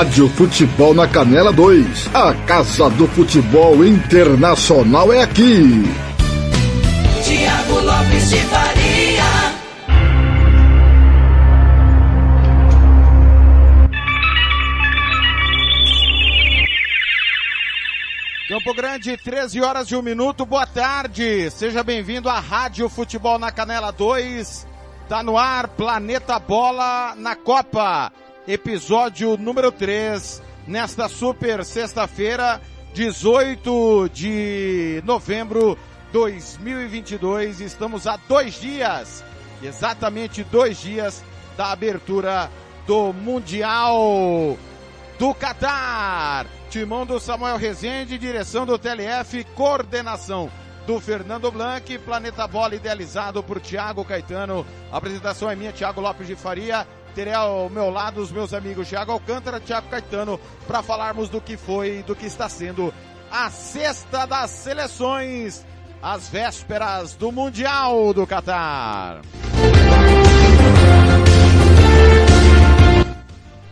Rádio Futebol na Canela 2. A Casa do Futebol Internacional é aqui. Tiago Lopes de Faria. Campo Grande, 13 horas e 1 minuto, boa tarde. Seja bem-vindo à Rádio Futebol na Canela 2. Tá no ar, Planeta Bola na Copa episódio número 3, nesta super sexta-feira, 18 de novembro 2022. Estamos a dois dias, exatamente dois dias da abertura do Mundial do Catar. Timão do Samuel Rezende, direção do TLF, coordenação do Fernando Blanc, Planeta Bola idealizado por Tiago Caetano. A apresentação é minha, Tiago Lopes de Faria terei ao meu lado os meus amigos Thiago Alcântara, Thiago Caetano, para falarmos do que foi, do que está sendo a sexta das seleções, as vésperas do Mundial do Catar.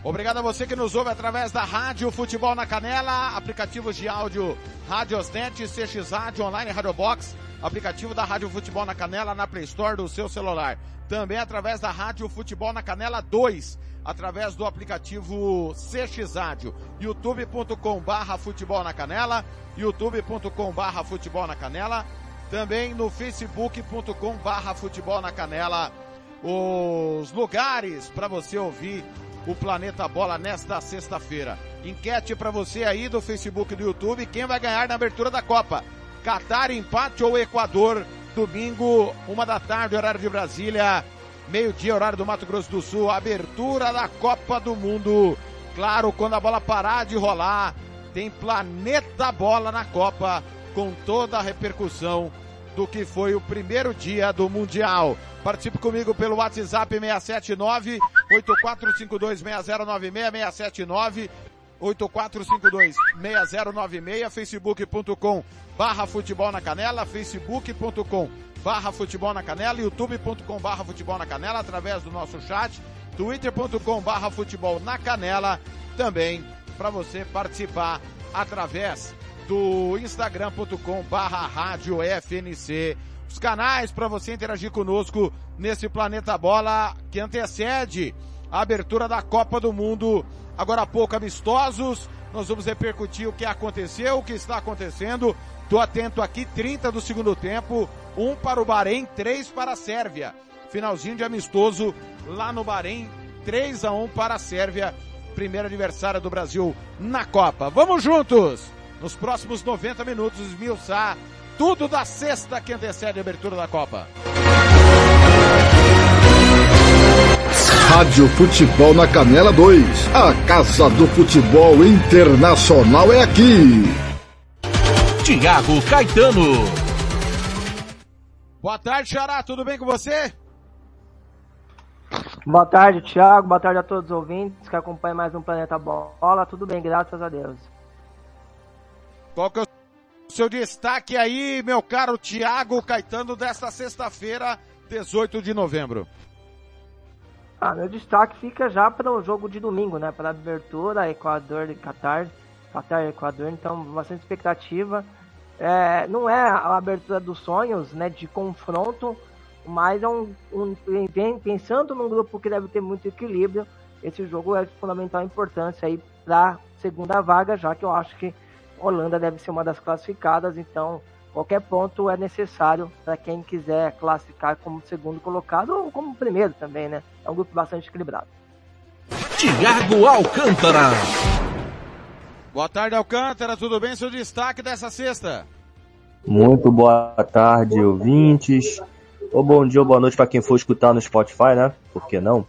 Obrigado a você que nos ouve através da Rádio Futebol na Canela, aplicativos de áudio Radiosnet, CX Rádio Online, Radio Box, aplicativo da Rádio Futebol na Canela na Play Store do seu celular. Também através da Rádio Futebol na Canela 2, através do aplicativo CX Rádio, youtube.com barra futebol na canela, youtube.com barra futebol na canela, também no facebook.com barra futebol na canela, os lugares para você ouvir o Planeta Bola nesta sexta-feira. Enquete para você aí do Facebook e do YouTube, quem vai ganhar na abertura da Copa? Catar, empate ou Equador? domingo, uma da tarde, horário de Brasília, meio-dia, horário do Mato Grosso do Sul, abertura da Copa do Mundo. Claro, quando a bola parar de rolar, tem Planeta Bola na Copa, com toda a repercussão do que foi o primeiro dia do Mundial. Participe comigo pelo WhatsApp 679 8452 6096 679 8452-6096, facebook.com barra futebol na canela, facebook.com barra futebol na canela, youtube.com barra futebol na canela, através do nosso chat, twitter.com barra futebol na canela, também para você participar através do instagram.com barra rádio FNC, os canais para você interagir conosco nesse Planeta Bola que antecede a abertura da Copa do Mundo agora há pouco amistosos. Nós vamos repercutir o que aconteceu, o que está acontecendo. Tô atento aqui, 30 do segundo tempo, um para o Bahrein, três para a Sérvia. Finalzinho de amistoso lá no Bahrein, 3 a 1 para a Sérvia, primeiro aniversário do Brasil na Copa. Vamos juntos! Nos próximos 90 minutos, esmiuçar tudo da sexta que antecede a abertura da Copa. Rádio Futebol na Canela 2. A Casa do Futebol Internacional é aqui. Tiago Caetano. Boa tarde, Xará. Tudo bem com você? Boa tarde, Thiago. Boa tarde a todos os ouvintes que acompanham mais um Planeta Bola. Tudo bem, graças a Deus. Qual que é o seu destaque aí, meu caro Thiago Caetano, desta sexta-feira, 18 de novembro? Ah, meu destaque fica já para o jogo de domingo, né? Para a abertura, Equador e Qatar. Qatar e Equador, então bastante expectativa. É, não é a abertura dos sonhos, né? De confronto, mas é um, um, pensando num grupo que deve ter muito equilíbrio, esse jogo é de fundamental importância aí para segunda vaga, já que eu acho que Holanda deve ser uma das classificadas, então qualquer ponto é necessário para quem quiser classificar como segundo colocado ou como primeiro também, né? É um grupo bastante equilibrado. Tiago Alcântara. Boa tarde, Alcântara. Tudo bem? Seu destaque dessa sexta? Muito boa tarde, ouvintes. Ou bom dia ou boa noite para quem for escutar no Spotify, né? Por que não?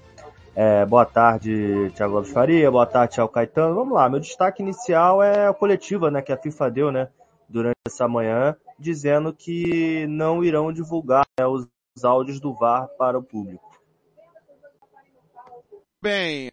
É, boa tarde, Thiago Lopes Faria. Boa tarde, Thiago Caetano. Vamos lá, meu destaque inicial é a coletiva né, que a FIFA deu né, durante essa manhã, dizendo que não irão divulgar né, os áudios do VAR para o público. Bem,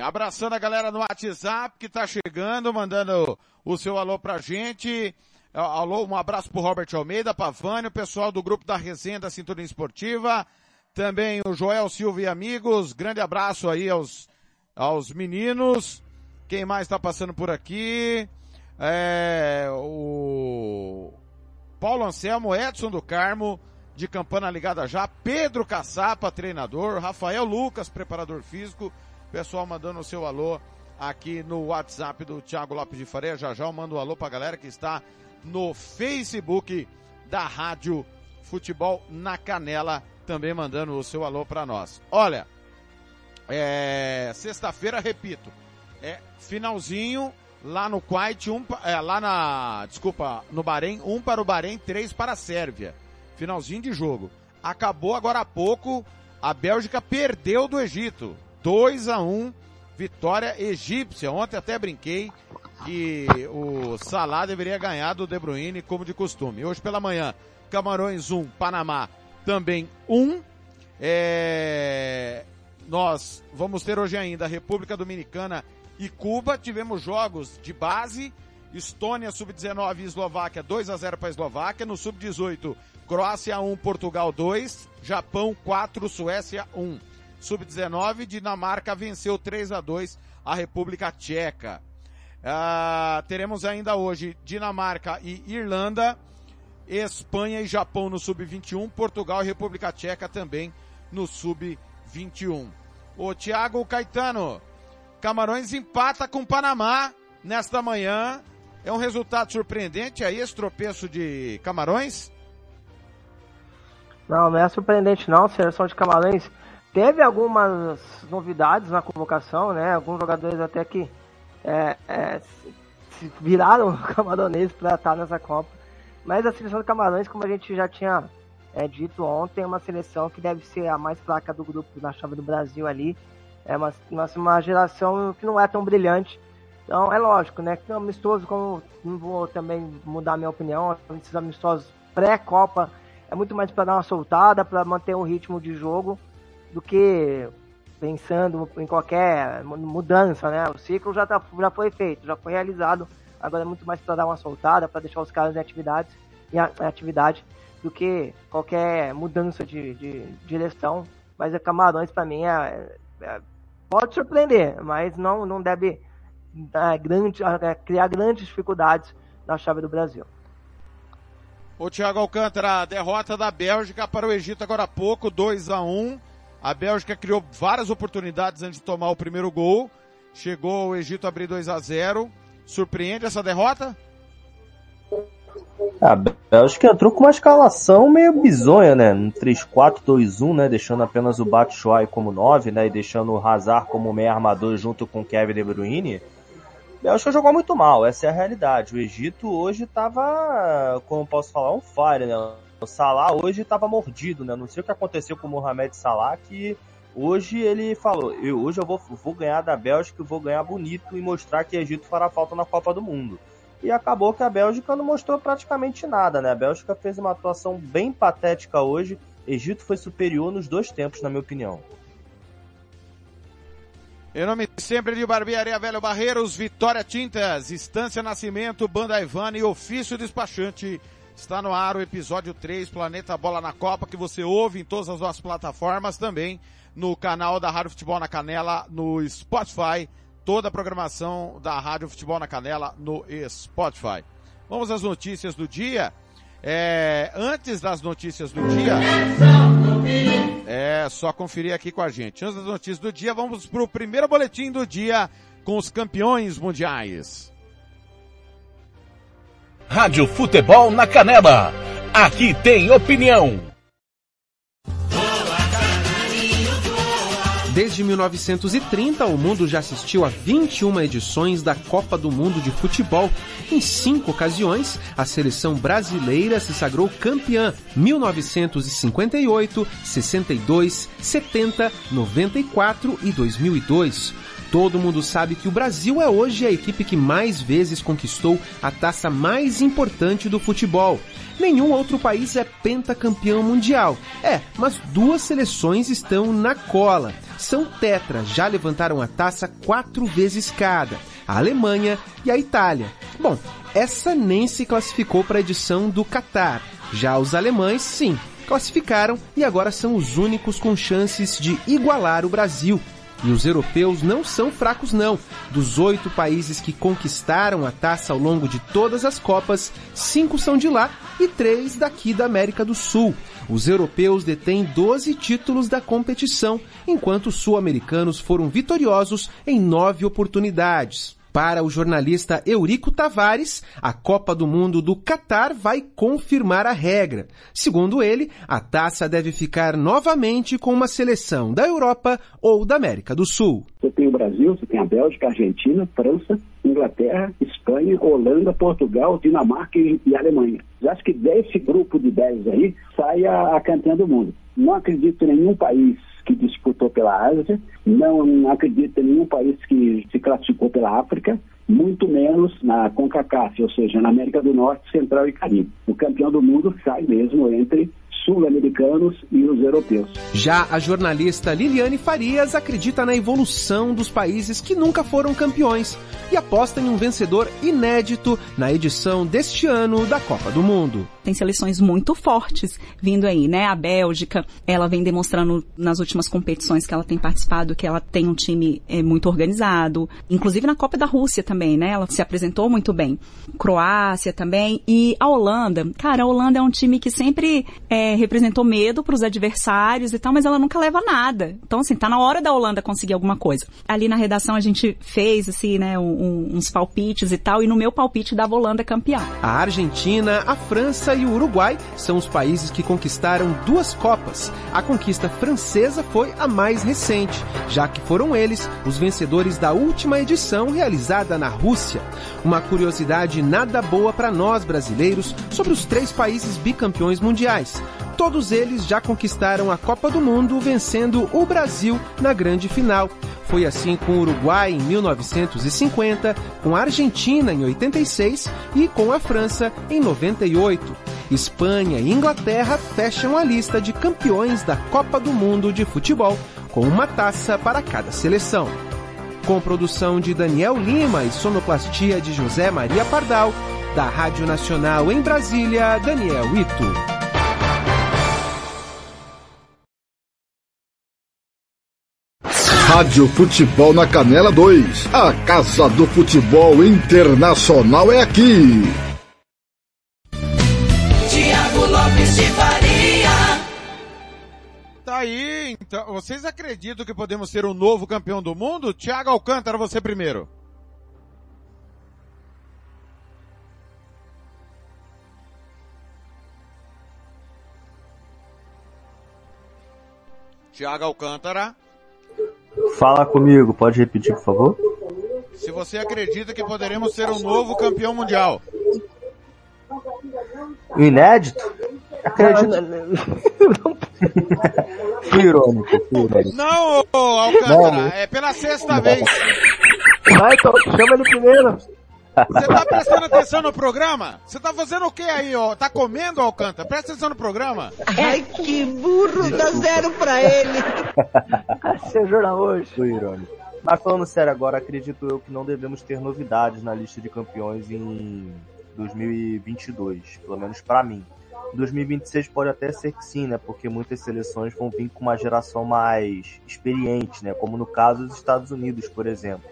abraçando a galera no WhatsApp que tá chegando, mandando o seu alô pra gente. Alô, um abraço pro Robert Almeida, pra Vânia, o pessoal do grupo da Resenha da Cinturinha Esportiva. Também o Joel Silva e amigos. Grande abraço aí aos, aos meninos. Quem mais tá passando por aqui? É, o Paulo Anselmo, Edson do Carmo, de Campana Ligada Já, Pedro Caçapa, treinador, Rafael Lucas, preparador físico, pessoal mandando o seu alô aqui no WhatsApp do Thiago Lopes de Faria, já já eu mando um alô pra galera que está no Facebook da Rádio Futebol na Canela, também mandando o seu alô para nós. Olha, é, sexta-feira, repito, é finalzinho lá no Kuwait, um, é, lá na, desculpa, no Bahrein, um para o Bahrein, três para a Sérvia finalzinho de jogo. Acabou agora há pouco, a Bélgica perdeu do Egito. 2 a 1 vitória egípcia. Ontem até brinquei que o Salah deveria ganhar do De Bruyne como de costume. Hoje pela manhã, Camarões 1, Panamá também 1. É... Nós vamos ter hoje ainda República Dominicana e Cuba. Tivemos jogos de base. Estônia sub-19 e Eslováquia 2 a 0 para a Eslováquia. No sub-18, Croácia 1, Portugal 2, Japão 4, Suécia 1. Sub-19, Dinamarca venceu 3 a 2 a República Tcheca. Uh, teremos ainda hoje Dinamarca e Irlanda, Espanha e Japão no Sub-21, Portugal e República Tcheca também no Sub-21. O Thiago Caetano, Camarões empata com Panamá nesta manhã. É um resultado surpreendente aí, esse tropeço de Camarões? Não, não é surpreendente não. A seleção de Camarões teve algumas novidades na convocação, né? Alguns jogadores até que é, é, viraram camaroneses para estar nessa Copa. Mas a seleção de Camarões, como a gente já tinha é, dito ontem, é uma seleção que deve ser a mais fraca do grupo na chave do Brasil ali. É uma, uma geração que não é tão brilhante. Então é lógico, né? Que amistoso, como não vou também mudar minha opinião, esses amistosos pré-Copa é muito mais para dar uma soltada, para manter um ritmo de jogo, do que pensando em qualquer mudança, né? O ciclo já, tá, já foi feito, já foi realizado, agora é muito mais para dar uma soltada, para deixar os caras em atividades, em atividade, do que qualquer mudança de, de direção. Mas a Camarões, para mim, é, é, pode surpreender, mas não, não deve é, grande, é, criar grandes dificuldades na chave do Brasil. O Thiago Alcântara, derrota da Bélgica para o Egito agora há pouco, 2 a 1 A Bélgica criou várias oportunidades antes de tomar o primeiro gol. Chegou o Egito a abrir 2 a 0 Surpreende essa derrota? A Bélgica entrou com uma escalação meio bizonha, né? Um 3-4-2-1, né? Deixando apenas o Batshuayi como 9, né? E deixando o Hazard como meio armador junto com o Kevin De Bruyne. Bélgica jogou muito mal, essa é a realidade. O Egito hoje estava, como posso falar, um fire, né? O Salah hoje estava mordido, né? Não sei o que aconteceu com o Mohamed Salah, que hoje ele falou, eu, hoje eu vou, vou ganhar da Bélgica vou ganhar bonito e mostrar que Egito fará falta na Copa do Mundo. E acabou que a Bélgica não mostrou praticamente nada, né? A Bélgica fez uma atuação bem patética hoje. Egito foi superior nos dois tempos, na minha opinião. Em nome sempre de Barbearia Velho Barreiros, Vitória Tintas, Estância Nascimento, Banda Ivana e Ofício Despachante. Está no ar o episódio 3, Planeta Bola na Copa, que você ouve em todas as nossas plataformas, também no canal da Rádio Futebol na Canela, no Spotify, toda a programação da Rádio Futebol na Canela no Spotify. Vamos às notícias do dia. É, antes das notícias do dia. É, só conferir aqui com a gente. Antes das notícias do dia, vamos para o primeiro boletim do dia com os campeões mundiais. Rádio Futebol na Canela. Aqui tem opinião. Desde 1930, o mundo já assistiu a 21 edições da Copa do Mundo de Futebol. Em cinco ocasiões, a seleção brasileira se sagrou campeã: 1958, 62, 70, 94 e 2002. Todo mundo sabe que o Brasil é hoje a equipe que mais vezes conquistou a taça mais importante do futebol. Nenhum outro país é pentacampeão mundial. É, mas duas seleções estão na cola. São tetra, já levantaram a taça quatro vezes cada. A Alemanha e a Itália. Bom, essa nem se classificou para a edição do Catar. Já os alemães, sim, classificaram e agora são os únicos com chances de igualar o Brasil. E os europeus não são fracos não. Dos oito países que conquistaram a taça ao longo de todas as Copas, cinco são de lá e três daqui da América do Sul. Os europeus detêm 12 títulos da competição, enquanto os sul-americanos foram vitoriosos em nove oportunidades. Para o jornalista Eurico Tavares, a Copa do Mundo do Catar vai confirmar a regra. Segundo ele, a taça deve ficar novamente com uma seleção da Europa ou da América do Sul. Você tem o Brasil, você tem a Bélgica, a Argentina, França, Inglaterra, Espanha, Holanda, Portugal, Dinamarca e, e Alemanha. Eu acho que desse grupo de 10 aí sai a, a campeã do mundo. Não acredito em nenhum país que disputou pela Ásia, não acredito em nenhum país que se classificou pela África, muito menos na CONCACAF, ou seja, na América do Norte, Central e Caribe. O campeão do mundo sai mesmo entre sul-americanos e os europeus. Já a jornalista Liliane Farias acredita na evolução dos países que nunca foram campeões e aposta em um vencedor inédito na edição deste ano da Copa do Mundo. Tem seleções muito fortes vindo aí, né? A Bélgica, ela vem demonstrando nas últimas competições que ela tem participado que ela tem um time é, muito organizado, inclusive na Copa da Rússia também, né? Ela se apresentou muito bem. Croácia também e a Holanda. Cara, a Holanda é um time que sempre é, representou medo para os adversários e tal, mas ela nunca leva nada. Então, assim, tá na hora da Holanda conseguir alguma coisa. Ali na redação a gente fez, assim, né, um, uns palpites e tal, e no meu palpite dava Holanda campeã. A Argentina, a França e o Uruguai são os países que conquistaram duas Copas. A conquista francesa foi a mais recente, já que foram eles os vencedores da última edição realizada na Rússia. Uma curiosidade nada boa para nós brasileiros sobre os três países bicampeões mundiais. Todos eles já conquistaram a Copa do Mundo vencendo o Brasil na grande final. Foi assim com o Uruguai em 1950, com a Argentina em 86 e com a França em 98. Espanha e Inglaterra fecham a lista de campeões da Copa do Mundo de futebol, com uma taça para cada seleção. Com produção de Daniel Lima e sonoplastia de José Maria Pardal, da Rádio Nacional em Brasília, Daniel Ito. Rádio Futebol na Canela 2. A Casa do Futebol Internacional é aqui. Tiago Lopes de Faria. Tá aí, então, vocês acreditam que podemos ser o novo campeão do mundo? Tiago Alcântara, você primeiro. Tiago Alcântara. Fala comigo, pode repetir, por favor? Se você acredita que poderemos ser o novo campeão mundial. Inédito? Acredito. fui irônico, fui irônico. Não, Alcântara, é pela sexta vez. Vai, então, chama ele primeiro. Você tá prestando atenção no programa? Você tá fazendo o que aí, ó? Tá comendo, Alcântara? Presta atenção no programa. Ai, que burro, dá zero pra ele. Você jura hoje? Fui irônico. Mas falando sério agora, acredito eu que não devemos ter novidades na lista de campeões em 2022, pelo menos pra mim. 2026 pode até ser que sim, né? Porque muitas seleções vão vir com uma geração mais experiente, né? Como no caso dos Estados Unidos, por exemplo.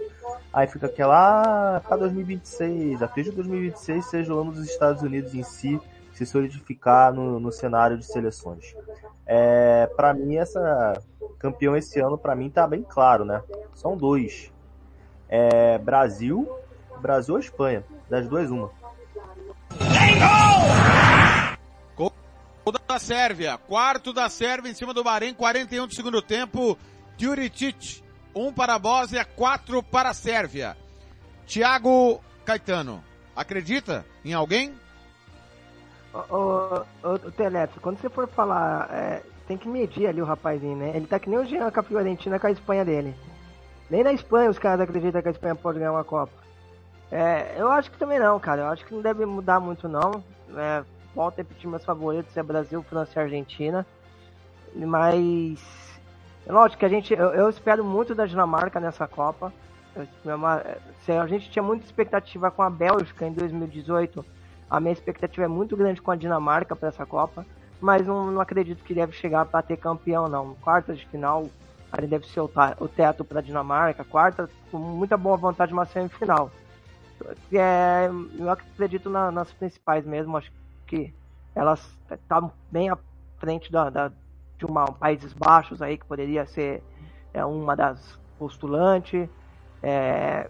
Aí fica aquela, ah, pra 2026, acredito que 2026 seja o ano dos Estados Unidos em si se solidificar no, no cenário de seleções. É, para mim, essa campeão esse ano, para mim, tá bem claro, né? São dois. É, Brasil, Brasil ou Espanha. Das duas, uma. Gol da Sérvia. Quarto da Sérvia em cima do Bahrein, 41 do segundo tempo. Juricic, 1 um para a Bósnia, 4 para a Sérvia. Thiago Caetano, acredita em alguém? Ô, ô, ô, Teleto, quando você for falar, é, tem que medir ali o rapazinho, né? Ele tá que nem o Jean com a Fiorentina com a Espanha dele. Nem na Espanha os caras acreditam que a Espanha pode ganhar uma Copa. É, eu acho que também não, cara. Eu acho que não deve mudar muito, não. É, volta a repetir meus favoritos: é Brasil, França e Argentina. Mas. Lógico que a gente. Eu, eu espero muito da Dinamarca nessa Copa. Eu, a gente tinha muita expectativa com a Bélgica em 2018. A minha expectativa é muito grande com a Dinamarca para essa Copa. Mas não, não acredito que deve chegar para ter campeão, não. Quartas de final, ali deve ser o, o teto para a Dinamarca. Quarta, com muita boa vontade, uma semifinal. É, eu acredito na, nas principais mesmo. Acho que elas estão tá bem à frente da, da, de uma Países Baixos aí, que poderia ser é, uma das postulantes. É,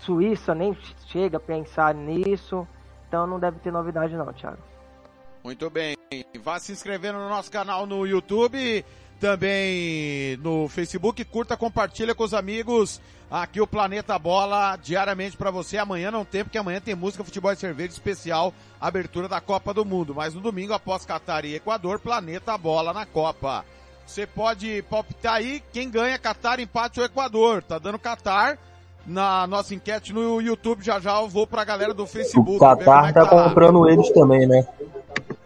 Suíça nem chega a pensar nisso. Então não deve ter novidade não, Thiago. Muito bem. Vá se inscrevendo no nosso canal no YouTube também no Facebook. Curta, compartilha com os amigos aqui o Planeta Bola diariamente para você. Amanhã não tem, porque amanhã tem música, futebol e cerveja especial, abertura da Copa do Mundo. Mas no domingo, após Catar e Equador, Planeta Bola na Copa. Você pode palpitar aí quem ganha Catar, empate ou Equador. Tá dando Catar na nossa enquete no YouTube. Já já eu vou pra galera do Facebook. O Catar é tá, tá comprando eles também, né?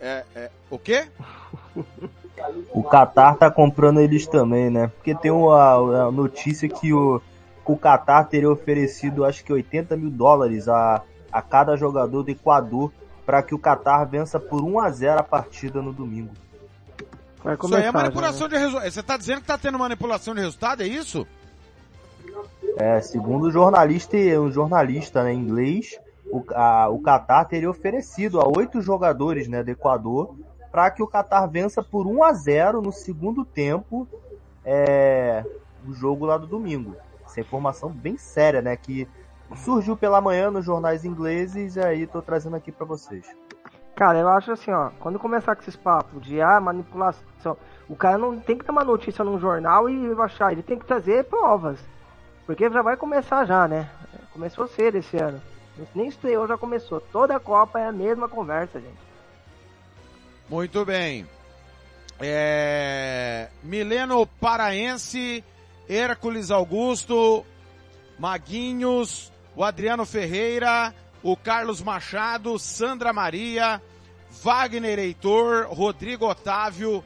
É, é, o quê? O Qatar tá comprando eles também, né? Porque tem uma, a notícia que o, o Qatar teria oferecido acho que 80 mil dólares a, a cada jogador do Equador para que o Qatar vença por 1 a 0 a partida no domingo. Isso aí é manipulação já, né? de resultado. Você tá dizendo que tá tendo manipulação de resultado, é isso? É, segundo o jornalista, um jornalista né, inglês, o, a, o Qatar teria oferecido a oito jogadores né, do Equador para que o Qatar vença por 1 a 0 no segundo tempo é, o jogo lá do domingo. Essa informação bem séria, né? Que surgiu pela manhã nos jornais ingleses e aí tô trazendo aqui para vocês. Cara, eu acho assim, ó, quando começar com esses papos de ah, manipulação, o cara não tem que uma notícia num jornal e baixar, ele tem que trazer provas. Porque já vai começar já, né? Começou cedo esse ano. Nem estreou, já começou. Toda a Copa é a mesma conversa, gente. Muito bem. É... Mileno Paraense, Hércules Augusto, Maguinhos, o Adriano Ferreira, o Carlos Machado, Sandra Maria, Wagner Heitor, Rodrigo Otávio,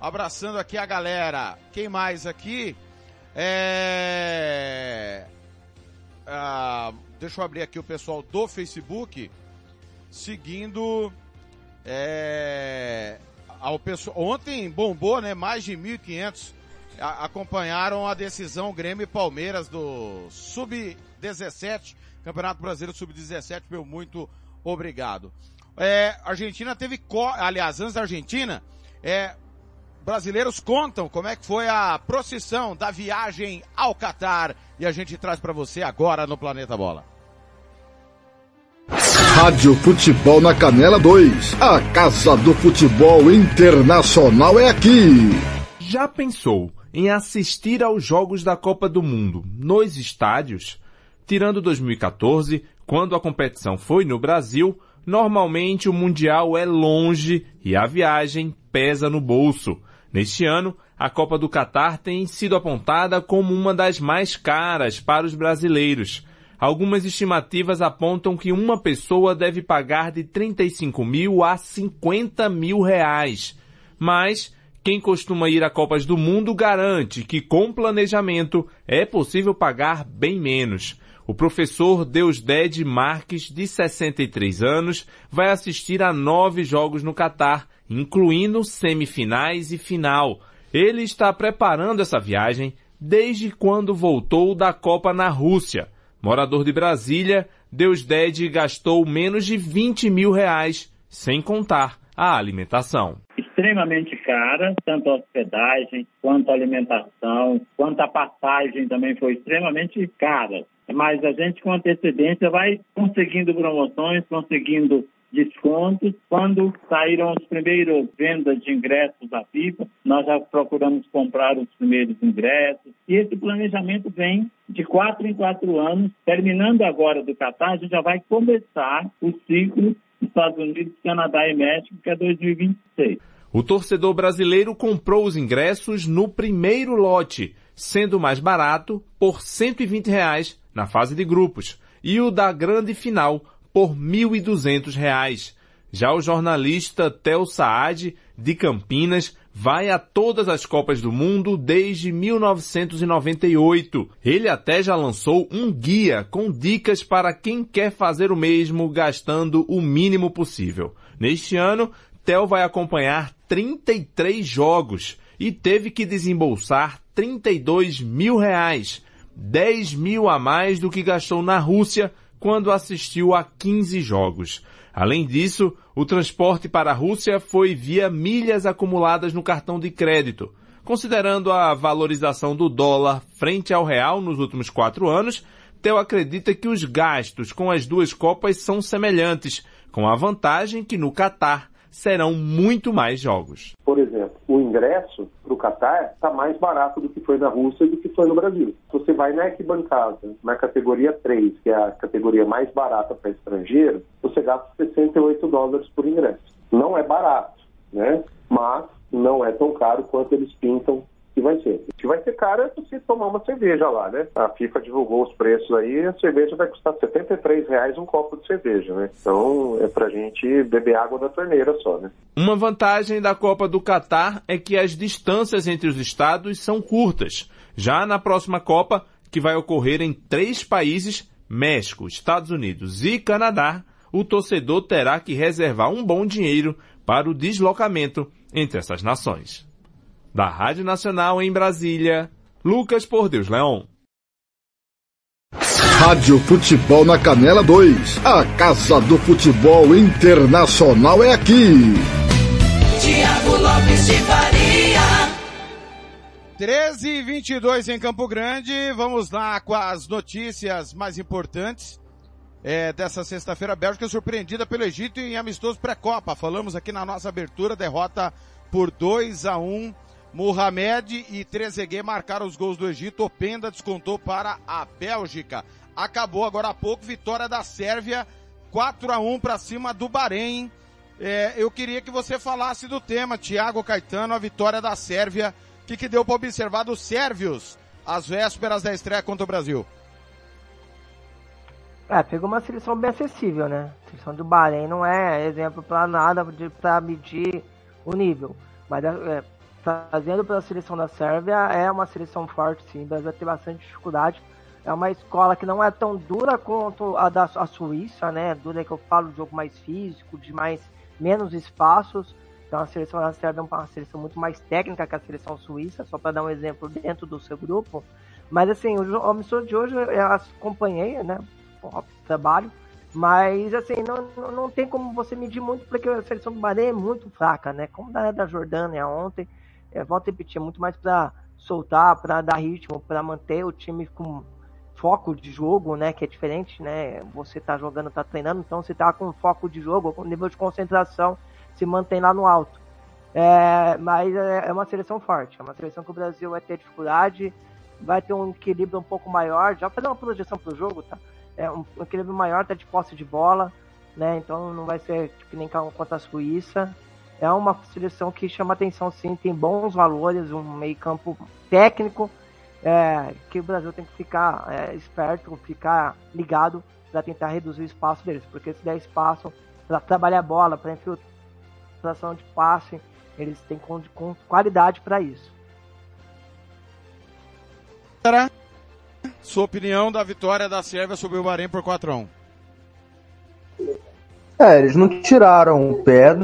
abraçando aqui a galera. Quem mais aqui? É... Ah, deixa eu abrir aqui o pessoal do Facebook, seguindo é, ao pessoal, ontem bombou, né? Mais de 1.500 acompanharam a decisão Grêmio e Palmeiras do Sub-17, Campeonato Brasileiro Sub-17, meu muito obrigado. É, Argentina teve, aliás, antes da Argentina, é, brasileiros contam como é que foi a procissão da viagem ao Catar e a gente traz para você agora no Planeta Bola. Rádio Futebol na Canela 2. A Casa do Futebol Internacional é aqui. Já pensou em assistir aos Jogos da Copa do Mundo nos estádios? Tirando 2014, quando a competição foi no Brasil, normalmente o Mundial é longe e a viagem pesa no bolso. Neste ano, a Copa do Catar tem sido apontada como uma das mais caras para os brasileiros. Algumas estimativas apontam que uma pessoa deve pagar de 35 mil a 50 mil reais. Mas quem costuma ir a Copas do Mundo garante que com planejamento é possível pagar bem menos. O professor Deusdede Marques, de 63 anos, vai assistir a nove jogos no Catar, incluindo semifinais e final. Ele está preparando essa viagem desde quando voltou da Copa na Rússia. Morador de Brasília, Deusdede gastou menos de 20 mil reais, sem contar a alimentação. Extremamente cara, tanto a hospedagem, quanto a alimentação, quanto a passagem também foi extremamente cara. Mas a gente com antecedência vai conseguindo promoções, conseguindo descontos. Quando saíram as primeiras vendas de ingressos da FIFA, nós já procuramos comprar os primeiros ingressos. E esse planejamento vem de quatro em quatro anos. Terminando agora do Catar, a gente já vai começar o ciclo Estados Unidos, Canadá e México, que é 2026. O torcedor brasileiro comprou os ingressos no primeiro lote, sendo mais barato por 120 reais na fase de grupos, e o da grande final por R$ 1.200. Já o jornalista Tel Saad, de Campinas, vai a todas as Copas do Mundo desde 1998. Ele até já lançou um guia com dicas para quem quer fazer o mesmo gastando o mínimo possível. Neste ano, Tel vai acompanhar 33 jogos e teve que desembolsar 32 mil reais, 10 mil a mais do que gastou na Rússia quando assistiu a 15 jogos. Além disso, o transporte para a Rússia foi via milhas acumuladas no cartão de crédito. Considerando a valorização do dólar frente ao real nos últimos quatro anos, Theo acredita que os gastos com as duas Copas são semelhantes, com a vantagem que no Catar serão muito mais jogos. Por exemplo, o ingresso para o Catar está mais barato do que foi na Rússia e do que foi no Brasil. Se você vai na arquibancada, na categoria 3, que é a categoria mais barata para estrangeiro, você gasta 68 dólares por ingresso. Não é barato, né? Mas não é tão caro quanto eles pintam que vai ser. O que vai ser caro é você tomar uma cerveja lá, né? A FIFA divulgou os preços aí, a cerveja vai custar 73 reais um copo de cerveja, né? Então é pra gente beber água da torneira só, né? Uma vantagem da Copa do Catar é que as distâncias entre os estados são curtas. Já na próxima Copa, que vai ocorrer em três países, México, Estados Unidos e Canadá, o torcedor terá que reservar um bom dinheiro para o deslocamento entre essas nações. Da Rádio Nacional em Brasília, Lucas Por Deus Leão. Rádio Futebol na Canela 2. A Casa do Futebol Internacional é aqui. Tiago Lopes de Faria. 13 e 22 em Campo Grande. Vamos lá com as notícias mais importantes. É, dessa sexta-feira, a Bélgica surpreendida pelo Egito em amistoso pré-copa. Falamos aqui na nossa abertura, derrota por 2 a 1 Mohamed e Trezeguet marcaram os gols do Egito. Openda descontou para a Bélgica. Acabou agora há pouco, vitória da Sérvia, 4 a 1 para cima do Bahrein. É, eu queria que você falasse do tema, Thiago Caetano, a vitória da Sérvia. O que, que deu para observar dos sérvios às vésperas da estreia contra o Brasil? É, pegou uma seleção bem acessível, né? A seleção do Bahrein não é exemplo para nada para medir o nível. Mas é, trazendo para a seleção da Sérvia, é uma seleção forte, sim. Brasil vai ter bastante dificuldade. É uma escola que não é tão dura quanto a da a Suíça, né? Dura que eu falo de jogo mais físico, de mais menos espaços. Então a seleção da Sérvia é uma seleção muito mais técnica que a seleção suíça, só para dar um exemplo dentro do seu grupo. Mas assim, o, amistoso de hoje eu acompanhei, né? Trabalho. Mas assim, não, não, não tem como você medir muito, porque a seleção do Bahrein é muito fraca, né? Como da, da Jordânia ontem é, volto a repetir, é muito mais para soltar, para dar ritmo, para manter o time com foco de jogo, né, que é diferente, né? Você tá jogando, tá treinando, então você tá com foco de jogo, com nível de concentração, se mantém lá no alto. É, mas é, é uma seleção forte, é uma seleção que o Brasil vai ter dificuldade, vai ter um equilíbrio um pouco maior, já fazer uma projeção pro jogo, tá? É um, equilíbrio maior, tá de posse de bola, né? Então não vai ser que nem contra a Suíça é uma seleção que chama atenção sim, tem bons valores, um meio campo técnico, é, que o Brasil tem que ficar é, esperto, ficar ligado para tentar reduzir o espaço deles, porque se der espaço para trabalhar a bola, para infiltração de passe, eles têm com, com qualidade para isso. Sua opinião da vitória da Sérvia sobre o Bahrein por 4 a 1 É, eles não tiraram o pé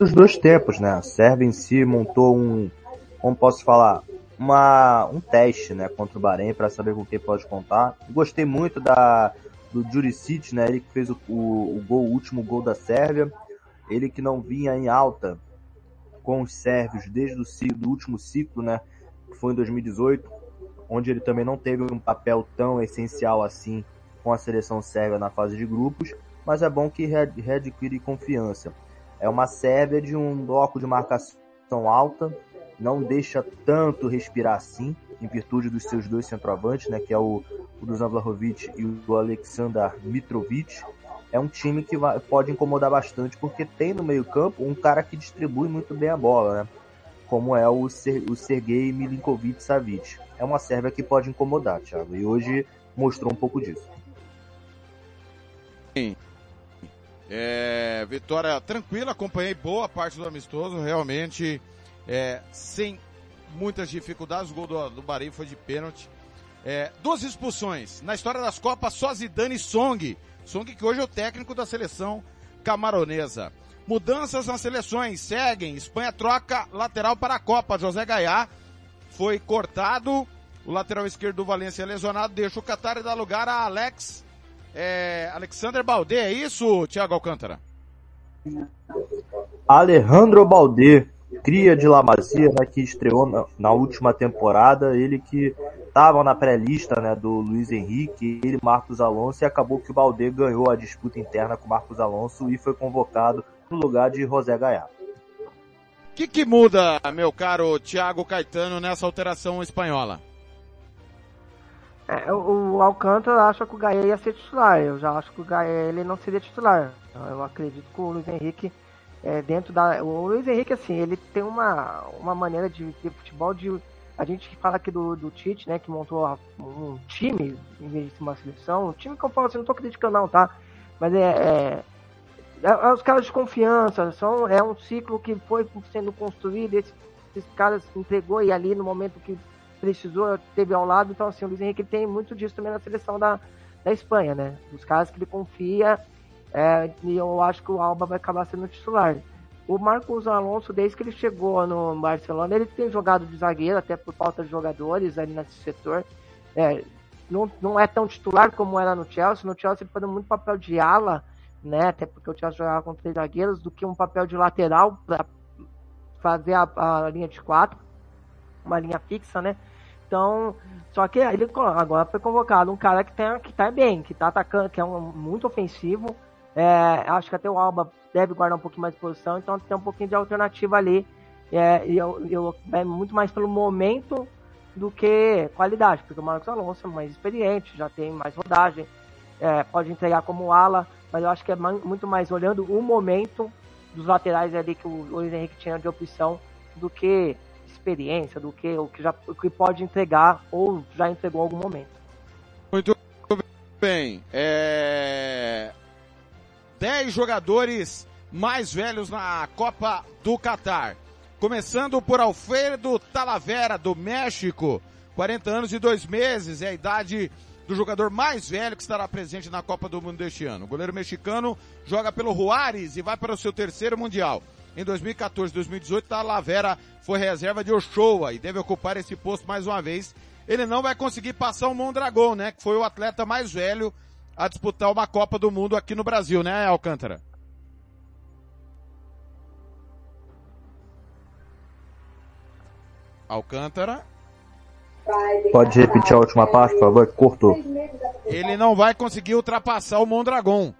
dos dois tempos, né? A Sérvia em si montou um, como posso falar, uma, um teste, né, contra o Bahrein para saber com quem pode contar. Gostei muito da do Juricic, né? Ele que fez o, o, o, gol, o último gol da Sérvia. Ele que não vinha em alta com os sérvios desde o do último ciclo, né? Que foi em 2018, onde ele também não teve um papel tão essencial assim com a seleção sérvia na fase de grupos. mas é bom que readquire confiança. É uma Sérvia de um bloco de marcação alta, não deixa tanto respirar assim, em virtude dos seus dois centroavantes, né, que é o, o Dusan Vlahovic e o Aleksandar Mitrovic. É um time que vai, pode incomodar bastante, porque tem no meio campo um cara que distribui muito bem a bola, né? como é o, Ser, o Sergei Milinkovic Savic. É uma Sérvia que pode incomodar, Thiago, e hoje mostrou um pouco disso. Sim. É, vitória tranquila, acompanhei boa parte do amistoso, realmente é, sem muitas dificuldades. O gol do, do Bahrein foi de pênalti. É, duas expulsões. Na história das Copas, só Zidane e Song. Song que hoje é o técnico da seleção camaronesa. Mudanças nas seleções seguem. Espanha troca lateral para a Copa. José Gaiá foi cortado. O lateral esquerdo do Valência lesionado deixa o Qatar e dá lugar a Alex é, Alexander Baldé. É isso, Thiago Alcântara? Alejandro Baldé cria de La Masia, né, que estreou na, na, última temporada, ele que estava na pré-lista né, do Luiz Henrique, ele Marcos Alonso, e acabou que o Balde ganhou a disputa interna com Marcos Alonso e foi convocado no lugar de José Gaiá. O que, que muda, meu caro Thiago Caetano, nessa alteração espanhola? É, o, Alcântara acha que o Gaia ia ser titular. Eu já acho que o Gaia ele não seria titular. Eu acredito que o Luiz Henrique é, dentro da. O Luiz Henrique, assim, ele tem uma, uma maneira de ver futebol de. A gente fala aqui do, do Tite, né, que montou um time em vez de uma seleção. Um time que eu falo assim, não tô criticando não, tá? Mas é, é, é, é os caras de confiança, são, é um ciclo que foi sendo construído, esses, esses caras entregou e ali no momento que precisou, teve ao lado. Então, assim, o Luiz Henrique tem muito disso também na seleção da, da Espanha, né? Os caras que ele confia é, e eu acho que o Alba vai acabar sendo titular. O Marcos Alonso, desde que ele chegou no Barcelona, ele tem jogado de zagueiro, até por falta de jogadores ali nesse setor. É, não, não é tão titular como era no Chelsea. No Chelsea ele fazia muito papel de ala, né? Até porque o Chelsea jogava com três zagueiros, do que um papel de lateral para fazer a, a, linha de quatro, uma linha fixa, né? Então, só que ele agora foi convocado um cara que, tem, que tá bem, que tá atacando, que é um, muito ofensivo, é, acho que até o Alba deve guardar um pouquinho mais de posição, então tem um pouquinho de alternativa ali. É, e eu, eu, é muito mais pelo momento do que qualidade, porque o Marcos Alonso é mais experiente, já tem mais rodagem, é, pode entregar como ala, mas eu acho que é muito mais olhando o momento dos laterais ali que o Luiz Henrique tinha de opção do que experiência, do que o que, já, o que pode entregar ou já entregou em algum momento. Muito bem. É... 10 jogadores mais velhos na Copa do Catar. Começando por Alfredo Talavera, do México. 40 anos e 2 meses é a idade do jogador mais velho que estará presente na Copa do Mundo deste ano. O goleiro mexicano joga pelo Juárez e vai para o seu terceiro Mundial. Em 2014 e 2018, Talavera foi reserva de Ochoa e deve ocupar esse posto mais uma vez. Ele não vai conseguir passar o Mondragão, né? Que foi o atleta mais velho a disputar uma Copa do Mundo aqui no Brasil, né, Alcântara? Alcântara. Pode repetir a última parte, por favor, cortou. Ele não vai conseguir ultrapassar o Mondragon.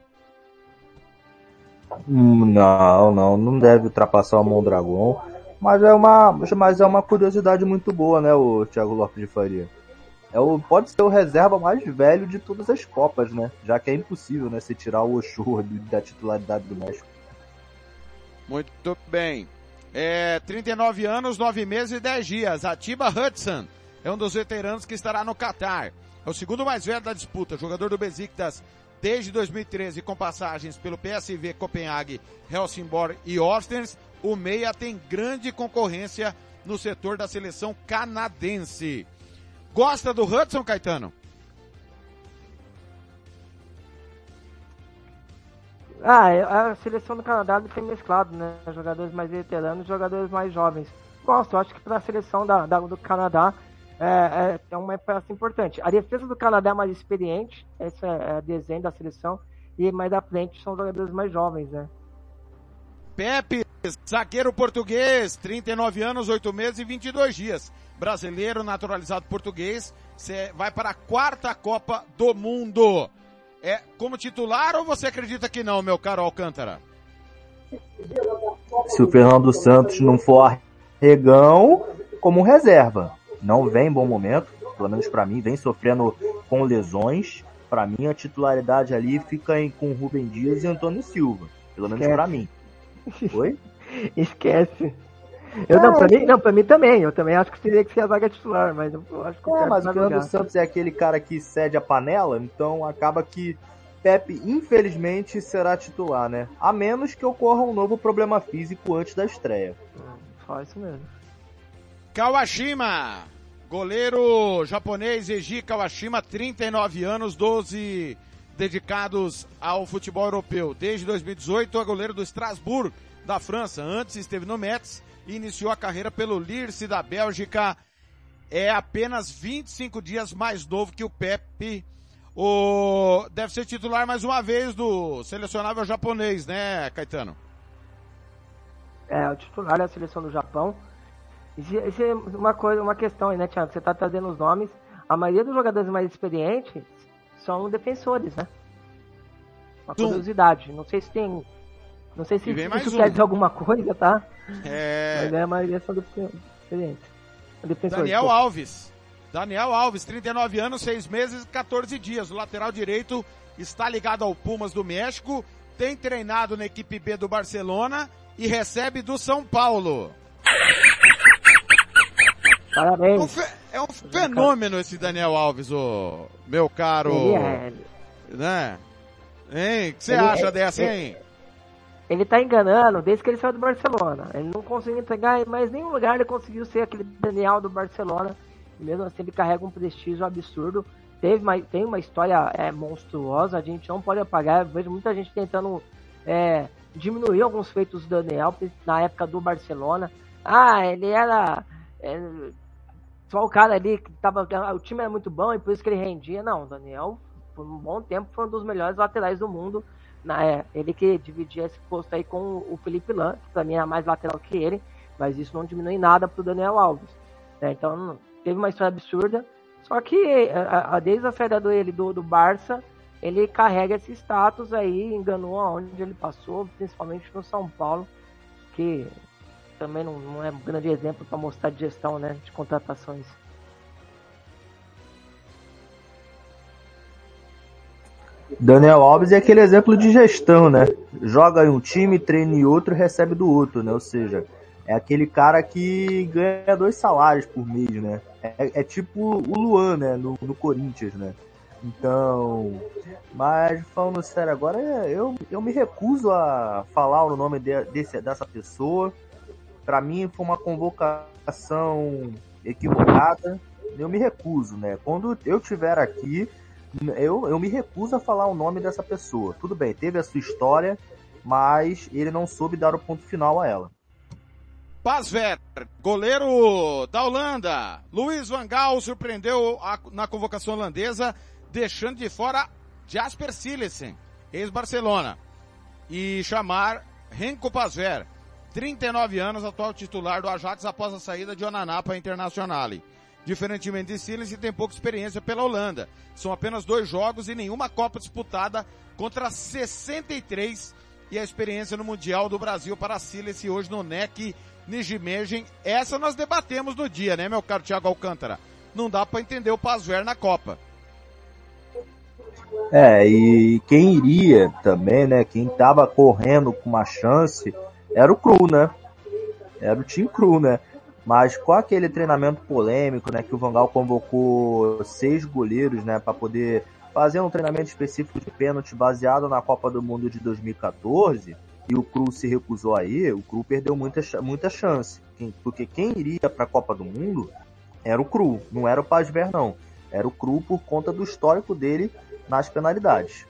Não, não, não deve ultrapassar o Mondragon. Mas é uma, mas é uma curiosidade muito boa, né, o Thiago Lopes de Faria. É o, pode ser o reserva mais velho de todas as Copas, né? Já que é impossível, né, se tirar o Oshua da titularidade do México. Muito bem. É, 39 anos, 9 meses e 10 dias. Atiba Hudson é um dos veteranos que estará no Qatar. É o segundo mais velho da disputa, jogador do Besiktas desde 2013 com passagens pelo PSV Copenhague, Helsingborg e Ostens. O Meia tem grande concorrência no setor da seleção canadense. Gosta do Hudson, Caetano? Ah, a seleção do Canadá tem mesclado, né? Jogadores mais veteranos e jogadores mais jovens. Gosto, acho que para a seleção da, da, do Canadá é, é, é, uma peça importante. A defesa do Canadá é mais experiente, esse é, é desenho da seleção, e mais da frente são jogadores mais jovens, né? Pepe, zagueiro português, 39 anos, 8 meses e 22 dias brasileiro naturalizado português, vai para a quarta Copa do Mundo. é como titular ou você acredita que não, meu caro Alcântara? Se o Fernando Santos não for arregão, como reserva. Não vem em bom momento, pelo menos para mim, vem sofrendo com lesões. Para mim, a titularidade ali fica em, com Rubem Dias e Antônio Silva. Pelo menos para mim. Oi? Esquece. Eu não, pra mim, não, pra mim também. Eu também acho que teria que ser a vaga titular, mas eu acho que o É, mas o Fernando. Santos é aquele cara que cede a panela, então acaba que Pepe, infelizmente, será titular, né? A menos que ocorra um novo problema físico antes da estreia. Só isso mesmo. Kawashima, goleiro japonês Eiji Kawashima, 39 anos, 12 dedicados ao futebol europeu. Desde 2018 é goleiro do Strasbourg, da França. Antes esteve no Metz e iniciou a carreira pelo Lierse da Bélgica. É apenas 25 dias mais novo que o Pepe. O... Deve ser titular mais uma vez do selecionável japonês, né, Caetano? É, o titular da seleção do Japão. Isso, é uma coisa, uma questão aí, né, Thiago? Você tá trazendo os nomes. A maioria dos jogadores mais experientes são defensores, né? Uma Tum. curiosidade. Não sei se tem. Não sei se isso um. quer dizer alguma coisa, tá? É... Mas é, a maioria são experientes. Defensores. Daniel pô. Alves. Daniel Alves, 39 anos, 6 meses e 14 dias. O lateral direito está ligado ao Pumas do México, tem treinado na equipe B do Barcelona e recebe do São Paulo. Parabéns. Um fe- É um fenômeno esse Daniel Alves, o meu caro. É. Né? Hein? O que você acha é- dessa, é- hein? Ele tá enganando desde que ele saiu do Barcelona. Ele não conseguiu entregar em mais nenhum lugar, ele conseguiu ser aquele Daniel do Barcelona. E mesmo assim ele carrega um prestígio absurdo. Teve uma, tem uma história é, monstruosa, a gente não pode apagar. Eu vejo muita gente tentando é, diminuir alguns feitos do Daniel na época do Barcelona. Ah, ele era é, só o cara ali que tava. O time era muito bom e por isso que ele rendia. Não, o Daniel, por um bom tempo, foi um dos melhores laterais do mundo. Na, é, ele que dividia esse posto aí com o Felipe Lan, que pra mim era mais lateral que ele, mas isso não diminui nada pro Daniel Alves. né? Então, teve uma história absurda. Só que a- a- desde a saída dele do, do Barça, ele carrega esse status aí, enganou aonde ele passou, principalmente no São Paulo, que também não, não é um grande exemplo para mostrar de gestão né, de contratações. Daniel Alves é aquele exemplo de gestão, né? Joga em um time, treina em outro recebe do outro, né? Ou seja, é aquele cara que ganha dois salários por mês, né? É, é tipo o Luan, né? No, no Corinthians, né? Então, mas falando sério agora, eu, eu me recuso a falar o nome de- desse, dessa pessoa. Pra mim foi uma convocação equivocada. Eu me recuso, né? Quando eu tiver aqui, eu, eu me recuso a falar o nome dessa pessoa. Tudo bem, teve a sua história, mas ele não soube dar o ponto final a ela. Pasver, goleiro da Holanda. Luiz Van Gaal surpreendeu a- na convocação holandesa, deixando de fora Jasper Silesen, ex-Barcelona, e chamar Renko Pasver, 39 anos, atual titular do Ajax após a saída de Onaná para Internazionale. Diferentemente de Silesen, tem pouca experiência pela Holanda. São apenas dois jogos e nenhuma Copa disputada contra 63 e a experiência no Mundial do Brasil para Silesen hoje no NEC Nijmegen. Essa nós debatemos no dia, né, meu caro Thiago Alcântara? Não dá para entender o Pasver na Copa. É, e quem iria também, né? Quem tava correndo com uma chance era o Cru, né? Era o Team Cru, né? Mas com aquele treinamento polêmico, né? Que o Vangal convocou seis goleiros, né? Para poder fazer um treinamento específico de pênalti baseado na Copa do Mundo de 2014 e o Cru se recusou aí, o Cru perdeu muita, muita chance. Porque quem iria para a Copa do Mundo era o Cru, não era o Pasver, não. Era o Cru por conta do histórico dele nas penalidades.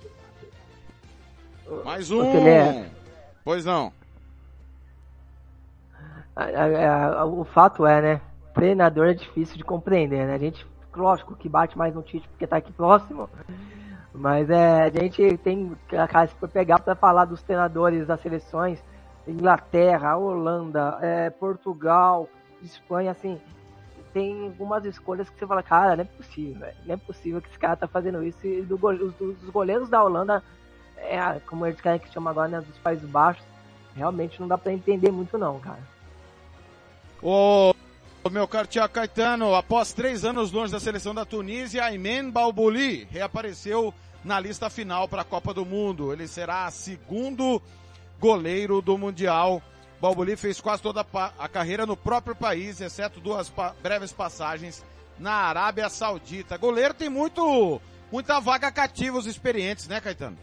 Mais um. é- Pois não. A- a- a- o fato é, né? Treinador é difícil de compreender, né? A gente, lógico, que bate mais no Tite porque tá aqui próximo. Mas é, a gente tem, cara, se pegar para falar dos treinadores das seleções, Inglaterra, Holanda, é, Portugal, Espanha, assim, tem algumas escolhas que você fala, cara, não é possível, véio. não é possível que esse cara tá fazendo isso. E do, os, os goleiros da Holanda, é, como eles querem que chama agora, né, dos Países Baixos, realmente não dá para entender muito não, cara. Ô, meu caro Tiago Caetano, após três anos longe da seleção da Tunísia, Aymen Balbouli reapareceu na lista final para a Copa do Mundo. Ele será segundo goleiro do Mundial. Balboli fez quase toda a carreira no próprio país, exceto duas pa breves passagens na Arábia Saudita. Goleiro tem muito, muita vaga cativa os experientes, né, Caetano?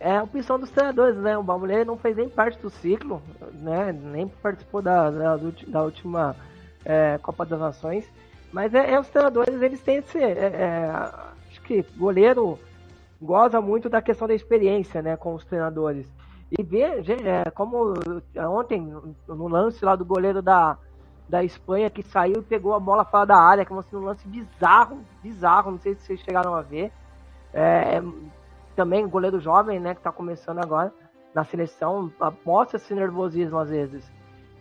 É a opção dos treinadores, né? O Balboli não fez nem parte do ciclo, né? Nem participou da, da, da última é, Copa das Nações. Mas é, é, os treinadores, eles têm esse. É, é, acho que goleiro goza muito da questão da experiência, né, com os treinadores. E ver, é, como ontem, no lance lá do goleiro da, da Espanha, que saiu e pegou a bola fora da área, que mostrou um lance bizarro, bizarro, não sei se vocês chegaram a ver. É, também goleiro jovem, né, que está começando agora na seleção, mostra esse nervosismo às vezes.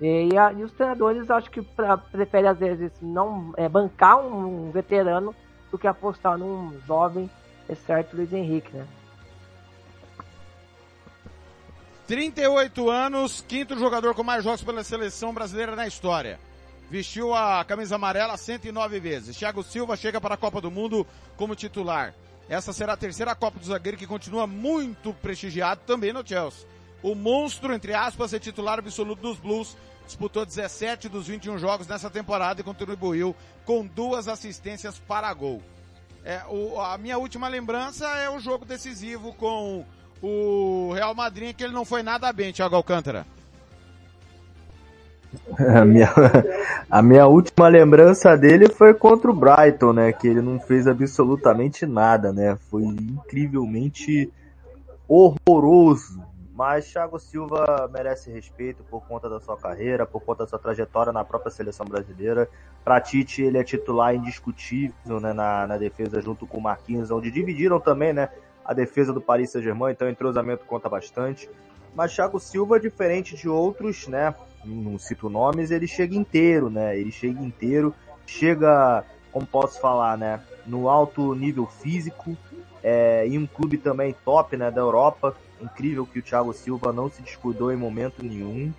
E, a, e os treinadores acho que pra, preferem às vezes não é, bancar um, veterano do que apostar num jovem, exceto Luiz Henrique, né? 38 anos, quinto jogador com mais jogos pela seleção brasileira na história. Vestiu a camisa amarela 109 vezes. Thiago Silva chega para a Copa do Mundo como titular. Essa será a terceira Copa do Zagueiro que continua muito prestigiado também no Chelsea. O monstro, entre aspas, é titular absoluto dos Blues. Disputou 17 dos 21 jogos nessa temporada e contribuiu com duas assistências para gol. É, o, a minha última lembrança é o jogo decisivo com o Real Madrid, que ele não foi nada bem, Thiago Alcântara. A minha, a minha última lembrança dele foi contra o Brighton, né? Que ele não fez absolutamente nada, né? Foi incrivelmente horroroso. Mas Thiago Silva merece respeito por conta da sua carreira, por conta da sua trajetória na própria seleção brasileira. Para Tite, ele é titular indiscutível né, na, na defesa junto com o Marquinhos, onde dividiram também né, a defesa do Paris Saint-Germain, então o entrosamento conta bastante. Mas Thiago Silva, diferente de outros, né, não cito nomes, ele chega inteiro, né? Ele chega inteiro, chega, como posso falar, né, no alto nível físico, é, em um clube também top, né, da Europa, Incrível que o Thiago Silva não se descuidou em momento nenhum.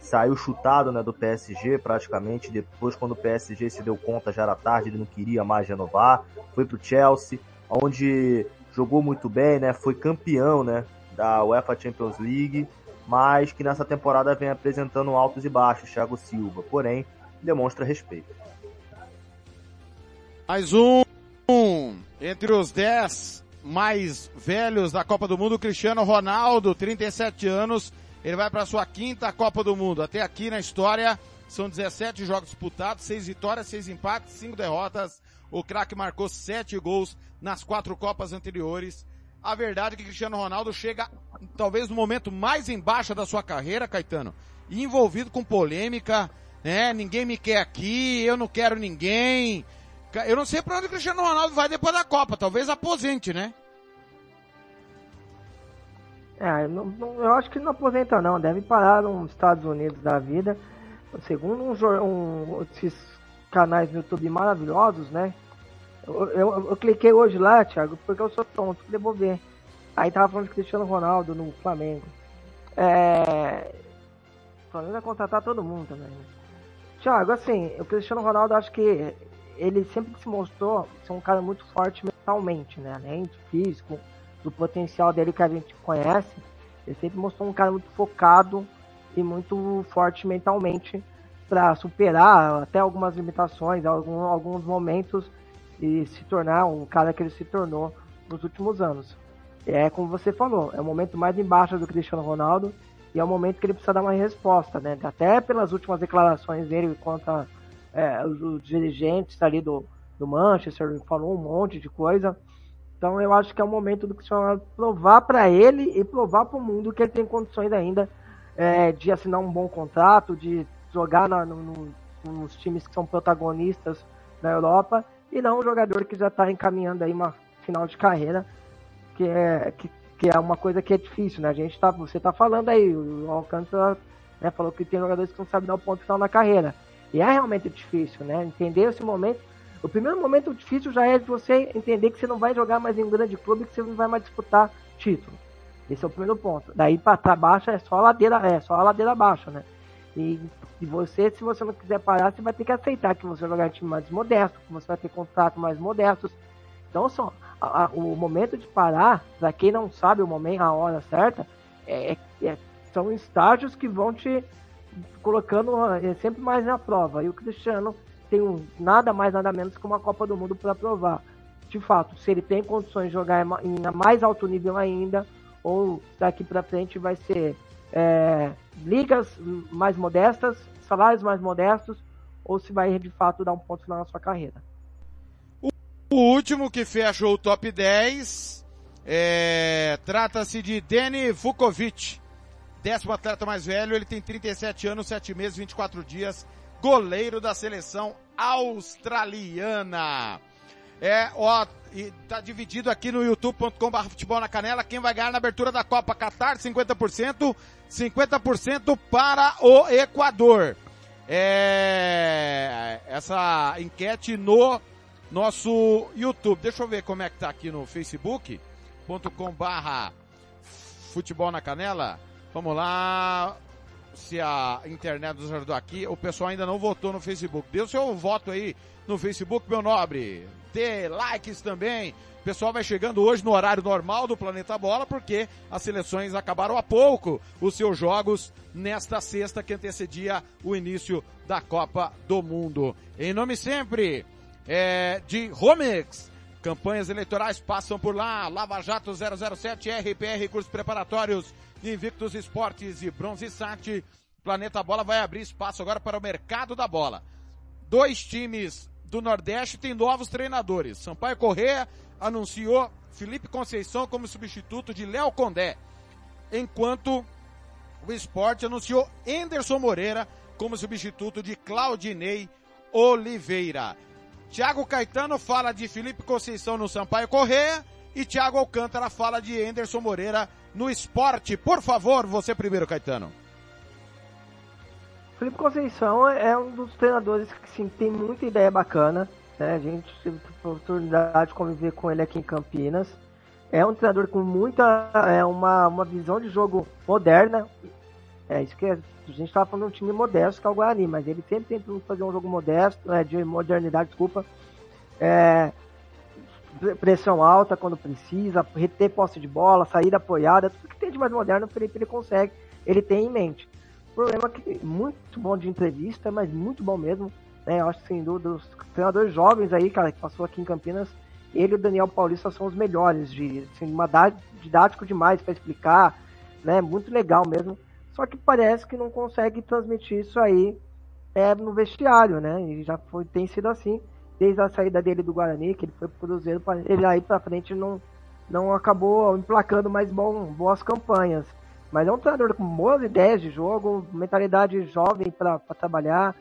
Saiu chutado né, do PSG praticamente. Depois, quando o PSG se deu conta, já era tarde, ele não queria mais renovar. Foi pro Chelsea, onde jogou muito bem, né? Foi campeão né, da UEFA Champions League. Mas que nessa temporada vem apresentando altos e baixos, Thiago Silva. Porém, demonstra respeito. Mais um entre os 10 mais velhos da Copa do Mundo, Cristiano Ronaldo, 37 anos, ele vai para sua quinta Copa do Mundo. Até aqui na história são 17 jogos disputados, 6 vitórias, 6 empates, 5 derrotas. O craque marcou 7 gols nas quatro Copas anteriores. A verdade é que Cristiano Ronaldo chega talvez no momento mais embaixo da sua carreira, Caetano, envolvido com polêmica, né? Ninguém me quer aqui, eu não quero ninguém. Eu não sei para onde o Cristiano Ronaldo vai depois da Copa. Talvez aposente, né? É, não, não, eu acho que não aposenta não. Deve parar nos Estados Unidos da vida. Segundo um, um, esses canais no YouTube maravilhosos, né? Eu, eu, eu, cliquei hoje lá, Thiago, porque eu sou tonto, que vou ver. Aí tava falando de Cristiano Ronaldo no Flamengo. É. O Flamengo vai contratar todo mundo também. Né? Thiago, assim, o Cristiano Ronaldo acho que ele sempre se mostrou ser um cara muito forte mentalmente, né? Além do físico, do potencial dele que a gente conhece, ele sempre mostrou um cara muito focado e muito forte mentalmente para superar até algumas limitações, algum, alguns momentos e se tornar um cara que ele se tornou nos últimos anos. É como você falou, é o momento mais embaixo do Cristiano Ronaldo e é o momento que ele precisa dar uma resposta, né? Até pelas últimas declarações dele contra é, os, os, dirigentes ali do, do Manchester falou um monte de coisa. Então eu acho que é o momento do Cristiano Ronaldo provar para ele e provar para o mundo que ele tem condições ainda é, de assinar um bom contrato, de jogar na, no, nos times que são protagonistas na Europa e não um jogador que já está encaminhando aí uma final de carreira, que é, que, que é uma coisa que é difícil, né? A gente tá, você está falando aí, o Alcântara né? Falou que tem jogadores que não sabem dar o ponto final na carreira. E é realmente difícil, né? Entender esse momento. O primeiro momento difícil já é de você entender que você não vai jogar mais em um grande clube, que você não vai mais disputar título. Esse é o primeiro ponto. Daí para baixo é só a ladeira, é só a ladeira abaixo, né? E, você, se você não quiser parar, você vai ter que aceitar que você vai jogar em time mais modesto, que você vai ter contrato mais modestos. Então, só, a, a, o momento de parar, para quem não sabe o momento, a hora certa, é, é, são estágios que vão te colocando é, sempre mais na prova. E o Cristiano tem um, nada mais, nada menos que uma Copa do Mundo para provar. De fato, se ele tem condições de jogar em mais alto nível ainda, ou daqui para frente vai ser é, ligas mais modestas, salários mais modestos, ou se vai de fato dar um ponto final na sua carreira. O último que fecha o top 10 é, trata-se de Deni Vukovic, décimo atleta mais velho, ele tem 37 anos, 7 meses, 24 dias, goleiro da seleção australiana. É, ó, e tá dividido aqui no youtube.com.br futebol na canela. Quem vai ganhar na abertura da Copa Qatar, 50%, 50% para o Equador. É, essa enquete no nosso YouTube. Deixa eu ver como é que tá aqui no facebook.com barra futebol na canela. Vamos lá. Se a internet nos ajudou aqui, o pessoal ainda não votou no Facebook. Dê o seu voto aí no Facebook, meu nobre ter likes também. O pessoal vai chegando hoje no horário normal do Planeta Bola, porque as seleções acabaram há pouco os seus jogos nesta sexta que antecedia o início da Copa do Mundo. Em nome sempre é, de Romex, campanhas eleitorais passam por lá, Lava Jato 007, RPR, cursos preparatórios, Invictus Esportes e Bronze Sat. Planeta Bola vai abrir espaço agora para o mercado da bola. Dois times do Nordeste tem novos treinadores. Sampaio Correa anunciou Felipe Conceição como substituto de Léo Condé, enquanto o esporte anunciou Enderson Moreira como substituto de Claudinei Oliveira. Thiago Caetano fala de Felipe Conceição no Sampaio Correa e Thiago Alcântara fala de Enderson Moreira no esporte. Por favor, você primeiro, Caetano. Felipe Conceição é um dos treinadores que sim, tem muita ideia bacana. Né? A gente teve a oportunidade de conviver com ele aqui em Campinas. É um treinador com muita. É uma, uma visão de jogo moderna. É isso que a gente estava falando um time modesto que é o Guarani, mas ele sempre tenta fazer um jogo modesto, né, de modernidade, desculpa. É, pressão alta quando precisa, reter posse de bola, saída apoiada, tudo que tem de mais moderno o Felipe ele consegue, ele tem em mente. O problema é que muito bom de entrevista, mas muito bom mesmo. Né? Eu acho que assim, do, dos treinadores jovens aí, cara, que passou aqui em Campinas, ele e o Daniel Paulista são os melhores, de assim, uma didático demais para explicar, né? Muito legal mesmo. Só que parece que não consegue transmitir isso aí é, no vestiário, né? E já foi, tem sido assim desde a saída dele do Guarani, que ele foi pro Cruzeiro, ele aí para frente não, não acabou emplacando mais bom, boas campanhas. Mas é um treinador com boas ideias de jogo, mentalidade jovem para trabalhar,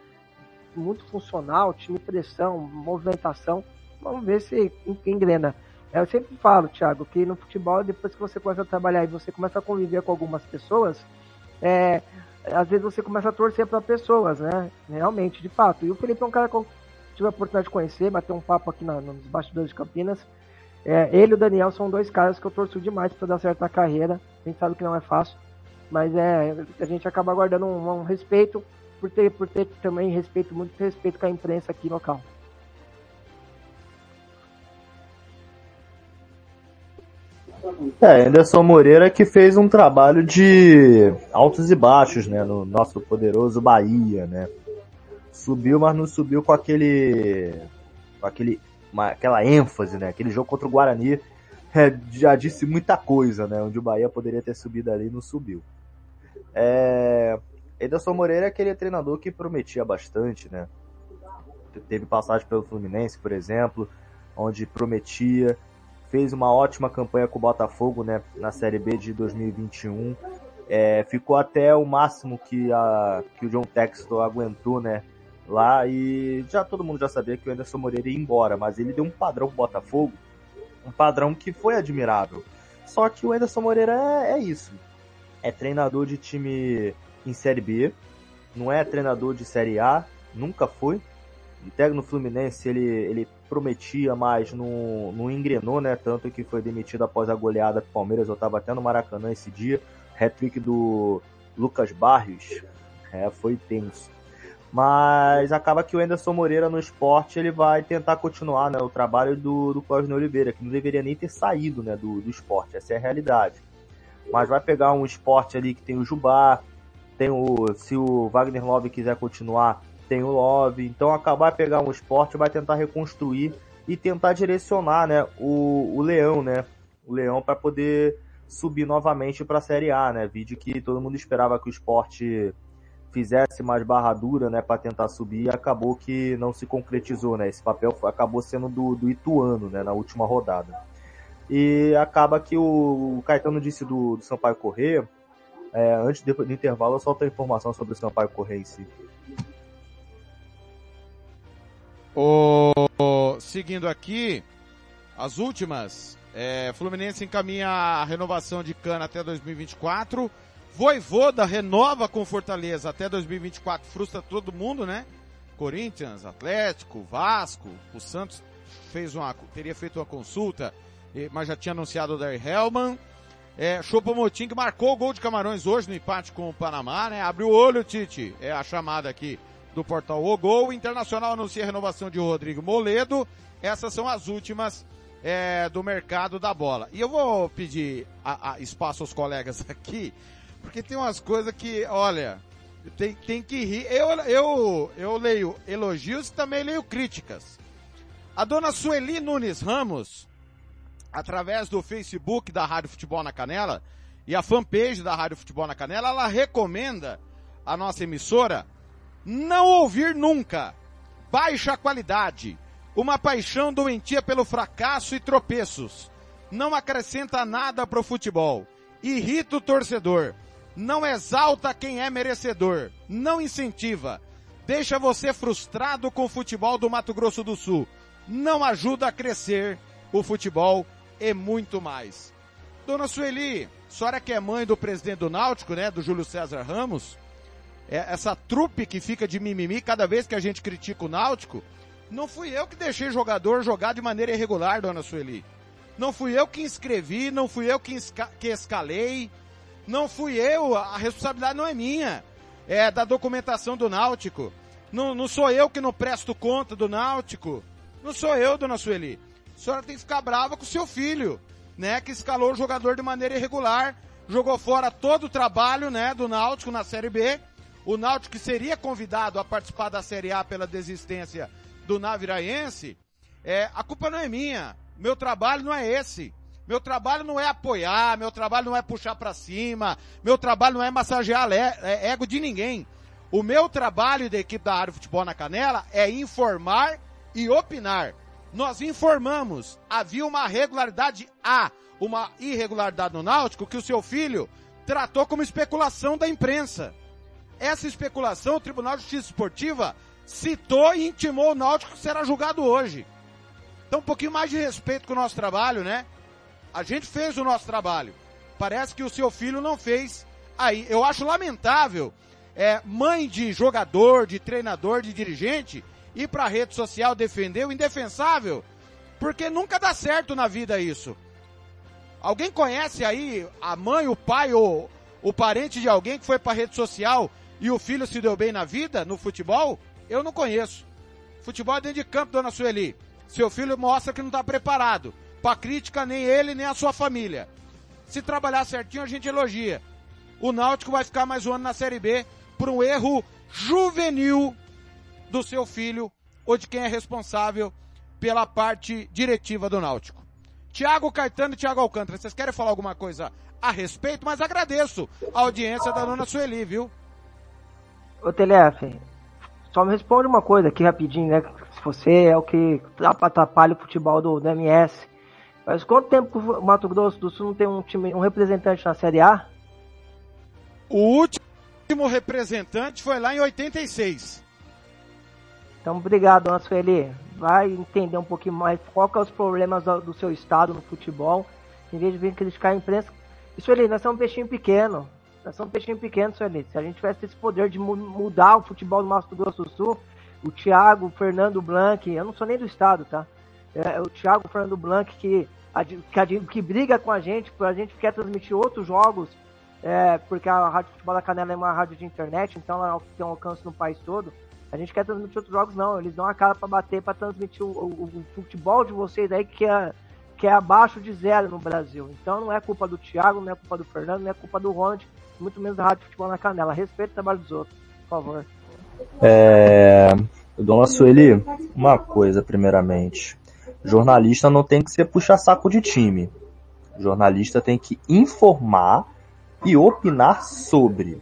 muito funcional, time pressão, movimentação. Vamos ver se engrena. Eu sempre falo, Thiago, que no futebol, depois que você começa a trabalhar e você começa a conviver com algumas pessoas, é, às vezes você começa a torcer para pessoas, né? Realmente, de fato. E o Felipe é um cara que eu tive a oportunidade de conhecer, bater um papo aqui na, nos bastidores de Campinas. É, ele e o Daniel são dois caras que eu torço demais para dar certo na carreira. A gente sabe que não é fácil, mas é, a gente acaba guardando um, um respeito por ter, por ter também respeito, muito respeito com a imprensa aqui local. É, Anderson Moreira que fez um trabalho de altos e baixos, né, no nosso poderoso Bahia, né. Subiu, mas não subiu com aquele, com aquele uma, aquela ênfase, né? Aquele jogo contra o Guarani é, já disse muita coisa, né? Onde o Bahia poderia ter subido ali não subiu. É... Ederson Moreira é aquele treinador que prometia bastante, né? Teve passagem pelo Fluminense, por exemplo, onde prometia, fez uma ótima campanha com o Botafogo, né? Na Série B de 2021. É, ficou até o máximo que, a, que o John Textor aguentou, né? lá e já todo mundo já sabia que o Anderson Moreira ia embora, mas ele deu um padrão pro Botafogo, um padrão que foi admirável. Só que o Anderson Moreira é, é isso. É treinador de time em Série B, não é treinador de Série A, nunca foi. Até no Fluminense ele, ele prometia, mas não, não engrenou, né? Tanto que foi demitido após a goleada do Palmeiras. Eu estava até no Maracanã esse dia. Hat-trick do Lucas Barrios. É, foi tenso. Mas acaba que o Anderson Moreira no esporte ele vai tentar continuar né, o trabalho do, do Cláudio Oliveira, que não deveria nem ter saído né, do, do esporte. Essa é a realidade. Mas vai pegar um esporte ali que tem o Jubá, tem o. Se o Wagner Love quiser continuar, tem o Love. Então acabar pegar um esporte vai tentar reconstruir e tentar direcionar né, o, o Leão, né? O Leão para poder subir novamente para a Série A, né? Vídeo que todo mundo esperava que o esporte fizesse mais barra dura, né, para tentar subir, e acabou que não se concretizou, né? Esse papel acabou sendo do, do Ituano, né, na última rodada. E acaba que o, Caetano disse do, do Sampaio Correr, é, antes do, do intervalo, eu solto a informação sobre o Sampaio Correr em si. O, seguindo aqui, as últimas, é, Fluminense encaminha a renovação de Cana até 2024. Voivoda renova com Fortaleza até 2024, frustra todo mundo, né? Corinthians, Atlético, Vasco, o Santos fez uma, teria feito uma consulta, mas já tinha anunciado o Darry Hellman. É, que marcou o gol de Camarões hoje no empate com o Panamá, né? Abre o olho, Tite. É a chamada aqui do portal O Gol. O Internacional anuncia a renovação de Rodrigo Moledo. Essas são as últimas é, do mercado da bola. E eu vou pedir a, a espaço aos colegas aqui porque tem umas coisas que, olha, tem, tem que rir. Eu, eu, eu leio elogios e também leio críticas. A dona Sueli Nunes Ramos, através do Facebook da Rádio Futebol na Canela e a fanpage da Rádio Futebol na Canela, ela recomenda a nossa emissora não ouvir nunca. Baixa qualidade. Uma paixão doentia pelo fracasso e tropeços. Não acrescenta nada pro futebol. Irrita o torcedor não exalta quem é merecedor, não incentiva, deixa você frustrado com o futebol do Mato Grosso do Sul, não ajuda a crescer o futebol e muito mais. Dona Sueli, senhora que é mãe do presidente do Náutico, né, do Júlio César Ramos, é, essa trupe que fica de mimimi cada vez que a gente critica o Náutico, não fui eu que deixei jogador jogar de maneira irregular, dona Sueli. Não fui eu que inscrevi, não fui eu que, que escalei, não fui eu, a responsabilidade não é minha. É da documentação do Náutico. Não, não sou eu que não presto conta do Náutico. Não sou eu, dona Sueli. A senhora tem que ficar brava com seu filho, né? Que escalou o jogador de maneira irregular, jogou fora todo o trabalho, né, do Náutico na Série B. O Náutico seria convidado a participar da Série A pela desistência do Naviraense. É, a culpa não é minha. Meu trabalho não é esse. Meu trabalho não é apoiar, meu trabalho não é puxar para cima, meu trabalho não é massagear é, ego de ninguém. O meu trabalho da equipe da Rádio Futebol na Canela é informar e opinar. Nós informamos, havia uma regularidade A, uma irregularidade no Náutico que o seu filho tratou como especulação da imprensa. Essa especulação, o Tribunal de Justiça Esportiva citou e intimou o Náutico que será julgado hoje. Então um pouquinho mais de respeito com o nosso trabalho, né? A gente fez o nosso trabalho. Parece que o seu filho não fez. Aí, eu acho lamentável é, mãe de jogador, de treinador, de dirigente, ir para a rede social defender o indefensável, porque nunca dá certo na vida isso. Alguém conhece aí a mãe, o pai ou o parente de alguém que foi para a rede social e o filho se deu bem na vida, no futebol? Eu não conheço. Futebol é dentro de campo, dona Sueli. Seu filho mostra que não está preparado para crítica nem ele nem a sua família. Se trabalhar certinho a gente elogia. O Náutico vai ficar mais um ano na Série B por um erro juvenil do seu filho ou de quem é responsável pela parte diretiva do Náutico. Tiago Caetano e Tiago Alcântara, vocês querem falar alguma coisa a respeito? Mas agradeço a audiência da dona Sueli, viu? Ô Telef, só me responde uma coisa aqui rapidinho, né? Se você é o que atrapalha o futebol do, do MS, Faz quanto tempo que o Mato Grosso do Sul não tem um, time, um representante na Série A? O último representante foi lá em 86. Então, obrigado, dona Sueli. Vai entender um pouquinho mais qual que é os problemas do, do seu estado no futebol, em vez de vir criticar a imprensa. E Sueli, nós somos um peixinho pequeno. Nós somos peixinho pequeno. Se a gente tivesse esse poder de mu- mudar o futebol do Mato Grosso do Sul, o Thiago, o Fernando Blanc, eu não sou nem do estado, tá? É, o Thiago, o Fernando Blanc, que, que, que briga com a gente, a gente quer transmitir outros jogos, é, porque a Rádio Futebol da Canela é uma rádio de internet, então ela tem um alcance no país todo. A gente quer transmitir outros jogos, não. Eles dão a cara pra bater, pra transmitir o, o- o futebol de vocês aí, que é, que é abaixo de zero no Brasil. Então não é culpa do Thiago, não é culpa do Fernando, não é culpa do Ronald, muito menos da Rádio Futebol na Canela. Respeita o trabalho dos outros, por favor. É, Dona Sueli, uma coisa primeiramente. Jornalista não tem que ser puxa-saco de time. Jornalista tem que informar e opinar sobre.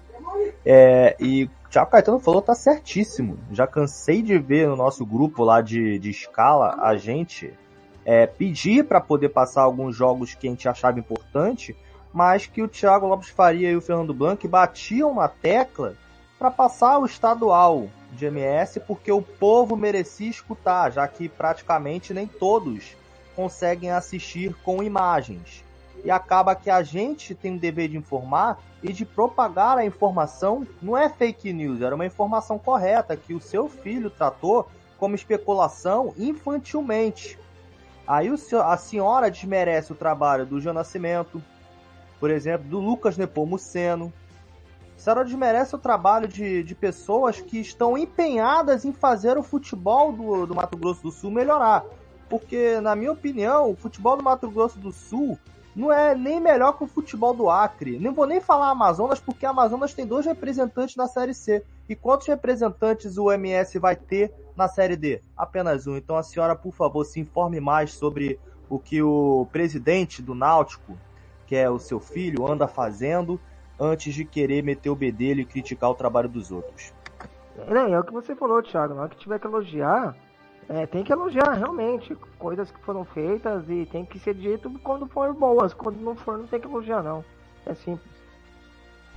É, e o Caetano falou, tá certíssimo. Já cansei de ver no nosso grupo lá de, de escala a gente é, pedir para poder passar alguns jogos que a gente achava importante, mas que o Thiago Lopes Faria e o Fernando Blanc batiam na tecla para passar o estadual de MS, porque o povo merecia escutar, já que praticamente nem todos conseguem assistir com imagens. E acaba que a gente tem o dever de informar e de propagar a informação, não é fake news, era uma informação correta que o seu filho tratou como especulação infantilmente. Aí a senhora desmerece o trabalho do João Nascimento, por exemplo, do Lucas Nepomuceno. Senhora desmerece o trabalho de, de pessoas que estão empenhadas em fazer o futebol do, do Mato Grosso do Sul melhorar. Porque, na minha opinião, o futebol do Mato Grosso do Sul não é nem melhor que o futebol do Acre. Não vou nem falar Amazonas, porque Amazonas tem dois representantes na Série C. E quantos representantes o MS vai ter na Série D? Apenas um. Então a senhora, por favor, se informe mais sobre o que o presidente do Náutico, que é o seu filho, anda fazendo antes de querer meter o bedelho e criticar o trabalho dos outros. Não, é o que você falou, Thiago. Na hora que tiver que elogiar, é, tem que elogiar realmente. Coisas que foram feitas e tem que ser dito quando for boas. Quando não for, não tem que elogiar, não. É simples.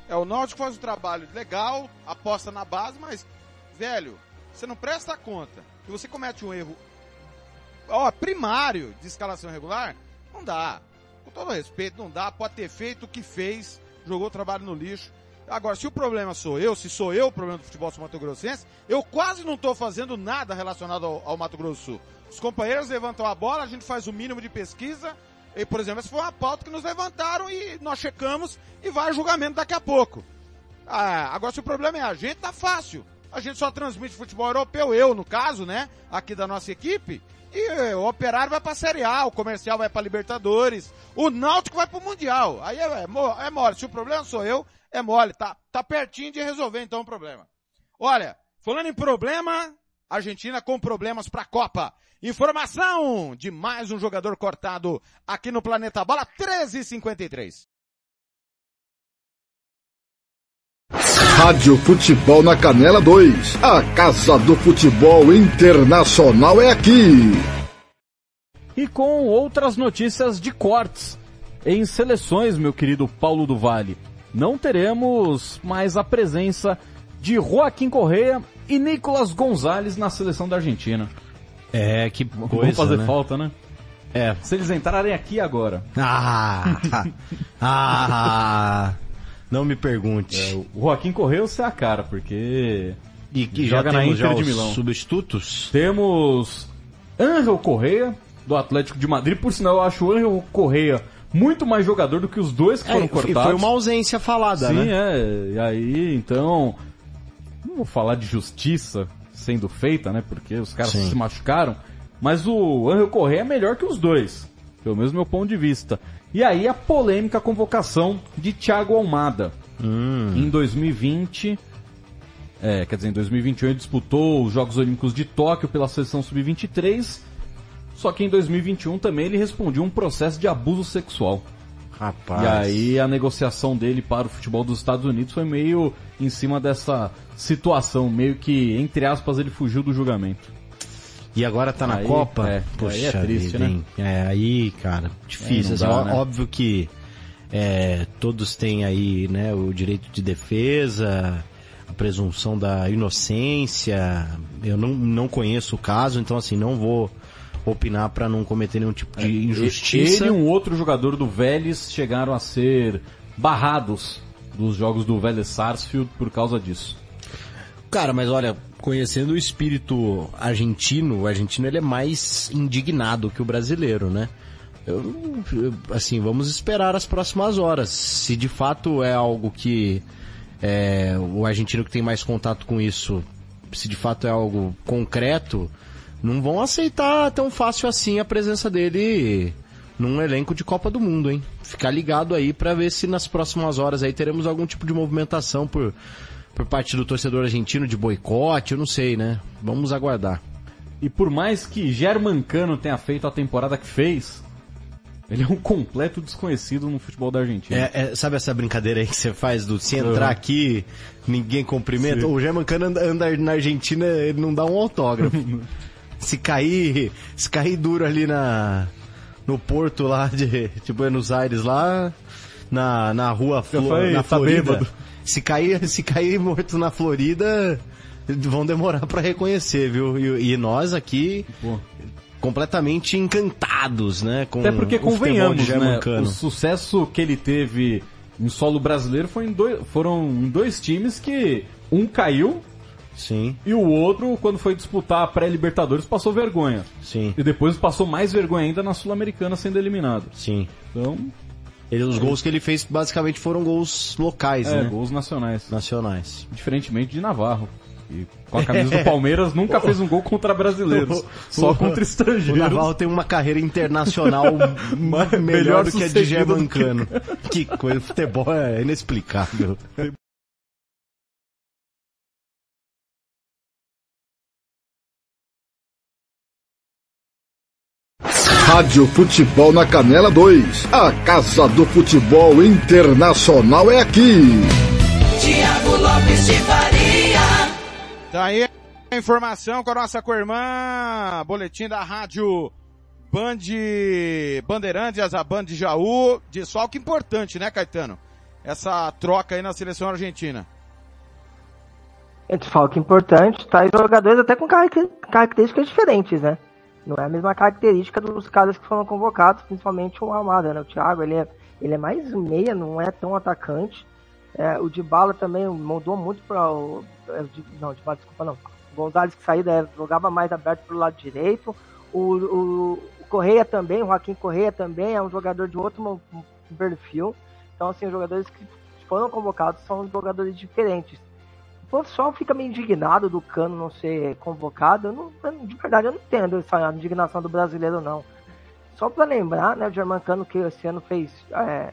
É, o Náutico faz um trabalho legal, aposta na base, mas, velho, você não presta conta que você comete um erro, ó, primário de escalação irregular, não dá. Com todo respeito, não dá. Pode ter feito o que fez, jogou o trabalho no lixo. Agora, se o problema sou eu, se sou eu o problema do futebol Mato Grossense, eu quase não estou fazendo nada relacionado ao, ao Mato Grosso Sul. Os companheiros levantam a bola, a gente faz o mínimo de pesquisa, e, por exemplo, essa foi uma pauta que nos levantaram e nós checamos e vai a julgamento daqui a pouco. Ah, agora se o problema é a gente, tá fácil. A gente só transmite futebol europeu, eu no caso, né, aqui da nossa equipe, e eh, o Operário vai pra Série A, o Comercial vai pra Libertadores, o Náutico vai pro Mundial. Aí é, é, é mole, se o problema sou eu, é mole, tá, tá pertinho de resolver então o problema. Olha, falando em problema, Argentina com problemas pra Copa. Informação de mais um jogador cortado aqui no Planeta Bola 1353. Rádio Futebol na Canela 2. A Casa do Futebol Internacional é aqui. E com outras notícias de cortes em seleções, meu querido Paulo do Vale. Não teremos mais a presença de Joaquim Correia e Nicolas Gonzalez na seleção da Argentina. É, que Vão coisa, fazer né? falta, né? É. Se eles entrarem aqui agora. Ah, ah, não me pergunte. É, o Joaquim Correia você é a cara, porque... E que já joga na temos Inter já de os Milão. substitutos? Temos Angel Correia, do Atlético de Madrid. Por sinal, eu acho o Angel Correia muito mais jogador do que os dois que É, foram e cortados. foi uma ausência falada, Sim, né? é. E aí, então... Não vou falar de justiça sendo feita, né? Porque os caras Sim. se machucaram. Mas o Angel Correia é melhor que os dois. Pelo menos meu ponto de vista. E aí a polêmica convocação de Thiago Almada. Hum. Em 2020... É, quer dizer, em 2021 ele disputou os Jogos Olímpicos de Tóquio pela seleção sub-23. Só que em 2021 também ele respondia um processo de abuso sexual. Rapaz. E aí a negociação dele para o futebol dos Estados Unidos foi meio em cima dessa situação, meio que, entre aspas, ele fugiu do julgamento. E agora tá na Aí, Copa? é, Poxa aí é triste, vida, né? É, aí, cara, difícil. É, assim, dá, né? Óbvio que é, todos têm aí, né, o direito de defesa, a presunção da inocência. Eu não, não conheço o caso, então assim, não vou opinar pra não cometer nenhum tipo de injustiça. Ele e um outro jogador do Vélez chegaram a ser barrados dos jogos do Vélez Sarsfield por causa disso. Cara, mas olha, conhecendo o espírito argentino, o argentino ele é mais indignado que o brasileiro, né? Eu, eu, assim, vamos esperar as próximas horas. Se de fato é algo que é, o argentino que tem mais contato com isso, se de fato é algo concreto, não vão aceitar tão fácil assim a presença dele num elenco de Copa do Mundo, hein? Ficar ligado aí para ver se nas próximas horas aí teremos algum tipo de movimentação por, por parte do torcedor argentino de boicote, eu não sei, né? Vamos aguardar. E por mais que Germancano tenha feito a temporada que fez, ele é um completo desconhecido no futebol da Argentina. É, é, sabe essa brincadeira aí que você faz do se entrar Uhum. aqui, ninguém cumprimenta? Sim. O Germancano anda, anda na Argentina, ele não dá um autógrafo. se cair, se cair duro ali na no porto lá de, de Buenos Aires lá na, na rua Flo, falei, na tá Florida. bêbado. Se cair, se cair morto na Florida, vão demorar pra reconhecer, viu? E, e nós aqui completamente encantados, né, com Até porque convenhamos, né? O sucesso que ele teve em solo brasileiro foi em dois, foram em dois times que um caiu Sim. e o outro, quando foi disputar a pré-Libertadores, passou vergonha. Sim. E depois passou mais vergonha ainda na Sul-Americana sendo eliminado. Sim. Então, Ele, os gols que ele fez basicamente foram gols locais, é, né? gols nacionais. Nacionais. Diferentemente de Navarro. E com a camisa do Palmeiras nunca fez um gol contra brasileiros. só contra estrangeiros. O Navarro tem uma carreira internacional melhor, melhor do que a de Germancano. Que coisa, futebol é inexplicável. Rádio Futebol na Canela 2. A Casa do Futebol Internacional é aqui. Tiago Lopes de Faria. Tá aí a informação com a nossa co-irmã, boletim da rádio Band Bandeirantes, a Band Jaú, de só que importante, né, Caetano? Essa troca aí na seleção argentina. É desfalque importante, traz jogadores até com caracter- características diferentes, né? Não é a mesma característica dos caras que foram convocados, principalmente o Almada, né? O Thiago, ele é, ele é mais meia, não é tão atacante. É, o Dybala também mudou muito para o... é, o Não, Dybala, desculpa, não. O Gonzalez que saiu, é, jogava mais aberto pro lado direito. O, o, o Correia também, o Joaquim Correia também é um jogador de outro perfil. Então, assim, os jogadores que foram convocados são jogadores diferentes. Pessoal fica meio indignado do Cano não ser convocado. Eu não, de verdade, eu não entendo essa indignação do brasileiro, não. Só para lembrar, né, o Germancano que esse ano fez é,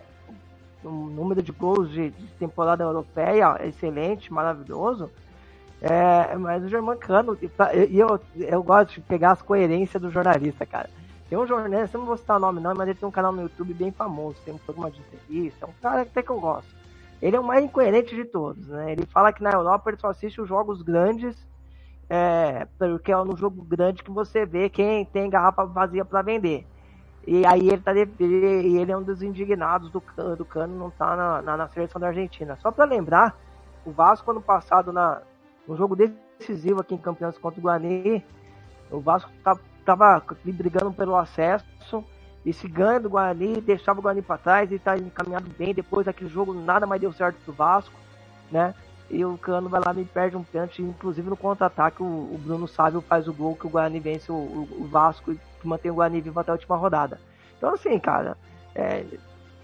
um número de gols de, de temporada europeia excelente, maravilhoso. É, mas o Germancano, e eu, eu gosto de pegar as coerências do jornalista, cara. Tem um jornalista, não vou citar o nome não, mas ele tem um canal no YouTube bem famoso, tem um programa de entrevista, é um cara até que eu gosto. Ele é o mais incoerente de todos, né? Ele fala que na Europa ele só assiste os jogos grandes, é, porque é no jogo grande que você vê quem tem garrafa vazia para vender. E aí ele, tá, ele, ele é um dos indignados do, do Cano não tá na, na, na seleção da Argentina. Só para lembrar, o Vasco ano passado, na, no jogo decisivo aqui em Campeões contra o Guarani, o Vasco tá, tava brigando pelo acesso e se ganha do Guarani, deixava o Guarani para trás e tá encaminhado bem. Depois daquele jogo, nada mais deu certo pro Vasco, né? E o Cano vai lá me perde um pênalti, inclusive no contra-ataque, o, o Bruno Sávio faz o gol que o Guarani vence o, o- o Vasco e mantém o Guarani vivo até a última rodada. Então, assim, cara, é,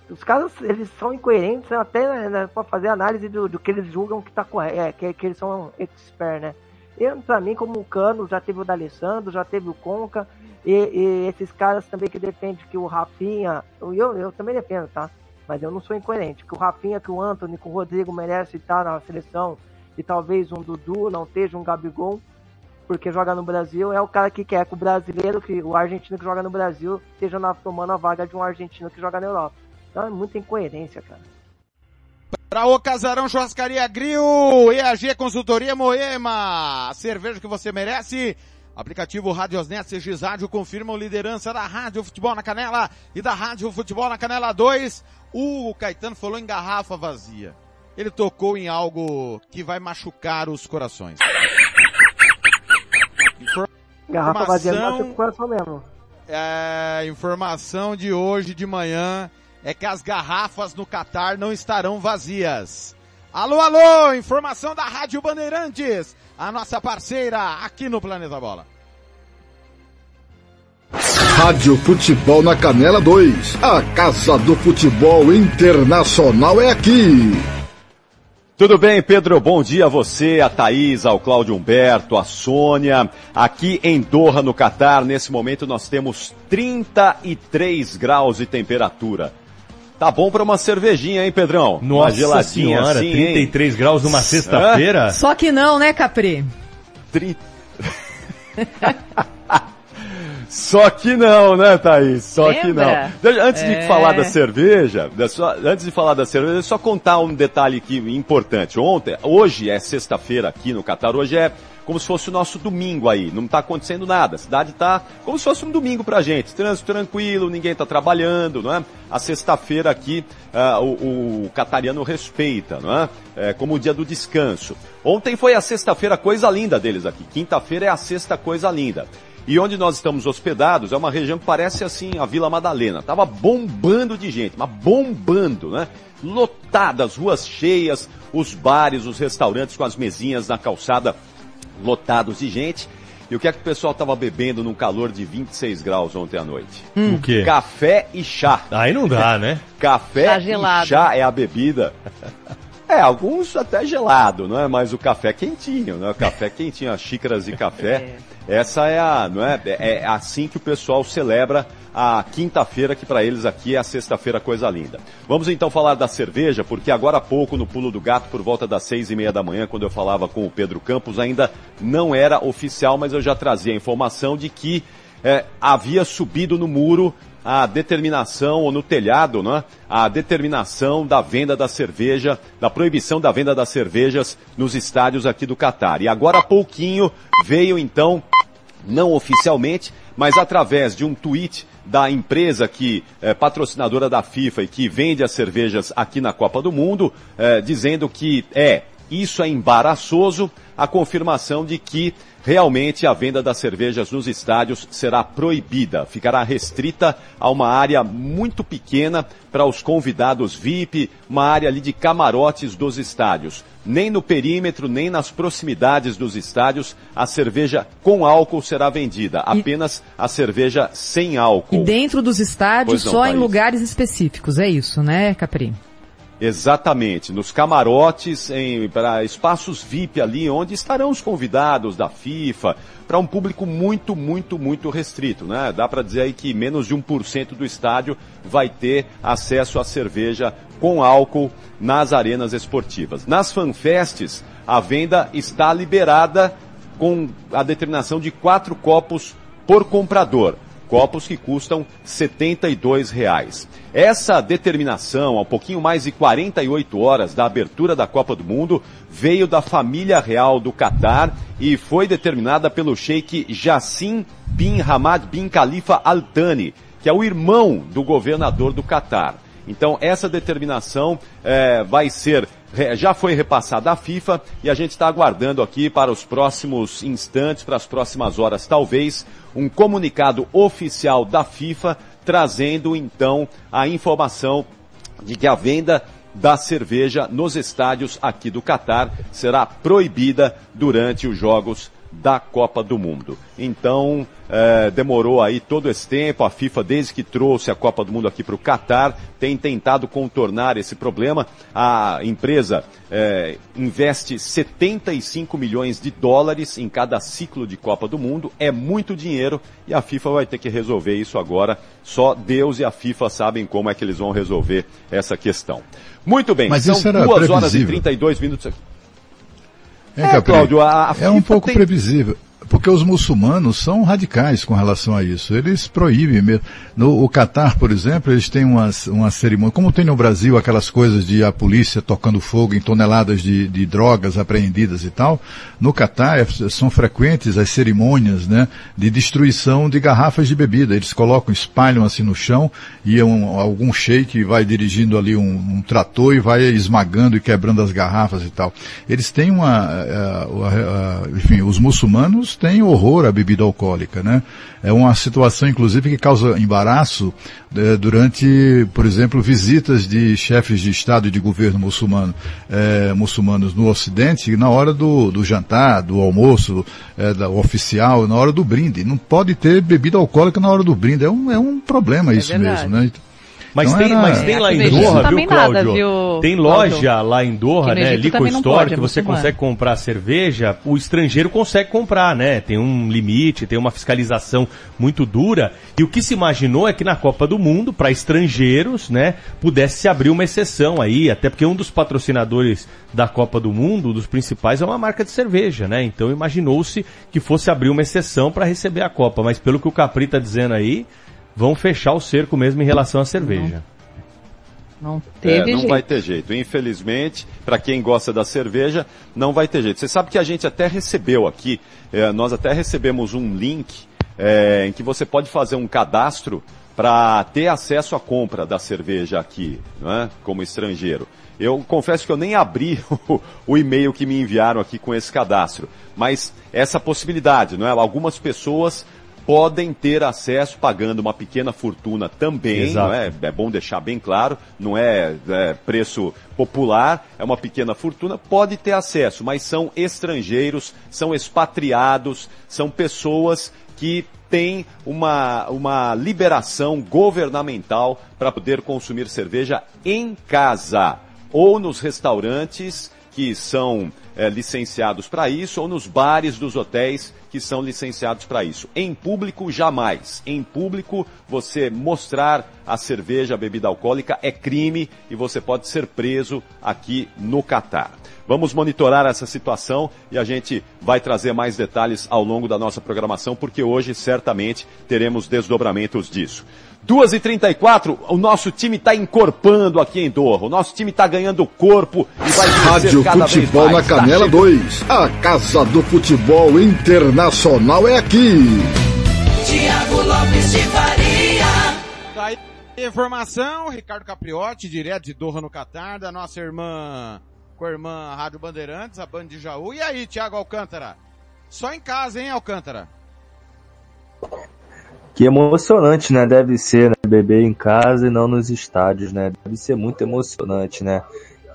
os caras eles são incoerentes até né, para fazer análise do, do que eles julgam que tá correto, é, que, que eles são expert, né? Eu, pra mim, como o Cano, já teve o D'Alessandro, já teve o Conca, e, e esses caras também que defendem que o Rafinha, eu, eu, também defendo, tá? Mas eu não sou incoerente, que o Rafinha, que o Anthony, que o Rodrigo merece estar na seleção, e talvez um Dudu não esteja um Gabigol, porque joga no Brasil, é o cara que quer que o brasileiro, que o argentino que joga no Brasil, esteja na, tomando a vaga de um argentino que joga na Europa. Então é muita incoerência, cara. Pra o Casarão Churrascaria Grill, EAG Consultoria Moema, cerveja que você merece. Aplicativo Radiosnet CX Rádio confirmam liderança da Rádio Futebol na Canela e da Rádio Futebol na Canela 2. O Caetano falou em garrafa vazia. Ele tocou em algo que vai machucar os corações. Garrafa vazia machuca o coração mesmo. É, informação de hoje de manhã é que as garrafas no Catar não estarão vazias. Alô, alô, informação da Rádio Bandeirantes, a nossa parceira aqui no Planeta Bola. Rádio Futebol na Canela 2. A Casa do Futebol Internacional é aqui. Tudo bem, Pedro? Bom dia a você, a Thaís, ao Cláudio Humberto, a Sônia. Aqui em Doha, no Catar, nesse momento nós temos 33 graus de temperatura. Tá bom para uma cervejinha, hein, Pedrão? Nossa uma geladinha senhora, assim, 33 hein? graus numa sexta-feira? Só que não, né, Capri? Tri... Só que não, né, Thaís? Só Lembra? que não. Deixa- Antes É. de falar da cerveja, antes de falar da cerveja, só contar um detalhe aqui importante. Ontem, hoje é sexta-feira aqui no Catar, hoje é como se fosse o nosso domingo aí. Não está acontecendo nada. A cidade está como se fosse um domingo pra gente. Trânsito tranquilo, ninguém está trabalhando, não é? A sexta-feira aqui, ah, o, o catariano respeita, não é? É como o dia do descanso. Ontem foi a sexta-feira coisa linda deles aqui. Quinta-feira é a sexta coisa linda. E onde nós estamos hospedados é uma região que parece assim a Vila Madalena. Tava bombando de gente, mas bombando, né? Lotadas, ruas cheias, os bares, os restaurantes com as mesinhas na calçada lotados de gente. E o que é que o pessoal tava bebendo num calor de 26 graus ontem à noite? O quê? Café e chá. Aí não dá, né? Café Chá e gelado. chá é a bebida. É, alguns até gelado, não é? Mas o café quentinho, né? O café quentinho, as xícaras de café. Essa é a, não é? É assim que o pessoal celebra a quinta-feira, que para eles aqui é a sexta-feira coisa linda. Vamos então falar da cerveja, porque agora há pouco no Pulo do Gato, por volta das seis e meia da manhã, quando eu falava com o Pedro Campos, ainda não era oficial, mas eu já trazia a informação de que é, havia subido no muro a determinação, ou no telhado, né? A determinação da venda da cerveja, da proibição da venda das cervejas nos estádios aqui do Catar. E agora há pouquinho veio então, não oficialmente, mas através de um tweet da empresa que é patrocinadora da FIFA e que vende as cervejas aqui na Copa do Mundo, é, dizendo que é, isso é embaraçoso, a confirmação de que realmente a venda das cervejas nos estádios será proibida, ficará restrita a uma área muito pequena para os convidados VIP, uma área ali de camarotes dos estádios. Nem no perímetro, nem nas proximidades dos estádios, a cerveja com álcool será vendida, apenas a cerveja sem álcool. E dentro dos estádios, não, só em lugares específicos, é isso, né, Capri? Exatamente, nos camarotes, para espaços VIP ali, onde estarão os convidados da FIFA, para um público muito, muito, muito restrito, né? Dá para dizer aí que menos de 1% do estádio vai ter acesso à cerveja com álcool nas arenas esportivas. Nas fanfests, a venda está liberada com a determinação de quatro copos por comprador. Copos que custam 72 reais. Essa determinação, um pouquinho mais de 48 horas da abertura da Copa do Mundo, veio da família real do Catar e foi determinada pelo sheik Jassim bin Hamad bin Khalifa Al Thani, que é o irmão do governador do Catar. Então essa determinação eh, vai ser já foi repassada à FIFA e a gente está aguardando aqui para os próximos instantes, para as próximas horas, talvez, um comunicado oficial da FIFA trazendo então a informação de que a venda da cerveja nos estádios aqui do Catar será proibida durante os jogos da Copa do Mundo. Então, eh, demorou aí todo esse tempo, a FIFA, desde que trouxe a Copa do Mundo aqui para o Catar, tem tentado contornar esse problema. A empresa eh, investe 75 milhões de dólares em cada ciclo de Copa do Mundo, é muito dinheiro e a FIFA vai ter que resolver isso agora. Só Deus e a FIFA sabem como é que eles vão resolver essa questão. Muito bem, Mas são isso era duas horas e previsível. 32 minutos aqui. É, É, Cláudio, a- a é um pouco tem- previsível. Porque os muçulmanos são radicais com relação a isso. Eles proíbem mesmo. No o Catar, por exemplo, eles têm uma, uma cerimônia, como tem no Brasil aquelas coisas de a polícia tocando fogo em toneladas de, de drogas apreendidas e tal. No Catar é- são frequentes as cerimônias, né, de destruição de garrafas de bebida. Eles colocam, espalham assim no chão e um, algum sheik vai dirigindo ali um, um trator e vai esmagando e quebrando as garrafas e tal. Eles têm uma, eh, eh, eh, enfim, os muçulmanos muçulmanos têm horror à bebida alcoólica, né? É uma situação, inclusive, que causa embaraço eh, durante, por exemplo, visitas de chefes de Estado e de governo muçulmano, eh, muçulmanos no Ocidente, na hora do, do jantar, do almoço, eh, da, oficial, na hora do brinde. Não pode ter bebida alcoólica na hora do brinde. É um, é um problema isso verdade. mesmo, né? Mas, Então tem, era- mas tem lá em Doha, não viu, Cláudio? nada, viu, tem Cláudio? loja lá em Doha, né? Liquor Store, pode, que você consegue comprar cerveja, o estrangeiro consegue comprar, né? Tem um limite, tem uma fiscalização muito dura. E o que se imaginou é que na Copa do Mundo, para estrangeiros, né, pudesse se abrir uma exceção aí, até porque um dos patrocinadores da Copa do Mundo, dos principais, é uma marca de cerveja, né? Então imaginou-se que fosse abrir uma exceção para receber a Copa. Mas pelo que o Capri tá dizendo aí, vão fechar o cerco mesmo em relação à cerveja. Não É, teve não jeito. vai ter jeito. Infelizmente, para quem gosta da cerveja, não vai ter jeito. Você sabe que a gente até recebeu aqui, é, nós até recebemos um link é, em que você pode fazer um cadastro para ter acesso à compra da cerveja aqui, não é? como estrangeiro. Eu confesso que eu nem abri o, o e-mail que me enviaram aqui com esse cadastro, mas essa possibilidade, não é? Algumas pessoas podem ter acesso pagando uma pequena fortuna também, é? É bom deixar bem claro, não é, é, preço popular, é uma pequena fortuna, pode ter acesso, mas são estrangeiros, são expatriados, são pessoas que têm uma, uma liberação governamental para poder consumir cerveja em casa ou nos restaurantes que são é, licenciados para isso, ou nos bares dos hotéis que são licenciados para isso. Em público, jamais. Em público, você mostrar a cerveja, a bebida alcoólica é crime e você pode ser preso aqui no Catar. Vamos monitorar essa situação e a gente vai trazer mais detalhes ao longo da nossa programação, porque hoje certamente teremos desdobramentos disso. 2h34, o nosso time está encorpando aqui em Doha. O nosso time está ganhando corpo e vai Rádio cada Futebol vez na mais. Tá Canela chegando. 2. A Casa do Futebol Internacional é aqui. Tiago Lopes de Faria. Tá aí informação, Ricardo Capriotti, direto de Doha no Catar, da nossa irmã, com a irmã Rádio Bandeirantes, a Band de Jaú. E aí, Thiago Alcântara? Só em casa, hein, Alcântara? Que emocionante, né? Deve ser, né? Beber em casa e não nos estádios, né? Deve ser muito emocionante, né?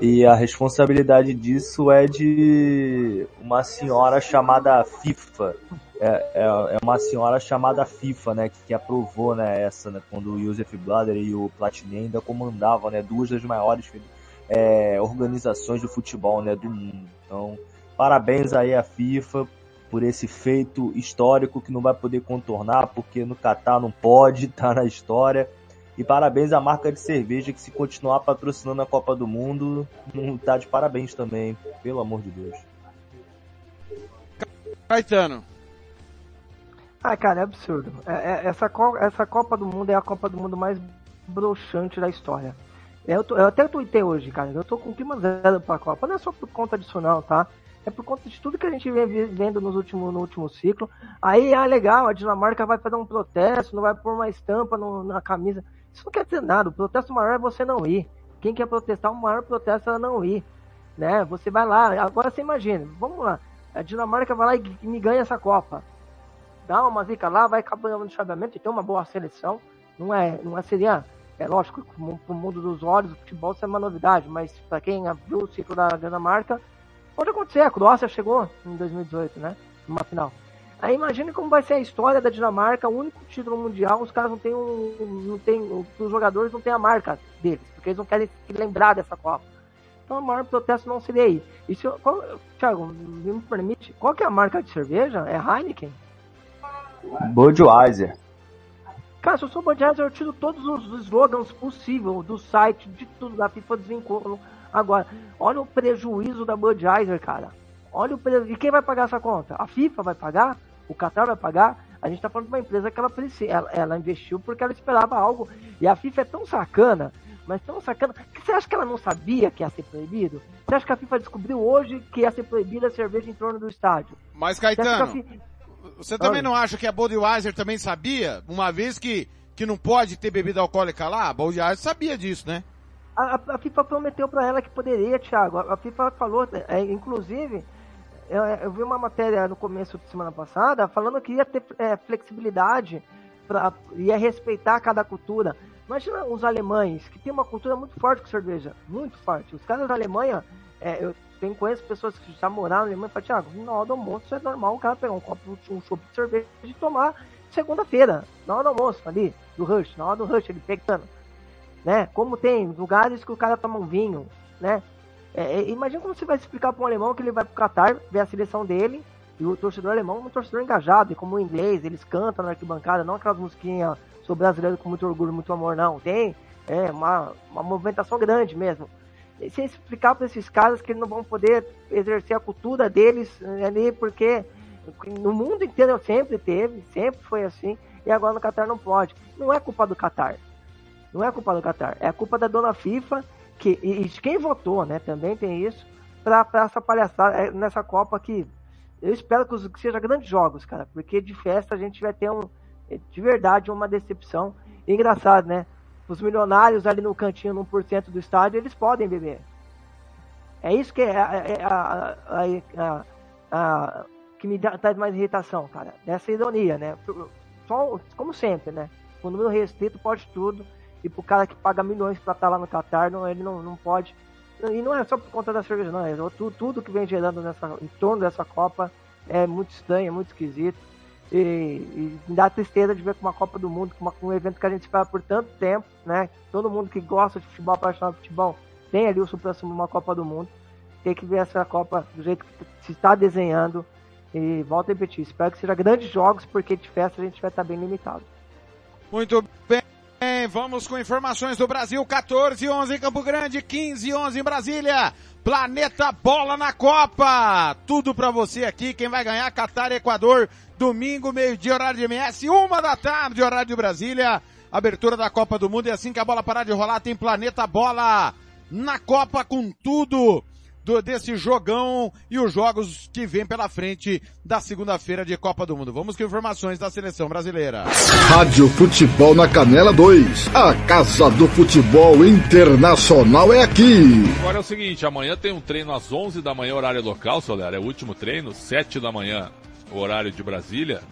E a responsabilidade disso é de uma senhora chamada FIFA. É, é, é uma senhora chamada FIFA, né? Que, que aprovou, né? Essa, né? Quando o Joseph Blatter e o Platini ainda comandavam, né? Duas das maiores é, organizações de futebol, né? Do mundo. Então, parabéns aí à FIFA por esse feito histórico que não vai poder contornar, porque no Catar não pode, tá na história. E parabéns à marca de cerveja que se continuar patrocinando a Copa do Mundo, não tá de parabéns também, pelo amor de Deus. Caetano. Ah, cara, é absurdo. É- é- essa, co- essa Copa do Mundo é a Copa do Mundo mais broxante da história. Eu, tô- eu até tuitei hoje, cara. Eu tô com clima zero pra Copa. Não é só por conta disso, não, tá? É por conta de tudo que a gente vem vendo nos últimos, no último ciclo. Aí, ah, legal, a Dinamarca vai fazer um protesto, não vai pôr uma estampa no- na camisa. Isso não quer dizer nada. O protesto maior é você não ir. Quem quer protestar, o maior protesto é não ir. Né? Você vai lá. Agora você imagina, vamos lá. A Dinamarca vai lá e, me ganha essa Copa dá uma zica lá, vai acabando no chaveamento e tem uma boa seleção. Não é, não é seria, é lógico, pro mundo dos olhos, o futebol isso é uma novidade, mas para quem viu o ciclo da Dinamarca, pode acontecer. A Croácia chegou em 2018, né? Numa final. Aí imagine como vai ser a história da Dinamarca, o único título mundial, os caras não tem um, não tem, os jogadores não têm a marca deles, porque eles não querem se lembrar dessa Copa. Então o maior protesto não seria aí. E se, qual, Thiago, me permite, qual que é a marca de cerveja? É Heineken? Budweiser. Cara, se eu sou Budweiser, eu tiro todos os slogans possíveis do site, de tudo da FIFA desvincula. Agora, olha o prejuízo da Budweiser, cara. Olha o prejuízo. E quem vai pagar essa conta? A FIFA vai pagar? O Qatar vai pagar? A gente tá falando de uma empresa que ela, ela, ela investiu porque ela esperava algo. E a FIFA é tão sacana, mas tão sacana. que Você acha que ela não sabia que ia ser proibido? Você acha que a FIFA descobriu hoje que ia ser proibida a cerveja em torno do estádio? Mas, Você Caetano, fi- você também não acha que a Budweiser também sabia? Uma vez que, que não pode ter bebida alcoólica lá, a Budweiser sabia disso, né? A, a- FIFA prometeu para ela que poderia, Thiago. A, FIFA falou, é, inclusive, eu, eu vi uma matéria no começo de semana passada falando que ia ter é, flexibilidade, pra, ia respeitar cada cultura. Imagina os alemães, que tem uma cultura muito forte com cerveja, muito forte. Os caras da Alemanha, é, eu tenho, conheço pessoas que já moraram na Alemanha e falam, Thiago, na hora do almoço é normal o cara pegar um copo, um chopp de cerveja e tomar segunda-feira, na hora do almoço ali, do rush, na hora do rush, ele pegando. Né? Como tem lugares que o cara toma um vinho, né? É, imagina como você vai explicar para um alemão que ele vai para o Qatar ver a seleção dele e o torcedor alemão é um torcedor engajado, e como o inglês, eles cantam na arquibancada, não aquelas musiquinhas sou brasileiro com muito orgulho, muito amor, não. Tem é, uma, uma movimentação grande mesmo. E se explicar para esses caras que eles não vão poder exercer a cultura deles eh, ali, porque no mundo inteiro sempre teve, sempre foi assim, e agora no Qatar não pode. Não é culpa do Qatar. Não é culpa do Qatar. É culpa da dona FIFA, que, e, e quem votou, né? Também tem isso, para essa palhaçada, é, nessa Copa que eu espero que, que seja grandes jogos, cara, porque de festa a gente vai ter um, de verdade uma decepção. Engraçado, né? Os milionários ali no cantinho, no 1% do estádio, eles podem beber. É isso que é, é a, a, a, que me dá, traz mais irritação, cara. Dessa ironia, né? Só, como sempre, né? O número restrito pode tudo. E pro cara que paga milhões para estar tá lá no Qatar, não, ele não, não pode. E não é só por conta da cerveja, não. É tudo, tudo que vem gerando nessa, em torno dessa Copa é muito estranho, é muito esquisito. E, e me dá tristeza de ver com uma Copa do Mundo, com, um evento que a gente espera por tanto tempo, né? Todo mundo que gosta de futebol, apaixonado de futebol, tem ali o supra-sumo uma Copa do Mundo. Tem que ver essa Copa do jeito que se está desenhando. E volto a repetir, espero que seja grandes jogos, porque de festa a gente vai estar bem limitado. Muito bem. Vamos com informações do Brasil. 14 11 em Campo Grande, 15 11 em Brasília. Planeta Bola na Copa. Tudo para você aqui. Quem vai ganhar? Qatar Equador. Domingo, meio-dia, horário de MS. Uma da tarde, horário de Brasília. Abertura da Copa do Mundo. E assim que a bola parar de rolar, tem Planeta Bola na Copa com tudo do, desse jogão e os jogos que vem pela frente da segunda-feira de Copa do Mundo. Vamos com informações da seleção brasileira. Rádio Futebol na Canela 2. A Casa do Futebol Internacional é aqui. Agora é o seguinte, amanhã tem um treino às 11 da manhã, horário local, Soler. É o último treino, 7 da manhã, o horário de Brasília.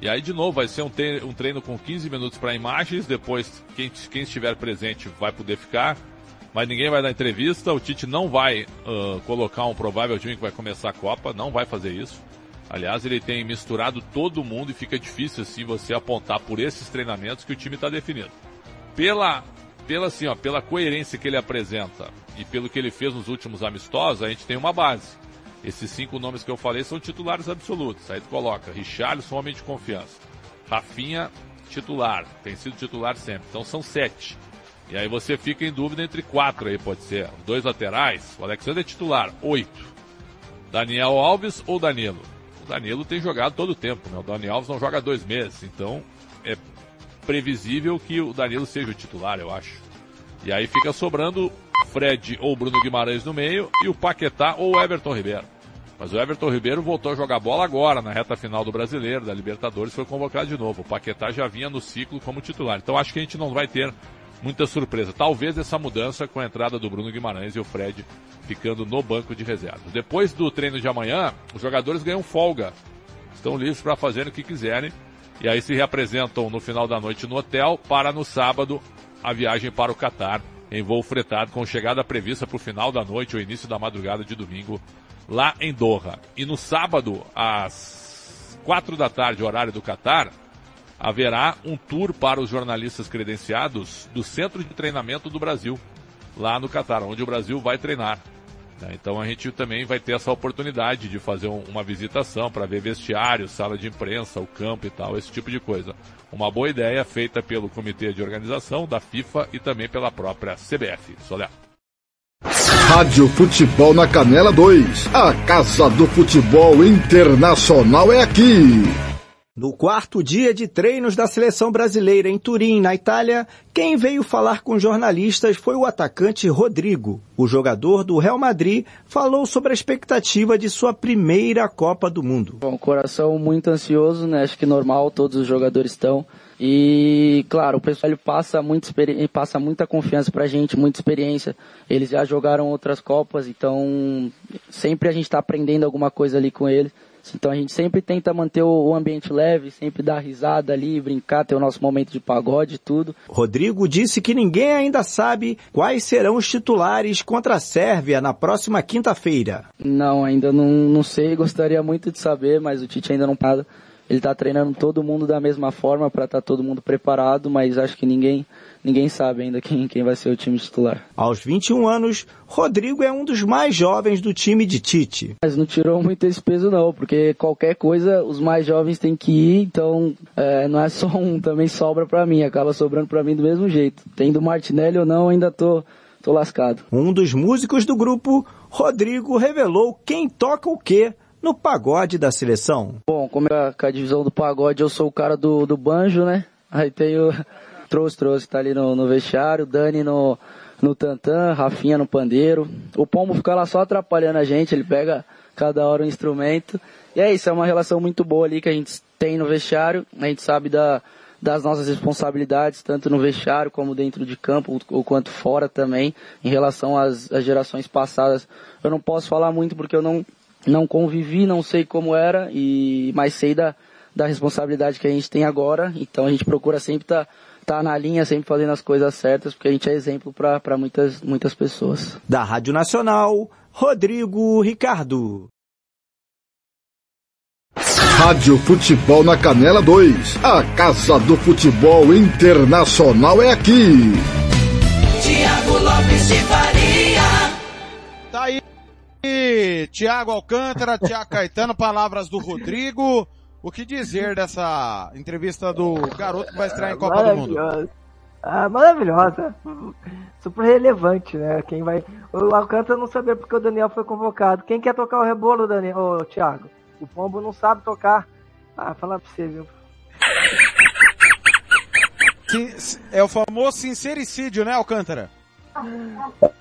E aí, de novo, vai ser um treino, um treino com 15 minutos para imagens. Depois, quem, quem estiver presente vai poder ficar mas ninguém vai dar entrevista. O Tite não vai uh, colocar um provável time que vai começar a Copa, não vai fazer isso. Aliás, ele tem misturado todo mundo e fica difícil assim você apontar por esses treinamentos que o time está definido. Pela, pela assim, ó, pela coerência que ele apresenta e pelo que ele fez nos últimos amistosos, a gente tem uma base. Esses cinco nomes que eu falei são titulares absolutos. Aí tu coloca Richarlison, homem de confiança. Rafinha, titular. Tem sido titular sempre. Então são sete. E aí você fica em dúvida entre quatro aí, pode ser. Dois laterais, o Alexandre é titular, oito. Daniel Alves ou Danilo? O Danilo tem jogado todo o tempo, né? O Daniel Alves não joga dois meses, então é previsível que o Danilo seja o titular, eu acho. E aí fica sobrando Fred ou Bruno Guimarães no meio e o Paquetá ou Everton Ribeiro. Mas o Everton Ribeiro voltou a jogar bola agora, na reta final do Brasileiro, da Libertadores, foi convocado de novo. O Paquetá já vinha no ciclo como titular. Então acho que a gente não vai ter muita surpresa. Talvez essa mudança com a entrada do Bruno Guimarães e o Fred ficando no banco de reservas. Depois do treino de amanhã, os jogadores ganham folga. Estão livres para fazer o que quiserem. E aí se reapresentam no final da noite no hotel para no sábado a viagem para o Catar em voo fretado com chegada prevista para o final da noite ou início da madrugada de domingo lá em Doha. E no sábado às quatro da tarde, horário do Catar, haverá um tour para os jornalistas credenciados do Centro de Treinamento do Brasil, lá no Catar, onde o Brasil vai treinar. Né? Então a gente também vai ter essa oportunidade de fazer uma visitação para ver vestiário, sala de imprensa, o campo e tal, esse tipo de coisa. Uma boa ideia feita pelo Comitê de Organização da FIFA e também pela própria CBF. Soler. Rádio Futebol na Canela 2. A Casa do Futebol Internacional é aqui. No quarto dia de treinos da seleção brasileira em Turim, na Itália, quem veio falar com jornalistas foi o atacante Rodrigo. O jogador do Real Madrid falou sobre a expectativa de sua primeira Copa do Mundo. Bom, coração muito ansioso, né? Acho que normal, todos os jogadores estão. E, claro, o pessoal passa, muito, passa muita confiança pra gente, muita experiência. Eles já jogaram outras Copas, então sempre a gente está aprendendo alguma coisa ali com eles. Então a gente sempre tenta manter o ambiente leve, sempre dar risada ali, brincar, ter o nosso momento de pagode e tudo. Rodrigo disse que ninguém ainda sabe quais serão os titulares contra a Sérvia na próxima quinta-feira. Não, ainda não, não sei, gostaria muito de saber, mas o Tite ainda não nada. Ele tá treinando todo mundo da mesma forma para estar todo mundo preparado, mas acho que ninguém ninguém sabe ainda quem, quem vai ser o time titular. Aos 21 anos, Rodrigo é um dos mais jovens do time de Tite. Mas não tirou muito esse peso não, porque qualquer coisa os mais jovens têm que ir, então é, não é só um, também sobra para mim, acaba sobrando para mim do mesmo jeito. Tendo Martinelli ou não, ainda tô, tô lascado. Um dos músicos do grupo, Rodrigo, revelou quem toca o quê no pagode da seleção. Bom, como é com a divisão do pagode, eu sou o cara do, do banjo, né? Aí tenho. Trouxe, trouxe, tá ali no, no vestiário, Dani no, no tantã, Rafinha no pandeiro. O Pombo fica lá só atrapalhando a gente, ele pega cada hora um instrumento. E é isso, é uma relação muito boa ali que a gente tem no vestiário. A gente sabe da, das nossas responsabilidades, tanto no vestiário como dentro de campo, ou quanto fora também, em relação às, às gerações passadas. Eu não posso falar muito porque eu não, não convivi, não sei como era, e mas sei da, da responsabilidade que a gente tem agora. Então a gente procura sempre estar tá, na linha, sempre fazendo as coisas certas, porque a gente é exemplo para muitas, muitas pessoas. Da Rádio Nacional, Rodrigo Ricardo. Rádio Futebol na Canela 2. A Casa do Futebol Internacional é aqui. Tiago Lopes de Faria. Tá aí, Tiago Alcântara, Tiago Caetano, palavras do Rodrigo. O que dizer dessa entrevista do garoto que vai estrear em Copa do Mundo? Maravilhosa. Ah, maravilhosa. Super relevante, né? Quem vai. O Alcântara não sabia porque o Daniel foi convocado. Quem quer tocar o rebolo, Daniel? Ô, Thiago? O Pombo não sabe tocar. Ah, fala pra você, viu? É o famoso sincericídio, né, Alcântara?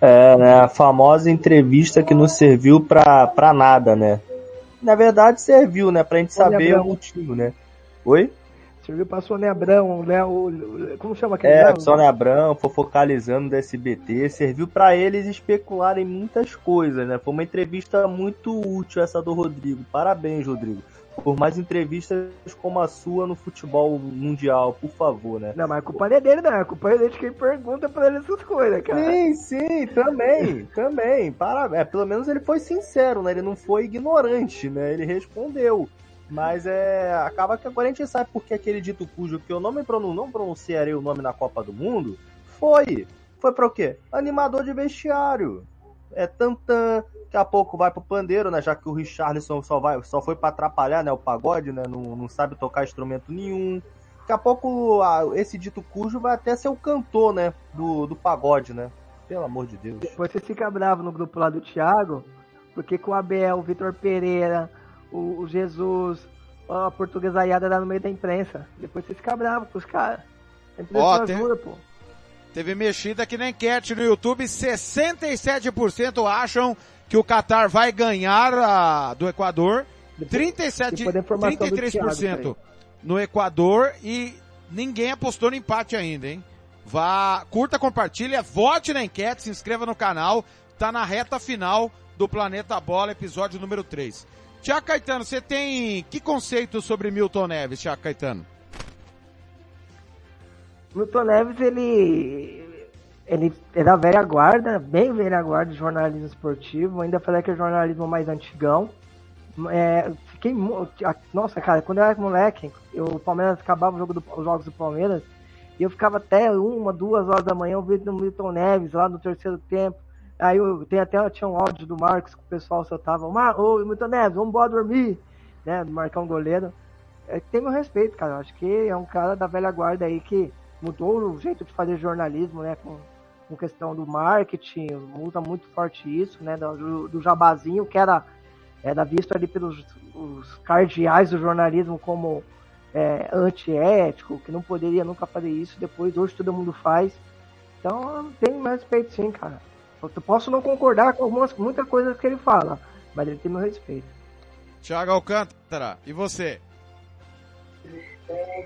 É, né? A famosa entrevista que não serviu pra, pra nada, né? Na verdade serviu, né? Pra gente Sônia saber Abrão. o motivo, né? Oi? Serviu pra Sônia Abrão, né? O, como chama aquele? É, Léo? Sônia Abrão, foi focalizando do SBT, serviu pra eles especularem muitas coisas, né? Foi uma entrevista muito útil essa do Rodrigo. Parabéns, Rodrigo. Por mais entrevistas como a sua no futebol mundial, por favor, né? Não, mas a culpa não é dele, não. A culpa é dele de quem pergunta pra ele essas coisas, cara. Sim, sim, também, também. Parabéns. É, pelo menos ele foi sincero, né? Ele não foi ignorante, né? Ele respondeu. Mas é. Acaba que agora a gente sabe porque aquele dito cujo que eu não me pronun... não pronunciarei o nome na Copa do Mundo foi. Foi pra o quê? Animador de vestiário. É tantã. Daqui a pouco vai pro pandeiro, né? Já que o Richarlison só, vai, só foi pra atrapalhar, né? O pagode, né? Não, não sabe tocar instrumento nenhum. Daqui a pouco ah, esse dito cujo vai até ser o cantor, né? Do, do pagode, né? Pelo amor de Deus. Depois você fica bravo no grupo lá do Thiago, porque com o Abel, o Vitor Pereira, o, o Jesus, a portuguesaiada lá no meio da imprensa. Depois você fica bravo com os caras. A imprensa Ó, tem- pô. Teve mexida aqui na enquete no YouTube, 67% acham que o Qatar vai ganhar a, do Equador, 37, depois da informação do 33% Thiago, no Equador e ninguém apostou no empate ainda, hein? Vá, curta, compartilha, vote na enquete, se inscreva no canal, tá na reta final do Planeta Bola, episódio número 3. Tiago Caetano, você tem que conceito sobre Milton Neves, Tiago Caetano? Milton Neves, ele. Ele é da velha guarda, bem velha guarda de jornalismo esportivo. Ainda falei que é jornalismo mais antigão. É, fiquei. Nossa, cara, quando eu era moleque, eu, o Palmeiras acabava o jogo do- os jogos do Palmeiras. E eu ficava até uma, duas horas da manhã ouvindo o Milton Neves lá no terceiro tempo. Aí eu tem até tinha um áudio do Marcos que o pessoal soltava. Ô Milton Neves, vamos embora dormir. Né? Do Marcão Goleiro. É, tem meu respeito, cara. Eu acho que é um cara da velha guarda aí que mudou o jeito de fazer jornalismo, né? Com, com questão do marketing, muda muito forte isso, né? Do, do jabazinho, que era, era visto ali pelos os cardeais do jornalismo como é, antiético, que não poderia nunca fazer isso. Depois, hoje todo mundo faz. Então, tenho meu respeito sim, cara. Eu posso não concordar com algumas, muitas coisas que ele fala, mas ele tem meu respeito. Tiago Alcântara, e você?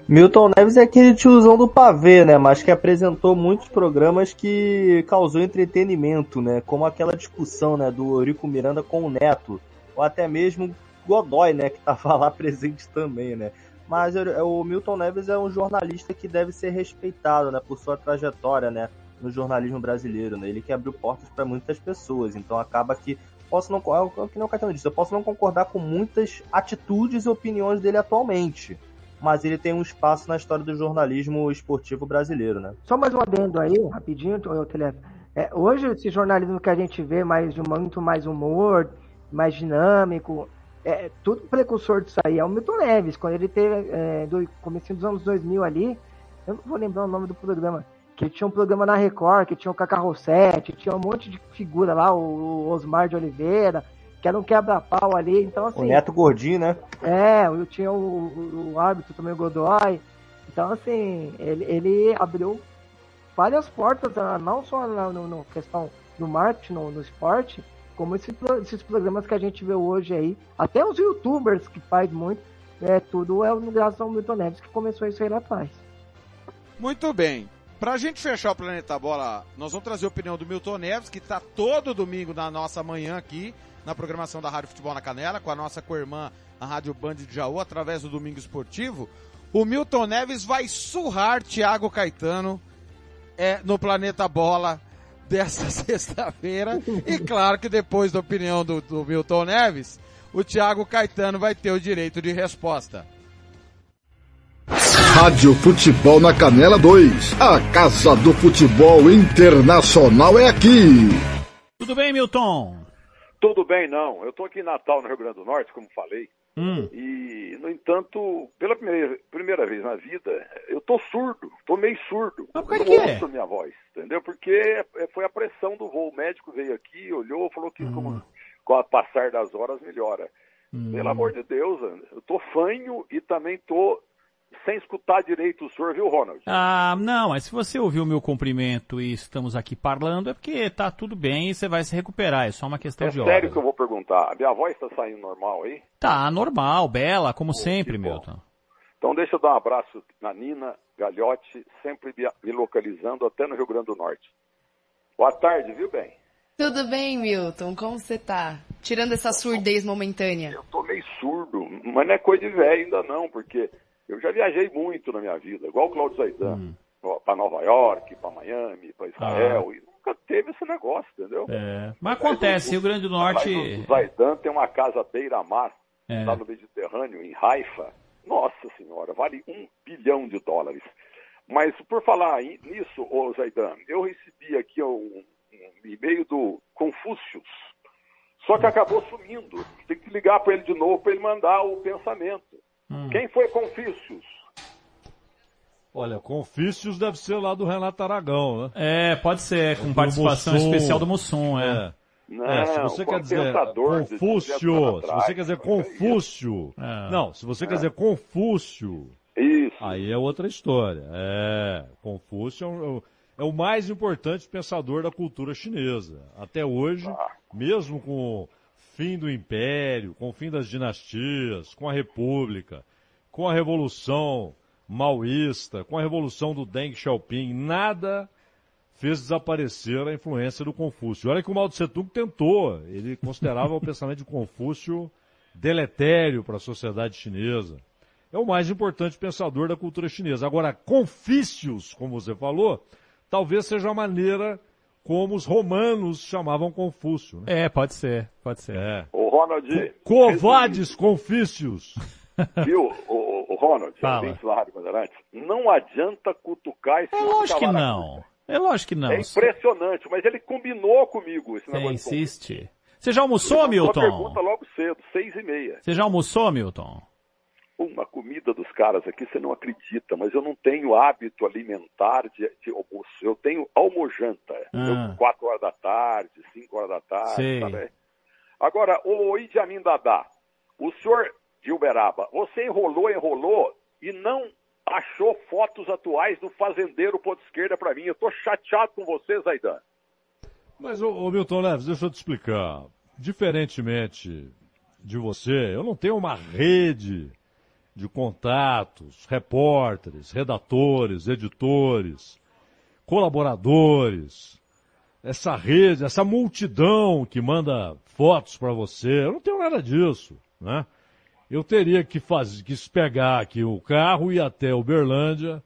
Milton Neves é aquele tiozão do pavê, né? Mas que apresentou muitos programas que causou entretenimento, né? Como aquela discussão, né? Do Eurico Miranda com o Neto. Ou até mesmo Godoy, né? Que tava lá presente também, né? Mas o Milton Neves é um jornalista que deve ser respeitado, né? Por sua trajetória, né? No jornalismo brasileiro, né? Ele que abriu portas para muitas pessoas. Então acaba que posso não, é o que não o Caetano disse, eu posso não concordar com muitas atitudes e opiniões dele atualmente, mas ele tem um espaço na história do jornalismo esportivo brasileiro, né? Só mais um adendo aí, rapidinho, Telef. É, hoje esse jornalismo que a gente vê mais de muito mais humor, mais dinâmico, é tudo precursor disso aí é o Milton Neves, quando ele teve é, do começo dos anos 2000 ali, eu não vou lembrar o nome do programa, que tinha um programa na Record, que tinha o Cacá Rossetti, tinha um monte de figura lá, o Osmar de Oliveira, que era um quebra-pau ali, então assim... O Neto Gordinho, né? É, eu tinha o, o, o árbitro também, o Godoy, então assim, ele, ele abriu várias portas, ah, não só na no, no questão do marketing, no, no esporte, como esse, esses programas que a gente vê hoje aí, até os youtubers que faz muito, é, tudo é graças ao Milton Neves que começou isso aí lá atrás. Muito bem. Pra gente fechar o Planeta Bola, nós vamos trazer a opinião do Milton Neves, que tá todo domingo na nossa manhã aqui, na programação da Rádio Futebol na Canela, com a nossa co-irmã, a Rádio Band de Jaú, através do Domingo Esportivo. O Milton Neves vai surrar Thiago Caetano é, no Planeta Bola dessa sexta-feira. e claro que depois da opinião do, do Milton Neves, o Thiago Caetano vai ter o direito de resposta. Rádio Futebol na Canela 2. A Casa do Futebol Internacional é aqui. Tudo bem, Milton? Tudo bem, não. Eu estou aqui em Natal, no Rio Grande do Norte, como falei. Hum. E, no entanto, pela primeira, primeira vez na vida, eu tô surdo, tô meio surdo. Mas por eu que é? ouço a minha voz, entendeu? Porque é- foi a pressão do voo. O médico veio aqui, olhou, falou que Hum. como, com o passar das horas melhora. Pelo amor de Deus, eu tô fanho e também tô sem escutar direito o senhor, viu, Ronald? Ah, não, mas se você ouviu o meu cumprimento e estamos aqui falando, é porque tá tudo bem e você vai se recuperar, é só uma questão É de sério horas. que eu vou perguntar. A minha voz tá saindo normal aí? Tá, normal, bela, como sempre, Milton. Então deixa eu dar um abraço na Nina Galhote, sempre me- me localizando até no Rio Grande do Norte. Boa tarde, viu, bem? Tudo bem, Milton? Como você tá? Tirando essa surdez momentânea. Eu tô meio surdo, mas não é coisa de velho ainda não, porque eu já viajei muito na minha vida, igual o Claudio Zaidan, Hum. ó, pra Nova York, pra Miami, pra Israel, e nunca teve esse negócio, entendeu? Ah. É, mas acontece, Rio Grande do Norte. O Zaidan tem uma casa beira-mar, É. lá no Mediterrâneo, em Haifa. Nossa senhora, vale um bilhão de dólares. Mas por falar nisso, ô Zaidan, eu recebi aqui um, um e-mail do Confúcius, só que acabou sumindo. Tem que ligar para ele de novo para ele mandar o pensamento. Hum. Quem foi Confúcius? Olha, Confícios deve ser lá do Renato Aragão, né? É, pode ser, com Do participação Mussum. especial do Mussum, é. Não, É, se você quer dizer Confúcio, se você quer dizer Confúcio, É. não, se você quer É. dizer Confúcio, Isso. aí é outra história. É, Confúcio é, um- é o mais importante pensador da cultura chinesa. Até hoje, Ah. mesmo com fim do império, com o fim das dinastias, com a república, com a revolução maoísta, com a revolução do Deng Xiaoping, nada fez desaparecer a influência do Confúcio. Olha que o Mao Tse Tung tentou, ele considerava o pensamento de Confúcio deletério para a sociedade chinesa. É o mais importante pensador da cultura chinesa. Agora, Confícios, como você falou, talvez seja a maneira como os romanos chamavam Confúcio. Né? É, pode ser, pode ser. É. O Ronald, Covades Confícios. viu, o, o Ronald, Fala. ouvinte da Rádio Bandeirantes, não adianta cutucar esse É lógico que não. É lógico que não. É impressionante, mas ele combinou comigo esse Você negócio. insiste. Você já almoçou, Milton? pergunta logo cedo, seis e meia. Você já almoçou, Milton? Uma comida dos caras aqui, você não acredita, mas eu não tenho hábito alimentar de, de almoço. Eu tenho almojanta. Ah. Eu, quatro horas da tarde, cinco horas da tarde, sabe? Agora, o Idi Amin Dadá, o senhor de Uberaba, você enrolou, enrolou e não achou fotos atuais do fazendeiro ponto esquerda para mim. Eu tô chateado com você, Zaidan. Mas, ô, ô, Milton Neves, deixa eu te explicar. Diferentemente de você, eu não tenho uma rede de contatos, repórteres, redatores, editores, colaboradores, essa rede, essa multidão que manda fotos para você. Eu não tenho nada disso, né? Eu teria que fazer, que pegar aqui o carro e ir até Uberlândia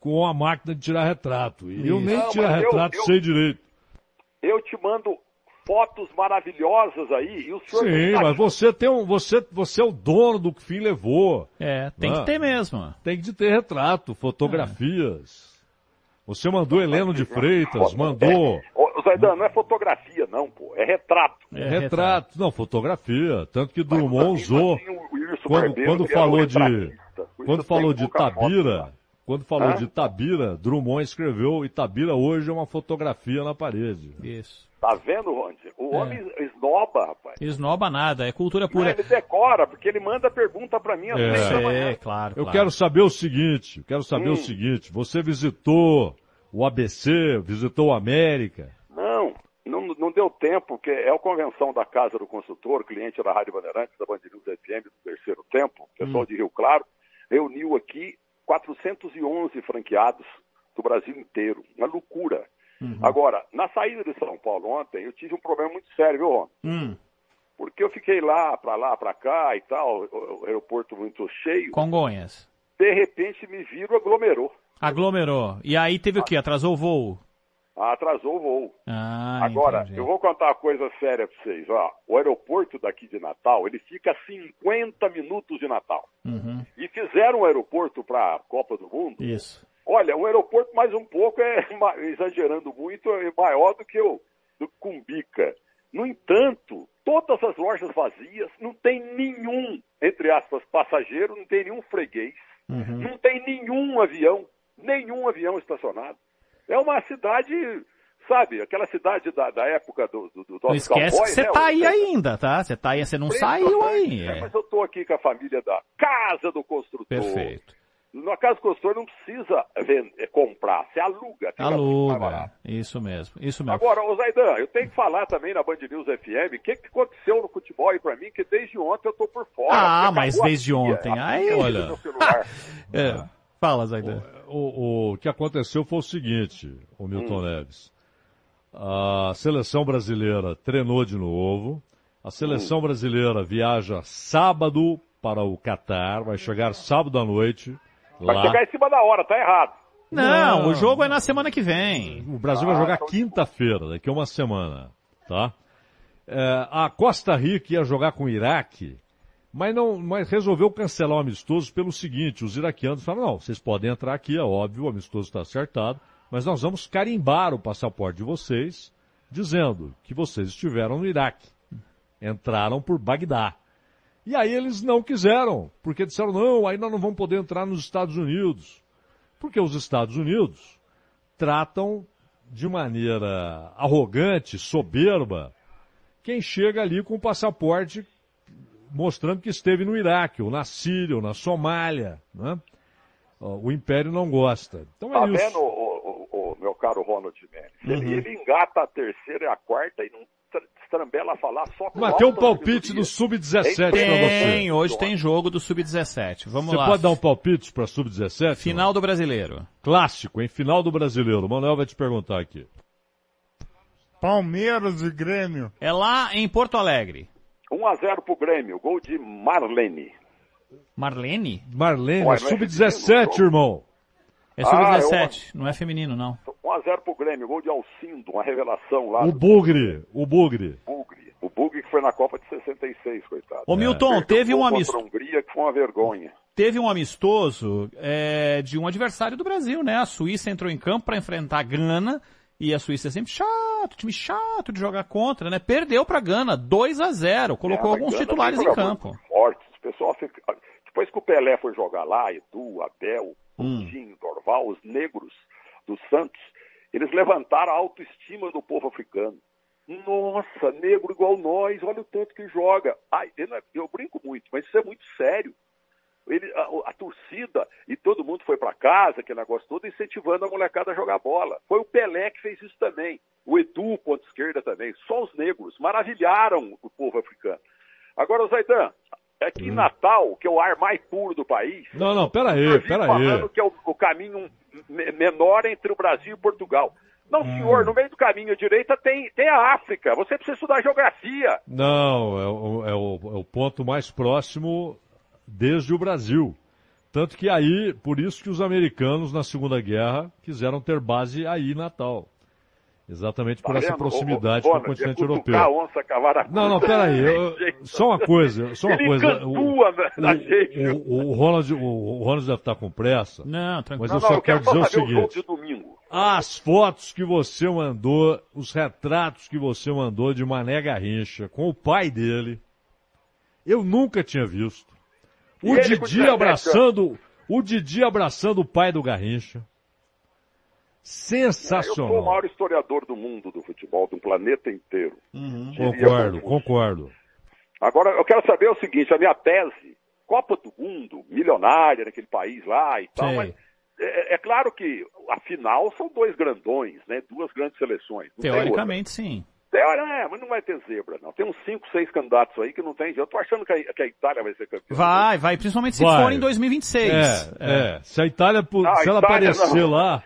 com a máquina de tirar retrato. E eu nem Não, tirar eu- retrato eu- sei direito. Eu te mando fotos maravilhosas aí e o senhor Sim, tá mas você tem um, você, você é o dono do que o fim levou. É, tem que ter mesmo. Tem que ter retrato, fotografias. Você mandou Heleno de Freitas, mandou Ô, Zaidan, não é fotografia não, pô, é retrato. é, retrato, não, fotografia, tanto que Drummond usou O Wilson quando, quando falou de quando falou de. Tabira, quando falou Hã? de Tabira, Drummond escreveu Itabira hoje é uma fotografia na parede. Isso. Tá vendo, Ronde? O É. homem esnoba, rapaz. Esnoba nada, é cultura Não, pura. ele decora, porque ele manda pergunta pra mim às É. da manhã. É, claro, Eu claro. quero saber o seguinte, eu quero saber Hum. o seguinte, você visitou o ABC, visitou o América? Não, não, não deu tempo, porque é a convenção da Casa do Consultor, cliente da Rádio Bandeirantes, da Band News FM do terceiro tempo, pessoal de Rio Claro, reuniu aqui 411 franqueados do Brasil inteiro. Uma loucura. Agora, na saída de São Paulo ontem, eu tive um problema muito sério, viu, Ron? Hum, Porque eu fiquei lá, pra lá, pra cá e tal, o, o aeroporto muito cheio. Congonhas. De repente me viram, aglomerou. Aglomerou. E aí teve o quê? Atrasou o voo? Atrasou o voo. Ah, Agora, entendi. eu vou contar uma coisa séria pra vocês. Ó, o aeroporto daqui de Natal, ele fica a 50 minutos de Natal. Uhum. E fizeram um aeroporto para a Copa do Mundo. Isso. Olha, um aeroporto mais um pouco, é exagerando muito, é maior do que o do Cumbica. No entanto, todas as lojas vazias, não tem nenhum, entre aspas, passageiro, não tem nenhum freguês, Uhum. não tem nenhum avião, nenhum avião estacionado. É uma cidade, sabe, aquela cidade da, da época do, do, do Não esquece cowboys, que você né? tá aí ainda, tá? Você tá aí, você não saiu aí. É, é. mas eu tô aqui com a família da Casa do Construtor. Perfeito. Na Casa do Construtor não precisa vender, é, comprar, você aluga. Aluga. Isso mesmo, isso mesmo. Agora, ô Zaidan, eu tenho que falar também na Band News FM o que, que aconteceu no futebol aí pra mim, que desde ontem eu tô por fora. Ah, mas desde ontem. Aí, olha. meu celular. É. Fala, Zaidan. O, o que aconteceu foi o seguinte, o Milton Neves. A seleção brasileira treinou de novo. A seleção brasileira viaja sábado para o Catar, vai chegar sábado à noite Vai lá. chegar em cima da hora, tá errado. Não, o jogo é na semana que vem. O Brasil vai jogar quinta-feira, daqui a uma semana, tá? É, a Costa Rica ia jogar com o Iraque, mas não, mas resolveu cancelar o amistoso pelo seguinte, os iraquianos falaram, não, vocês podem entrar aqui, é óbvio, o amistoso está acertado, mas nós vamos carimbar o passaporte de vocês, dizendo que vocês estiveram no Iraque. Entraram por Bagdá. E aí eles não quiseram, porque disseram, não, aí nós não vamos poder entrar nos Estados Unidos. Porque os Estados Unidos tratam de maneira arrogante, soberba, quem chega ali com o passaporte mostrando que esteve no Iraque, ou na Síria, ou na Somália. Né? O Império não gosta. Então é Tá isso. vendo, o, o- o meu caro Ronald Mendes? Ele, Uhum. ele engata a terceira e a quarta e não tra- estrambela a falar só com Mas tem um palpite sabedoria. do Sub-17 pra Tem, você. hoje tem jogo do Sub-17. Vamos Você lá. pode dar um palpite para Sub-17? Final do Brasileiro. Clássico, em final do Brasileiro. O Manuel vai te perguntar aqui. Palmeiras e Grêmio. É lá em Porto Alegre. 1x0 pro Grêmio, gol de Marlene. Marlene? Marlene, Ué, é não é Sub-17, feminino, irmão. É Ah, Sub-17, não é feminino, não. 1x0 pro Grêmio, gol de Alcindo, uma revelação lá. O do Bugre, o Bugre. Bugre. O Bugre que foi na Copa de 66, coitado. Ô, Milton, Perdeu teve um amistoso. A Hungria, que foi uma vergonha. Teve um amistoso é, de um adversário do Brasil, né? A Suíça entrou em campo para enfrentar a Gana e a Suíça é sempre chato, time chato de jogar contra, né? Perdeu para a Gana, 2 a 0 colocou É, alguns Gana titulares em campo. Fortes. O pessoal fica... Depois que o Pelé foi jogar lá, Edu, Abel, Hum. Coutinho, Dorval, os negros do Santos, eles levantaram a autoestima do povo africano. Nossa, negro igual nós, olha o tanto que joga. Ai, eu, é- eu brinco muito, mas isso é muito sério. Ele, a, a torcida e todo mundo foi para casa, aquele negócio todo, incentivando a molecada a jogar bola. Foi o Pelé que fez isso também. O Edu, ponta esquerda também. Só os negros maravilharam o povo africano. Agora, Zaidan, é que em Natal, que é o ar mais puro do país, Não, não, pera aí, eu vi pera falando aí. que é o, o caminho me- menor entre o Brasil e Portugal. Não, Hum. senhor, no meio do caminho à direita tem, tem a África. Você precisa estudar geografia. Não, é o, é o- é o ponto mais próximo desde o Brasil. Tanto que aí, por isso que os americanos na Segunda Guerra quiseram ter base aí em Natal. Exatamente por Tá essa proximidade Ô, ô, com o continente é europeu. onça, cavar Não, não, peraí. eu- só uma coisa, só uma Ele coisa. cantua na- na gente. o, o, o Ronald, o, o Ronald deve estar com pressa. Não, Mas Não, eu não, só eu quero quero dizer o o seguinte. As fotos que você mandou, os retratos que você mandou de Mané Garrincha com o pai dele, eu nunca tinha visto. O Didi 17 abraçando, o Didi abraçando o pai do Garrincha. Eu sou o Sensacional. maior historiador do mundo do futebol, do planeta inteiro. Uhum. Diria Concordo, concordo. Agora, eu quero saber o seguinte, a minha tese, Copa do Mundo, milionária naquele país lá e tal, Sei. mas é, é claro que a final são dois grandões, né? Duas grandes seleções. Teoricamente, sim. Outra. Teori- é, mas não vai ter zebra, não. Tem uns cinco, seis candidatos aí que não tem. Eu tô achando que a, que a Itália vai ser campeã. Vai, vai, principalmente se Vai. for em 2026. É, é. Se a Itália, Ah, se ela Itália aparecer não. lá,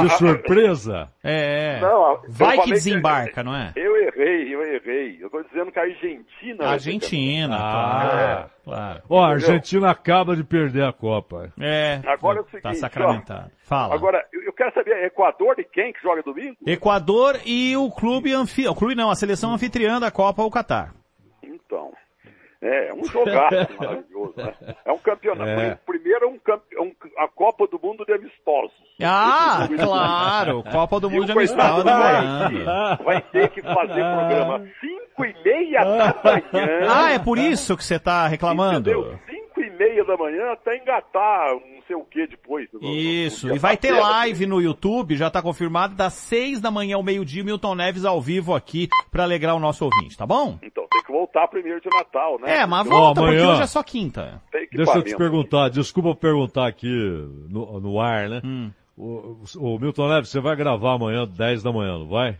de ah, surpresa, É. Não, eu Vai que desembarca, não é? Eu errei, eu errei. Eu tô dizendo que a Argentina... ser Argentina, Ah. claro. claro. ó, a? Argentina acaba de perder a Copa. É, Agora é o tá seguinte, sacramentado. ó. Fala. Agora, eu eu quero saber, Equador e quem que joga domingo? Equador e o clube anfitrião. O clube não, a seleção anfitriã da Copa, o Catar. Então, é, é um jogaço maravilhoso, né? É um campeonato. É. Primeiro é um, campe- um- a Copa do Mundo de amistosos. Ah, claro. Copa do Mundo de Amistosos. vai, vai ter que fazer programa 5 e meia da manhã. Ah, é por isso que você tá reclamando? Entendeu? 5 meia da manhã até engatar não sei o que depois. Isso, e vai ter live no YouTube, já tá confirmado, das seis da manhã ao meio-dia, Milton Neves ao vivo aqui pra alegrar o nosso ouvinte, tá bom? Então, tem que voltar primeiro de Natal, né? É, mas Porque volta, Ó, porque amanhã- hoje é só quinta. tem que Deixa eu te perguntar, desculpa perguntar aqui no, no ar, né? Hum. O, o Milton Neves, você vai gravar amanhã, 10 da manhã, não vai?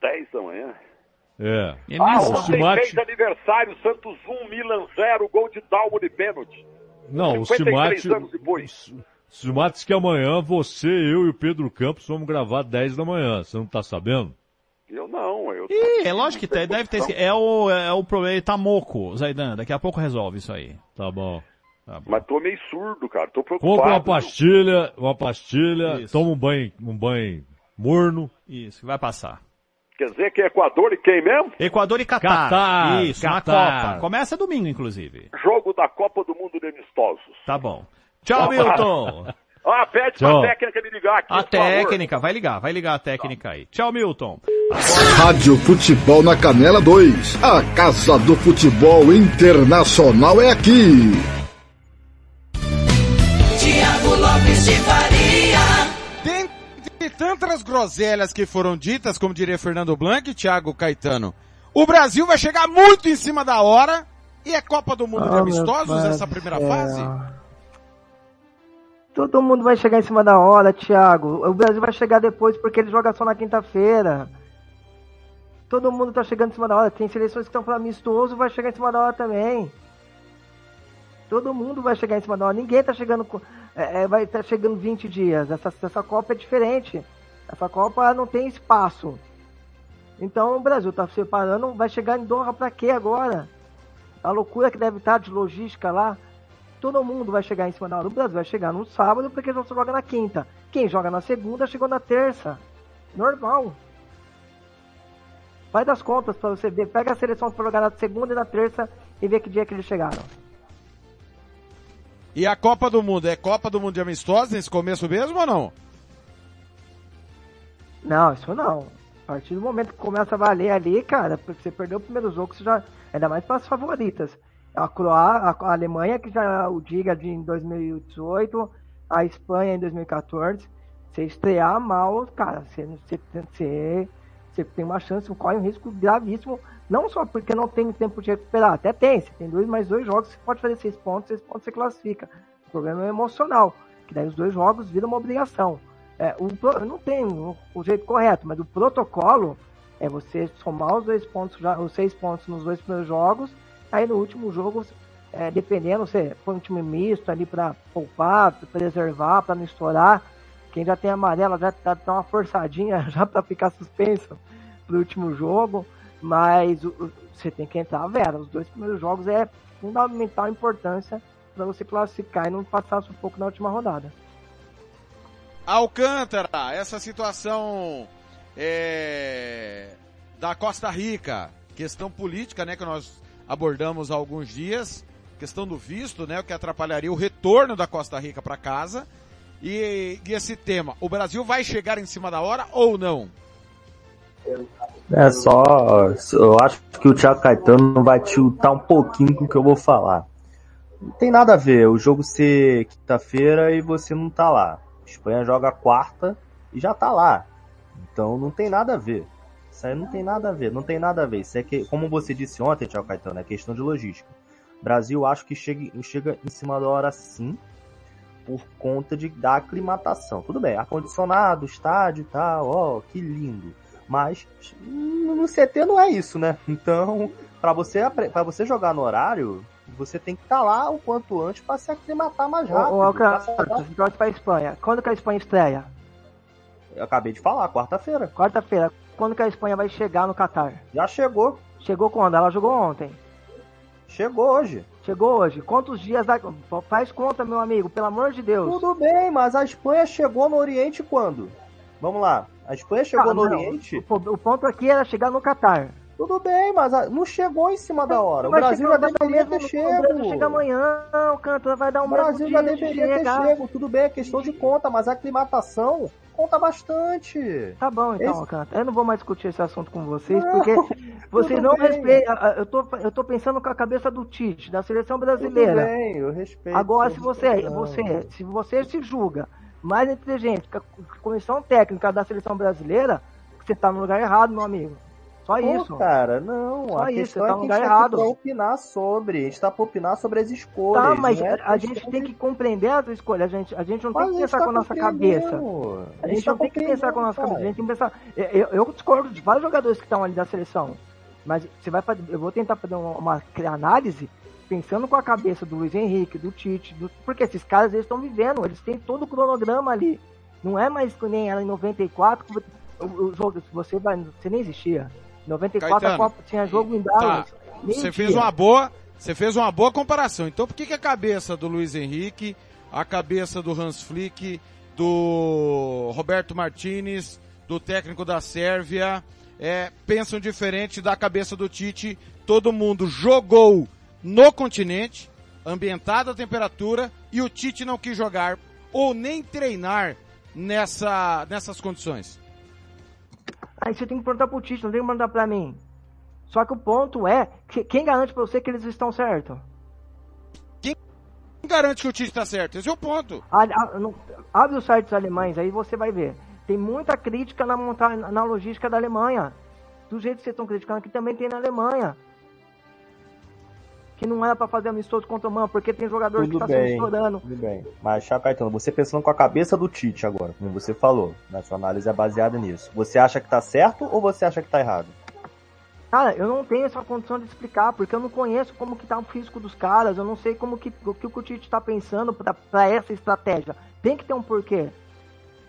10 da manhã. É. É Ah, ontem Simate- fez aniversário, Santos 1, Milan 0, gol de Dalmo de pênalti. Não, o 53 Simate, anos depois. o Simate disse que amanhã você, eu e o Pedro Campos vamos gravar 10 da manhã. Você não tá sabendo? Eu não, eu... Ih, é lógico que tem, deve ter. É o, é o problema, ele tá moco, Zaidan, daqui a pouco resolve isso aí. Tá bom. Mas tô meio surdo, cara, tô preocupado. Compra uma pastilha, uma pastilha, Isso. toma um banho, um banho morno. Isso, vai passar. Quer dizer que é Equador e quem mesmo? Equador e Catar. Catar, Isso, na Catar. Copa. Começa domingo, inclusive. Jogo da Copa do Mundo de Amistosos. Tá bom. Tchau, Milton. Ah, pede Tchau. pra técnica me ligar aqui, A por favor. técnica, vai ligar, vai ligar a técnica aí. Tchau, Milton. Rádio Futebol na Canela 2. A Casa do Futebol Internacional é aqui. Tiago Lopes de Faria. Tantas groselhas que foram ditas, como diria Fernando Blanc e Thiago Caetano, o Brasil vai chegar muito em cima da hora e é Copa do Mundo de Ah, Amistosos essa primeira fase? Todo mundo vai chegar em cima da hora, Thiago. O Brasil vai chegar depois porque ele joga só na quinta-feira. Todo mundo tá chegando em cima da hora. Tem seleções que estão falando amistoso, vai chegar em cima da hora também. Todo mundo vai chegar em cima da hora. Ninguém tá chegando com. É, é, vai estar chegando 20 dias. Essa, essa Copa é diferente. Essa Copa não tem espaço. Então o Brasil tá se preparando, vai chegar em Doha pra quê agora? A loucura que deve estar de logística lá. Todo mundo vai chegar em cima da hora. O Brasil vai chegar no sábado porque só joga na quinta. Quem joga na segunda chegou na terça. Normal. Faz das contas pra você ver. Pega a seleção pra jogar na segunda e na terça e vê que dia que eles chegaram. E a Copa do Mundo, é Copa do Mundo de Amistosos nesse começo mesmo ou não? Não, isso não. A partir do momento que começa a valer ali, cara, porque você perdeu o primeiro jogo, você já. Ainda mais para as favoritas. A Croácia, a Alemanha, que já o diga de em 2018, a Espanha em 2014. Você estrear mal, cara, você, você, você, você tem uma chance, corre um risco gravíssimo. Não só porque não tem tempo de recuperar, até tem. Você tem dois mais dois jogos, você pode fazer seis pontos, seis pontos você classifica. O problema é emocional, que daí os dois jogos viram uma obrigação. É, o, não tem o, o jeito correto, mas o protocolo é você somar os dois pontos, os seis pontos nos dois primeiros jogos Aí no último jogo, é, dependendo, você põe um time misto ali para poupar, pra preservar, para não estourar. Quem já tem amarela já tá, tá uma forçadinha já para ficar suspenso pro último jogo. Mas você tem que entrar vera. Os dois primeiros jogos é fundamental importância para você classificar e não passar sufoco na última rodada. Alcântara, essa situação é, da Costa Rica, questão política, né, que nós abordamos há alguns dias, questão do visto, né, o que atrapalharia o retorno da Costa Rica para casa. E, e esse tema, o Brasil vai chegar em cima da hora ou não? É só. Eu acho que o Thiago Caetano vai tiltar um pouquinho com o que eu vou falar. Não tem nada a ver o jogo ser quinta-feira e você não tá lá. Espanha joga quarta e já tá lá. Então não tem nada a ver. Isso aí não tem nada a ver, não tem nada a ver. Isso é que, como você disse ontem, Thiago Caetano, é questão de logística. Brasil acho que chega, chega em cima da hora sim, por conta de, da aclimatação. Tudo bem, ar-condicionado, estádio e tal, ó, que lindo. Mas no CT não é isso, né? Então, para você para você jogar no horário, você tem que estar lá o quanto antes para se aclimatar mais rápido. Ô, ô, torce pra Espanha. Quando que a Espanha estreia? Eu acabei de falar, quarta-feira. Quarta-feira. Quando que a Espanha vai chegar no Catar? Já chegou. Chegou quando? Ela jogou ontem. Chegou hoje. Chegou hoje. Quantos dias dá... Faz conta, meu amigo, pelo amor de Deus. Tudo bem, mas a Espanha chegou no Oriente quando? Vamos lá. A Espanha chegou Ah, no não. Oriente. O, o ponto aqui era chegar no Catar. Tudo bem, mas não chegou em cima da hora. O Brasil já deveria ter chego. O Brasil chega amanhã, o Cantor vai dar um O Brasil já deveria ter chego. Tudo bem, é questão de conta, mas a aclimatação conta bastante. Tá bom, então, Esse-. Eu não vou mais discutir esse assunto com vocês, Não, porque vocês não bem. respeitam. Eu tô, eu tô pensando com a cabeça do Tite, da seleção brasileira. Tudo bem, eu respeito. Agora, se você, você, se você se julga mais inteligente que a comissão técnica da seleção brasileira, você tá no lugar errado, meu amigo. Só Pô, isso. cara, não. Só a isso, você tá é no que lugar a gente tá errado. pra opinar sobre. A gente tá pra opinar sobre as escolhas. Tá, mas é a, gente tem que compreender as escolhas. A gente, a gente não Mas tem que pensar tá com a nossa cabeça. A A gente gente tá não tem que pensar com a nossa cabeça. A gente tem que pensar. Eu, eu discordo de vários jogadores que estão ali da seleção. Mas você vai fazer, eu vou tentar fazer uma, uma análise pensando com a cabeça do Luiz Henrique, do Tite, do- porque esses caras eles estão vivendo, eles têm todo o cronograma ali. Não é mais que nem era em 94, que o, o jogo, você vai, você nem existia. Em 94 Caetano, a Copa tinha jogo em Dallas. Tá, você fez uma boa, você fez uma boa comparação. Então por que, que a cabeça do Luiz Henrique, a cabeça do Hans Flick, do Roberto Martinez, do técnico da Sérvia, é, pensam diferente da cabeça do Tite? Todo mundo jogou no continente, ambientado a temperatura, e o Tite não quis jogar ou nem treinar nessa, nessas condições. Aí você tem que perguntar pro Tite, não tem que perguntar pra mim. Só que o ponto é, que, quem garante pra você que eles estão certos? Quem garante que o Tite está certo? Esse é o ponto. A- a- no- abre os sites alemães, aí você vai ver. Tem muita crítica na, monta- na logística da Alemanha. Do jeito que vocês estão criticando, que também tem na Alemanha. Que não era pra fazer amistoso contra o Man, porque tem jogador que Tudo tá se bem, estourando. tudo bem. Mas, Thiago Caetano, você pensando com a cabeça do Tite agora, como você falou, né? Sua análise é baseada nisso. Você acha que tá certo ou você acha que tá errado? Cara, eu não tenho essa condição de explicar, porque eu não conheço como que tá o físico dos caras, eu não sei como que, o que o Tite tá pensando pra, pra essa estratégia. Tem que ter um porquê.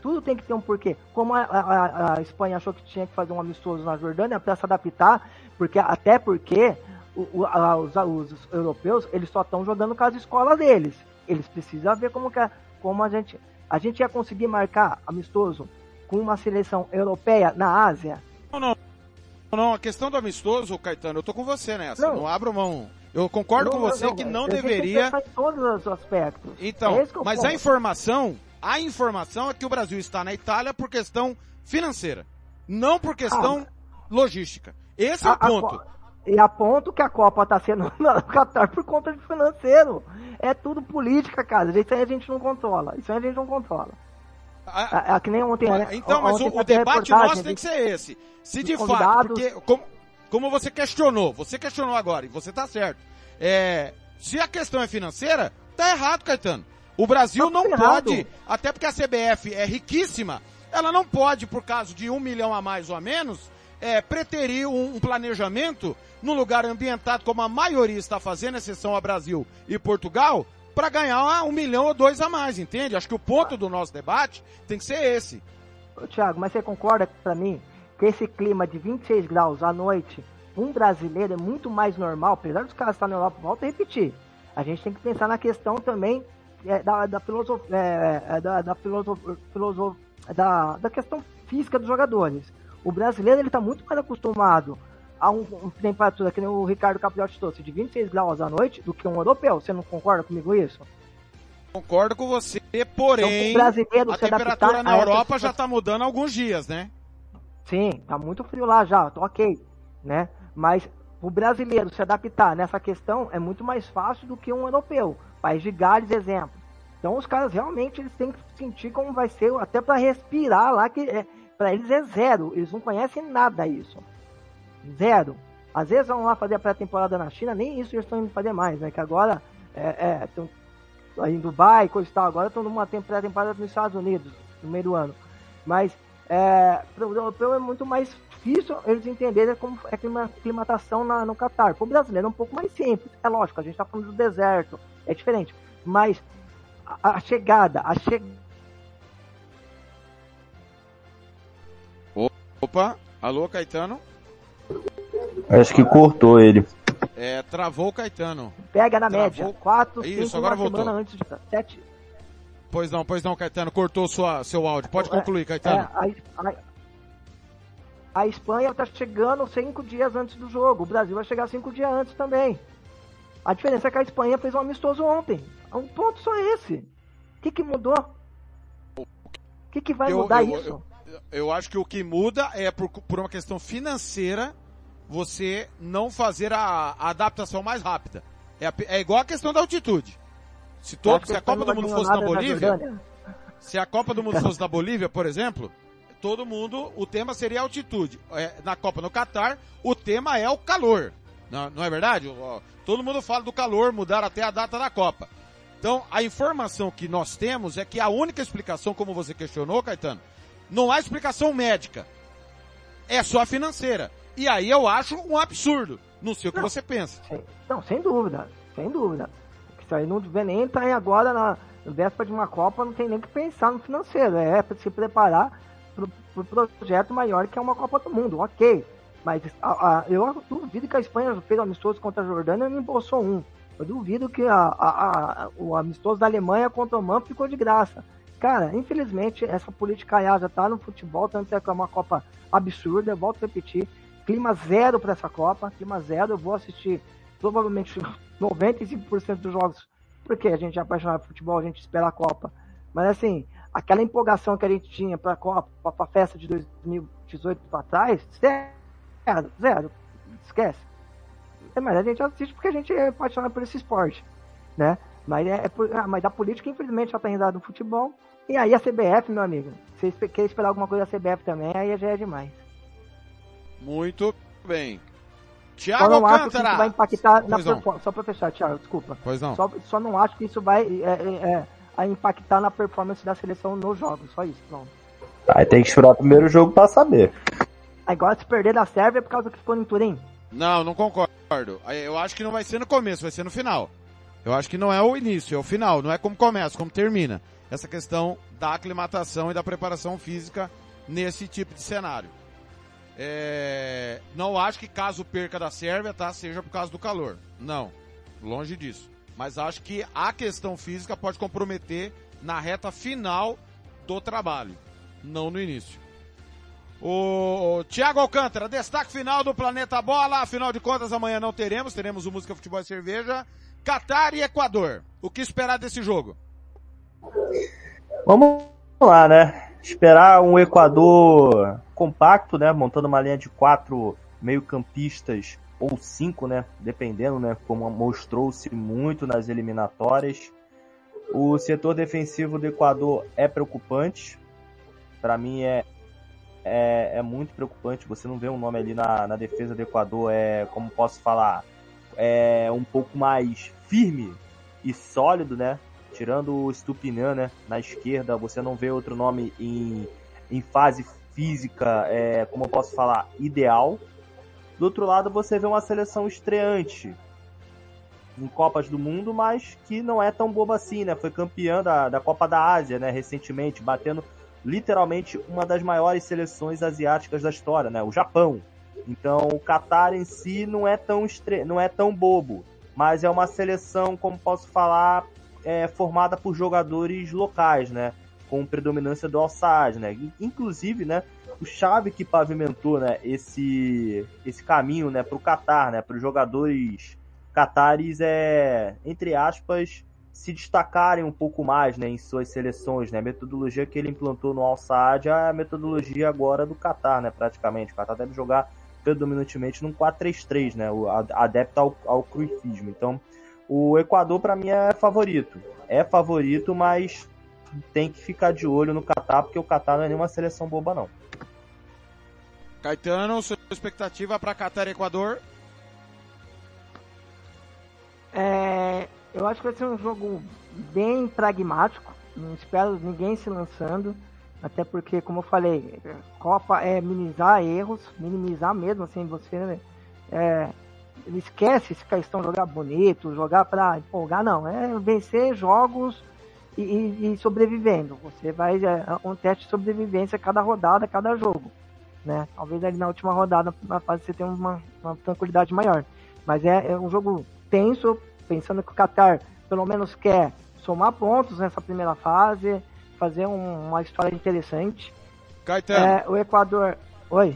Tudo tem que ter um porquê. Como a, a- a Espanha achou que tinha que fazer um amistoso na Jordânia para se adaptar, porque até porque o- a- os, os europeus eles só estão jogando com as escolas deles. Eles precisam ver como que a- como a gente a gente ia conseguir marcar amistoso com uma seleção europeia na Ásia. Não, não. Não, a questão do amistoso, Caetano, eu tô com você nessa. Não, Não. abro mão. Eu concordo com você que não que deveria. pensar em todos os aspectos. Então, É que mas a informação, a informação é que o Brasil está na Itália por questão financeira, não por questão logística. Esse é o Ah. A- a ponto. Co- E aponto que a Copa tá sendo no Qatar por conta de financeiro. É tudo política, cara. Isso aí a gente não controla. Isso aí a gente não controla. É, é que nem ontem, né? Então, mas Ontem o, o debate nosso tem que ser esse. Se de fato, porque como, como você questionou, você questionou agora e você tá certo. É, se a questão é financeira, tá errado, Caetano. O Brasil não Tá errado. pode, até porque a CBF é riquíssima, ela não pode, por causa de um milhão a mais ou a menos, é, preterir um, um planejamento num lugar ambientado como a maioria está fazendo, exceção a Brasil e Portugal, para ganhar um milhão ou dois a mais, entende? Acho que o ponto do nosso debate tem que ser esse. Ô, Thiago, mas você concorda pra mim que esse clima de 26 graus à noite, um brasileiro é muito mais normal, apesar dos caras estarem na Europa, volta a repetir. A gente tem que pensar na questão também é, da, da filosofia, é, é, da, da, filosof, filosof, da, da questão física dos jogadores. O brasileiro ele tá muito mais acostumado a um, uma temperatura que nem o Ricardo Capriotti trouxe, de 26 graus à noite, do que um europeu. Você não concorda comigo isso? Concordo com você, porém, Então, o brasileiro a temperatura na essa Europa já situação- está mudando há alguns dias, né? Sim, tá muito frio lá já, tô ok, né? Mas o brasileiro se adaptar nessa questão é muito mais fácil do que um europeu. País de Gales, exemplo. Então os caras realmente eles têm que sentir como vai ser, até para respirar lá, que é, para eles é zero. Eles não conhecem nada isso. Zero. Às vezes vão lá fazer a pré-temporada na China, nem isso eles estão indo fazer mais, né? Que agora é, é, tão em Dubai, coisa e tal, agora estão numa tem- pré-temporada nos Estados Unidos, no meio do ano. Mas é, para o europeu é muito mais difícil eles entenderem como é clima- aclimatação na, no Catar. Para o brasileiro é um pouco mais simples. É lógico, a gente está falando do deserto, é diferente. Mas a, a chegada, a chegada. Opa, alô, Caetano? Acho que cortou ele. É, travou o Caetano. Pega na Travou. média, 4, Isso, 5, agora uma voltou. semana antes de. Sete, Pois não, pois não, Caetano, cortou sua, seu áudio. Pode É, concluir, Caetano. É, a, a- a Espanha está chegando cinco dias antes do jogo. O Brasil vai chegar cinco dias antes também. A diferença é que a Espanha fez um amistoso ontem. Um ponto só esse. O que, que mudou? O que, que vai Eu- mudar eu- isso? Eu, eu acho que o que muda é por, por uma questão financeira você não fazer a, a adaptação mais rápida. É, é igual a questão da altitude. Se, todo, se a Copa do Mundo fosse na na Bolívia, Jordânia. se a Copa do Mundo fosse na Bolívia, por exemplo, todo mundo, o tema seria altitude. É, na Copa no Catar, o tema é o calor. Não, não é verdade? Todo mundo fala do calor, mudar até a data da Copa. Então, a informação que nós temos é que a única explicação, como você questionou, Caetano, não há explicação médica. É só financeira. E aí eu acho um absurdo. Não sei o que você pensa. Não, sem dúvida. Sem dúvida. Isso aí não vê nem tá aí agora na véspera de uma Copa, não tem nem que pensar no financeiro. É para se preparar para o projeto maior que é uma Copa do Mundo. Ok. Mas a- a- eu duvido que a Espanha fez um amistoso contra a Jordânia e não embolsou um. Eu duvido que a- a- a- o amistoso da Alemanha contra o Man ficou de graça. Cara, infelizmente, essa política já tá no futebol, tanto é que é uma Copa absurda, eu volto a repetir. Clima zero para essa Copa, clima zero. Eu vou assistir provavelmente 95% dos jogos, porque a gente é apaixonado por futebol, a gente espera a Copa. Mas assim, aquela empolgação que a gente tinha para a Copa, a festa de 2018 para trás, zero, zero, esquece. É, mas a gente assiste porque a gente é apaixonado por esse esporte, né? Mas, é, é ah, mas a política, infelizmente, já está enredada no futebol. E aí a CBF, meu amigo, se você quer esperar alguma coisa da CBF também, aí já é demais. Muito bem. Só Tiago não acho que Alcântara. isso vai impactar na Pois não. performance. Só para fechar, Thiago, desculpa. Pois não. Só, só não acho que isso vai é, é, é, impactar na performance da seleção nos jogos. Só isso, não. Aí tem que esperar o primeiro jogo pra saber. Agora, se perder da Sérvia é por causa que ficou em Turim. Não, não concordo. Eu acho que não vai ser no começo, vai ser no final. Eu acho que não é o início, é o final, não é como começa, como termina. Essa questão da aclimatação e da preparação física nesse tipo de cenário. É, Não acho que caso perca da Sérvia, tá, seja por causa do calor. Não, longe disso. Mas acho que a questão física pode comprometer na reta final do trabalho, não no início. O Thiago Alcântara, destaque final do Planeta Bola. Afinal de contas, amanhã não teremos. Teremos o Música Futebol e Cerveja. Catar e Equador. O que esperar desse jogo? Vamos lá, né? Esperar um Equador compacto, né? Montando uma linha de quatro meio-campistas ou cinco, né? Dependendo, né? Como mostrou-se muito nas eliminatórias. O setor defensivo do Equador é preocupante. Para mim é, é, é muito preocupante. Você não vê um nome ali na, na defesa do Equador, é, como posso falar, é um pouco mais firme e sólido, né? Tirando o Stupinan, né? Na esquerda, você não vê outro nome em, em fase física, é, como eu posso falar, ideal. Do outro lado, você vê uma seleção estreante em Copas do Mundo, mas que não é tão boba assim, né? Foi campeã da, da Copa da Ásia, né? Recentemente, batendo literalmente uma das maiores seleções asiáticas da história, né? O Japão. Então, o Qatar em si não é tão estre... não é tão bobo, mas é uma seleção, como posso falar, é, formada por jogadores locais, né? Com predominância do Al-Saad, né? Inclusive, né? O Xavi que pavimentou, né? Esse esse caminho, né? Para o Qatar, né? Para os jogadores catares é, entre aspas, se destacarem um pouco mais né, em suas seleções. Né? A metodologia que ele implantou no Al-Saad é a metodologia agora do Qatar, né, praticamente. O Qatar deve jogar predominantemente num 4-3-3, né, o, adepto ao, ao cruifismo. Então, o Equador, para mim, é favorito. É favorito, mas tem que ficar de olho no Qatar, porque o Qatar não é nenhuma seleção boba, não. Caetano, sua expectativa para Qatar e Equador? É, eu acho que vai ser um jogo bem pragmático. Não espero ninguém se lançando. Até porque, como eu falei, Copa é minimizar erros, minimizar mesmo, assim, você né, é, esquece essa questão de jogar bonito, jogar para empolgar, não. É vencer jogos e, e, e sobrevivendo. Você vai é, um teste de sobrevivência cada rodada, cada jogo. Né? Talvez ali na última rodada na fase você tenha uma, uma tranquilidade maior. Mas é, é um jogo tenso, pensando que o Qatar pelo menos quer somar pontos nessa primeira fase, fazer um, uma história interessante. Caetano. É, o Equador. Oi.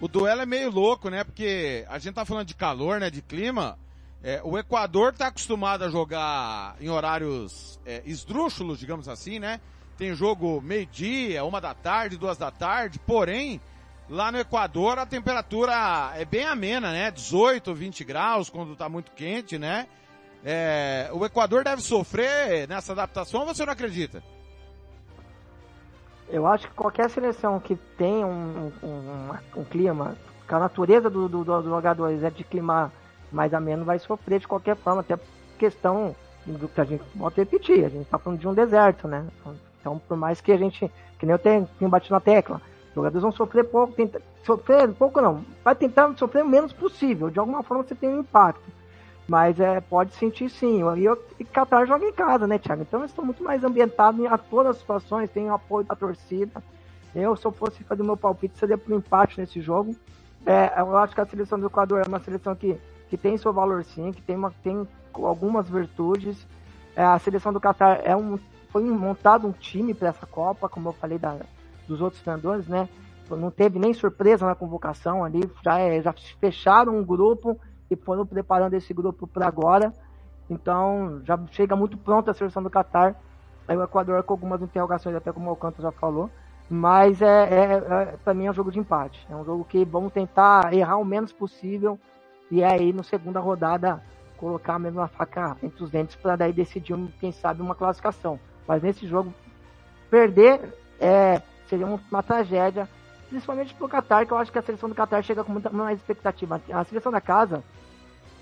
O duelo é meio louco, né? Porque a gente tá falando de calor, né? De clima. É, o Equador tá acostumado a jogar em horários é, esdrúxulos, digamos assim, né? Tem jogo meio-dia, uma da tarde, duas da tarde, porém, lá no Equador a temperatura é bem amena, né? 18, 20 graus quando tá muito quente, né? É, o Equador deve sofrer nessa adaptação você não acredita? Eu acho que qualquer seleção que tem um, um, um clima, que a natureza do, do, dos jogadores é de clima mais ameno, vai sofrer de qualquer forma, até questão do que a gente pode repetir, a gente está falando de um deserto, né? Então, por mais que a gente, que nem eu tenho, tenho batido na tecla, jogadores vão sofrer pouco, tenta, sofrer pouco não, vai tentar sofrer o menos possível, de alguma forma você tem um impacto. Mas é, pode sentir sim. E o Qatar joga em casa, né, Thiago? Então eles estão muito mais ambientados a todas as situações, tem o apoio da torcida. Eu, se eu fosse fazer meu palpite, seria por um empate nesse jogo. É, eu acho que a seleção do Equador é uma seleção que, que tem seu valor sim, que tem, uma, tem algumas virtudes. É, a seleção do Qatar é um, foi montado um time para essa Copa, como eu falei da, dos outros treinadores, né? Não teve nem surpresa na convocação ali, já, é, já fecharam um grupo e foram preparando esse grupo para agora. Então já chega muito pronto a seleção do Qatar. Aí o Equador com algumas interrogações, até como o Alcântara já falou. Mas é, é, é para mim é um jogo de empate. É um jogo que vamos tentar errar o menos possível. E aí, no segunda rodada, colocar a mesma faca entre os dentes para daí decidir, quem sabe, uma classificação. Mas nesse jogo, perder é, seria uma tragédia, principalmente para o que eu acho que a seleção do Qatar chega com muita mais expectativa. A seleção da casa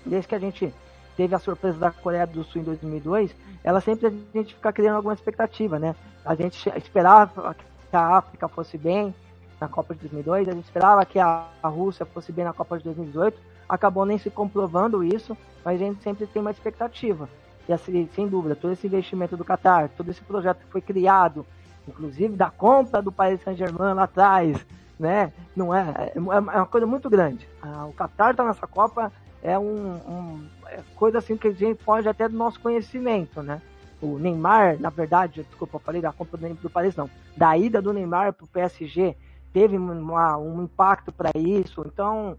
desde que a gente teve a surpresa da Coreia do Sul em 2002, ela sempre a gente fica criando alguma expectativa, né? A gente esperava que a África fosse bem na Copa de 2002, a gente esperava que a, Rússia fosse bem na Copa de 2018, acabou nem se comprovando isso, mas a gente sempre tem uma expectativa. E assim, sem dúvida, todo esse investimento do Qatar, todo esse projeto que foi criado, inclusive da compra do Paris Saint-Germain lá atrás, né? Não é, é uma coisa muito grande. O Qatar está nessa Copa é um, um é coisa assim que a gente pode até do nosso conhecimento, né? O Neymar, na verdade, desculpa, eu falei da compra do Paris, não, da ida do Neymar para o PSG teve uma, um impacto para isso, então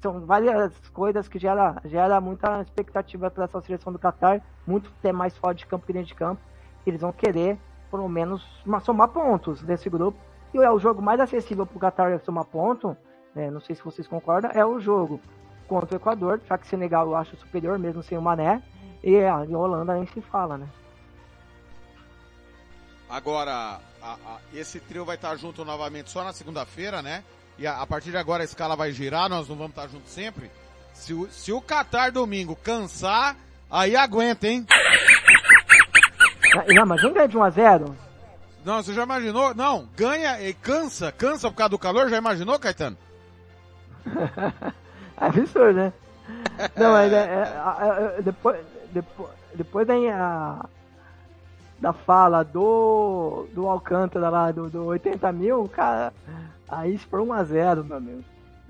são várias coisas que gera, gera muita expectativa para essa seleção do Qatar, muito ter mais fora de campo que dentro de campo, eles vão querer pelo menos somar pontos desse grupo, e é o jogo mais acessível para o Qatar somar ponto, né, não sei se vocês concordam, é o jogo contra o Equador, já que Senegal eu acho superior mesmo sem o Mané, e a Holanda nem se fala, né? Agora, a, a, esse trio vai estar junto novamente só na segunda-feira, né? E a, a, partir de agora a escala vai girar, nós não vamos estar juntos sempre. Se o, se o Qatar domingo cansar, aí aguenta, hein? Não, mas quem ganha de 1 a 0 Não, você já imaginou? Não, ganha e cansa, cansa por causa do calor, já imaginou, Caetano? Absurdo, né? Não, mas é, é, é, depois, depois, depois da, a, da fala do, do Alcântara lá, do, do 80 mil, cara, aí for 1x0, meu amigo.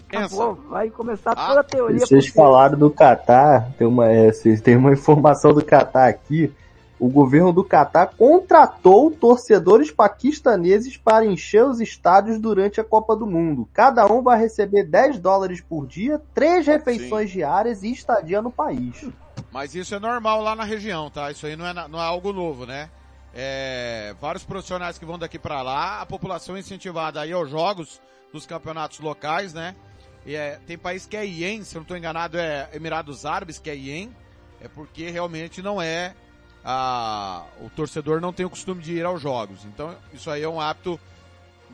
Acabou, vai começar toda a teoria. Vocês possível. falaram do Catar, tem uma, é, vocês têm uma informação do Catar aqui. O governo do Catar contratou torcedores paquistaneses para encher os estádios durante a Copa do Mundo. Cada um vai receber 10 dólares por dia, três refeições diárias e estadia no país. Mas isso é normal lá na região, tá? Isso aí não é, não é algo novo, né? É, vários profissionais que vão daqui para lá, a população é incentivada aí aos jogos dos campeonatos locais, né? E é, tem país que é ien, se eu não estou enganado, é Emirados Árabes, que é ien, é porque realmente não é a, o torcedor não tem o costume de ir aos jogos. Então, isso aí é um hábito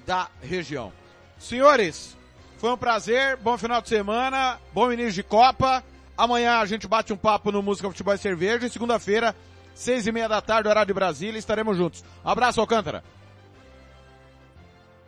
da região. Senhores, foi um prazer, bom final de semana, bom início de Copa. Amanhã a gente bate um papo no Música Futebol e Cerveja e segunda-feira, seis e meia da tarde, horário de Brasília, estaremos juntos. Um abraço, Alcântara.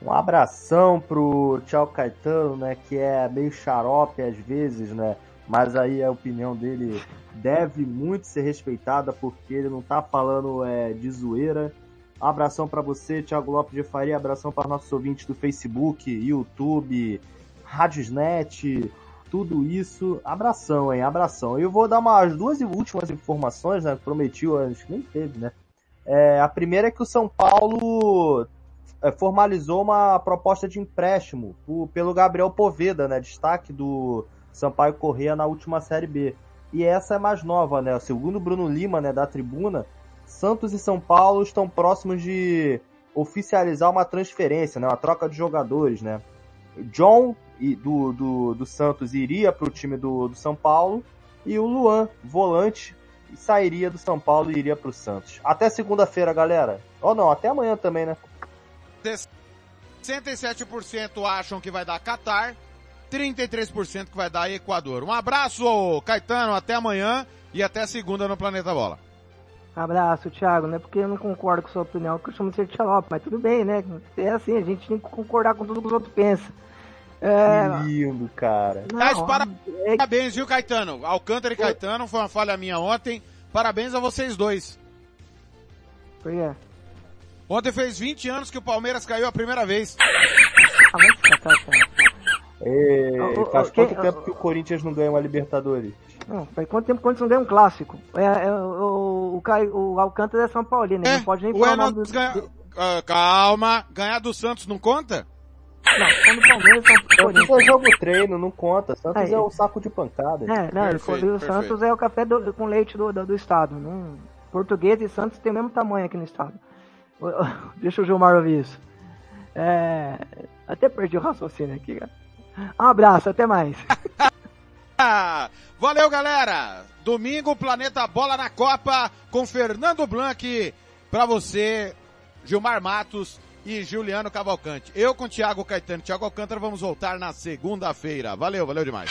Um abração pro Tchau Caetano, né, que é meio xarope às vezes, né, mas aí a opinião dele deve muito ser respeitada porque ele não tá falando é, de zoeira. Abração para você, Thiago Lopes de Faria, abração para nossos ouvintes do Facebook, YouTube, Radiosnet, tudo isso. Abração, hein, abração. Eu vou dar umas duas últimas informações, né, prometi, que nem teve, né. É, a primeira é que o São Paulo é, formalizou uma proposta de empréstimo pelo Gabriel Poveda, né? Destaque do Sampaio Corrêa na última Série B. E essa é mais nova, né? Segundo Bruno Lima, né, da tribuna, Santos e São Paulo estão próximos de oficializar uma transferência, né? Uma troca de jogadores, né? John do, do, do Santos iria para o time do, do São Paulo e o Luan, volante, sairia do São Paulo e iria para o Santos. Até segunda-feira, galera. Ou não, até amanhã também, né? 67% acham que vai dar Qatar, 33% que vai dar Equador. Um abraço, Caetano, até amanhã e até segunda no Planeta Bola. Abraço, Thiago. Não é porque eu não concordo com sua opinião que eu chamo de ser xarope, mas tudo bem, né? É assim, a gente tem que concordar com tudo que os outros pensam. É, Que lindo, cara. Mas para- parabéns, viu, Caetano? Alcântara e Caetano, foi uma falha minha ontem. Parabéns a vocês dois. Por quê? Ontem fez 20 anos que o Palmeiras caiu a primeira vez. É, Ô, ô, faz ô, quanto quem- tempo que o Corinthians não ganha uma Libertadores? Não, faz quanto tempo que o Corinthians não ganha um clássico? É, é, o, o, o Alcântara é São Paulino, ele não pode nem O falar o nome Renato do... ganha... Ah, calma, ganhar do Santos não conta? Não, quando o Palmeiras São Santos Corinthians. é jogo treino, não conta. Santos Aí. é o saco de pancada. É, não, falou, o Santos é o café do- com leite do, do, do estado. Não, português e Santos tem o mesmo tamanho aqui no estado. Deixa o Gilmar ouvir isso. É, até perdi o raciocínio aqui, cara. Um abraço, até mais. Valeu, galera! Domingo, Planeta Bola na Copa, com Fernando Blanc, pra você, Gilmar Matos e Juliano Cavalcante. Eu com Thiago Caetano e Thiago Alcântara vamos voltar na segunda-feira. Valeu, valeu demais.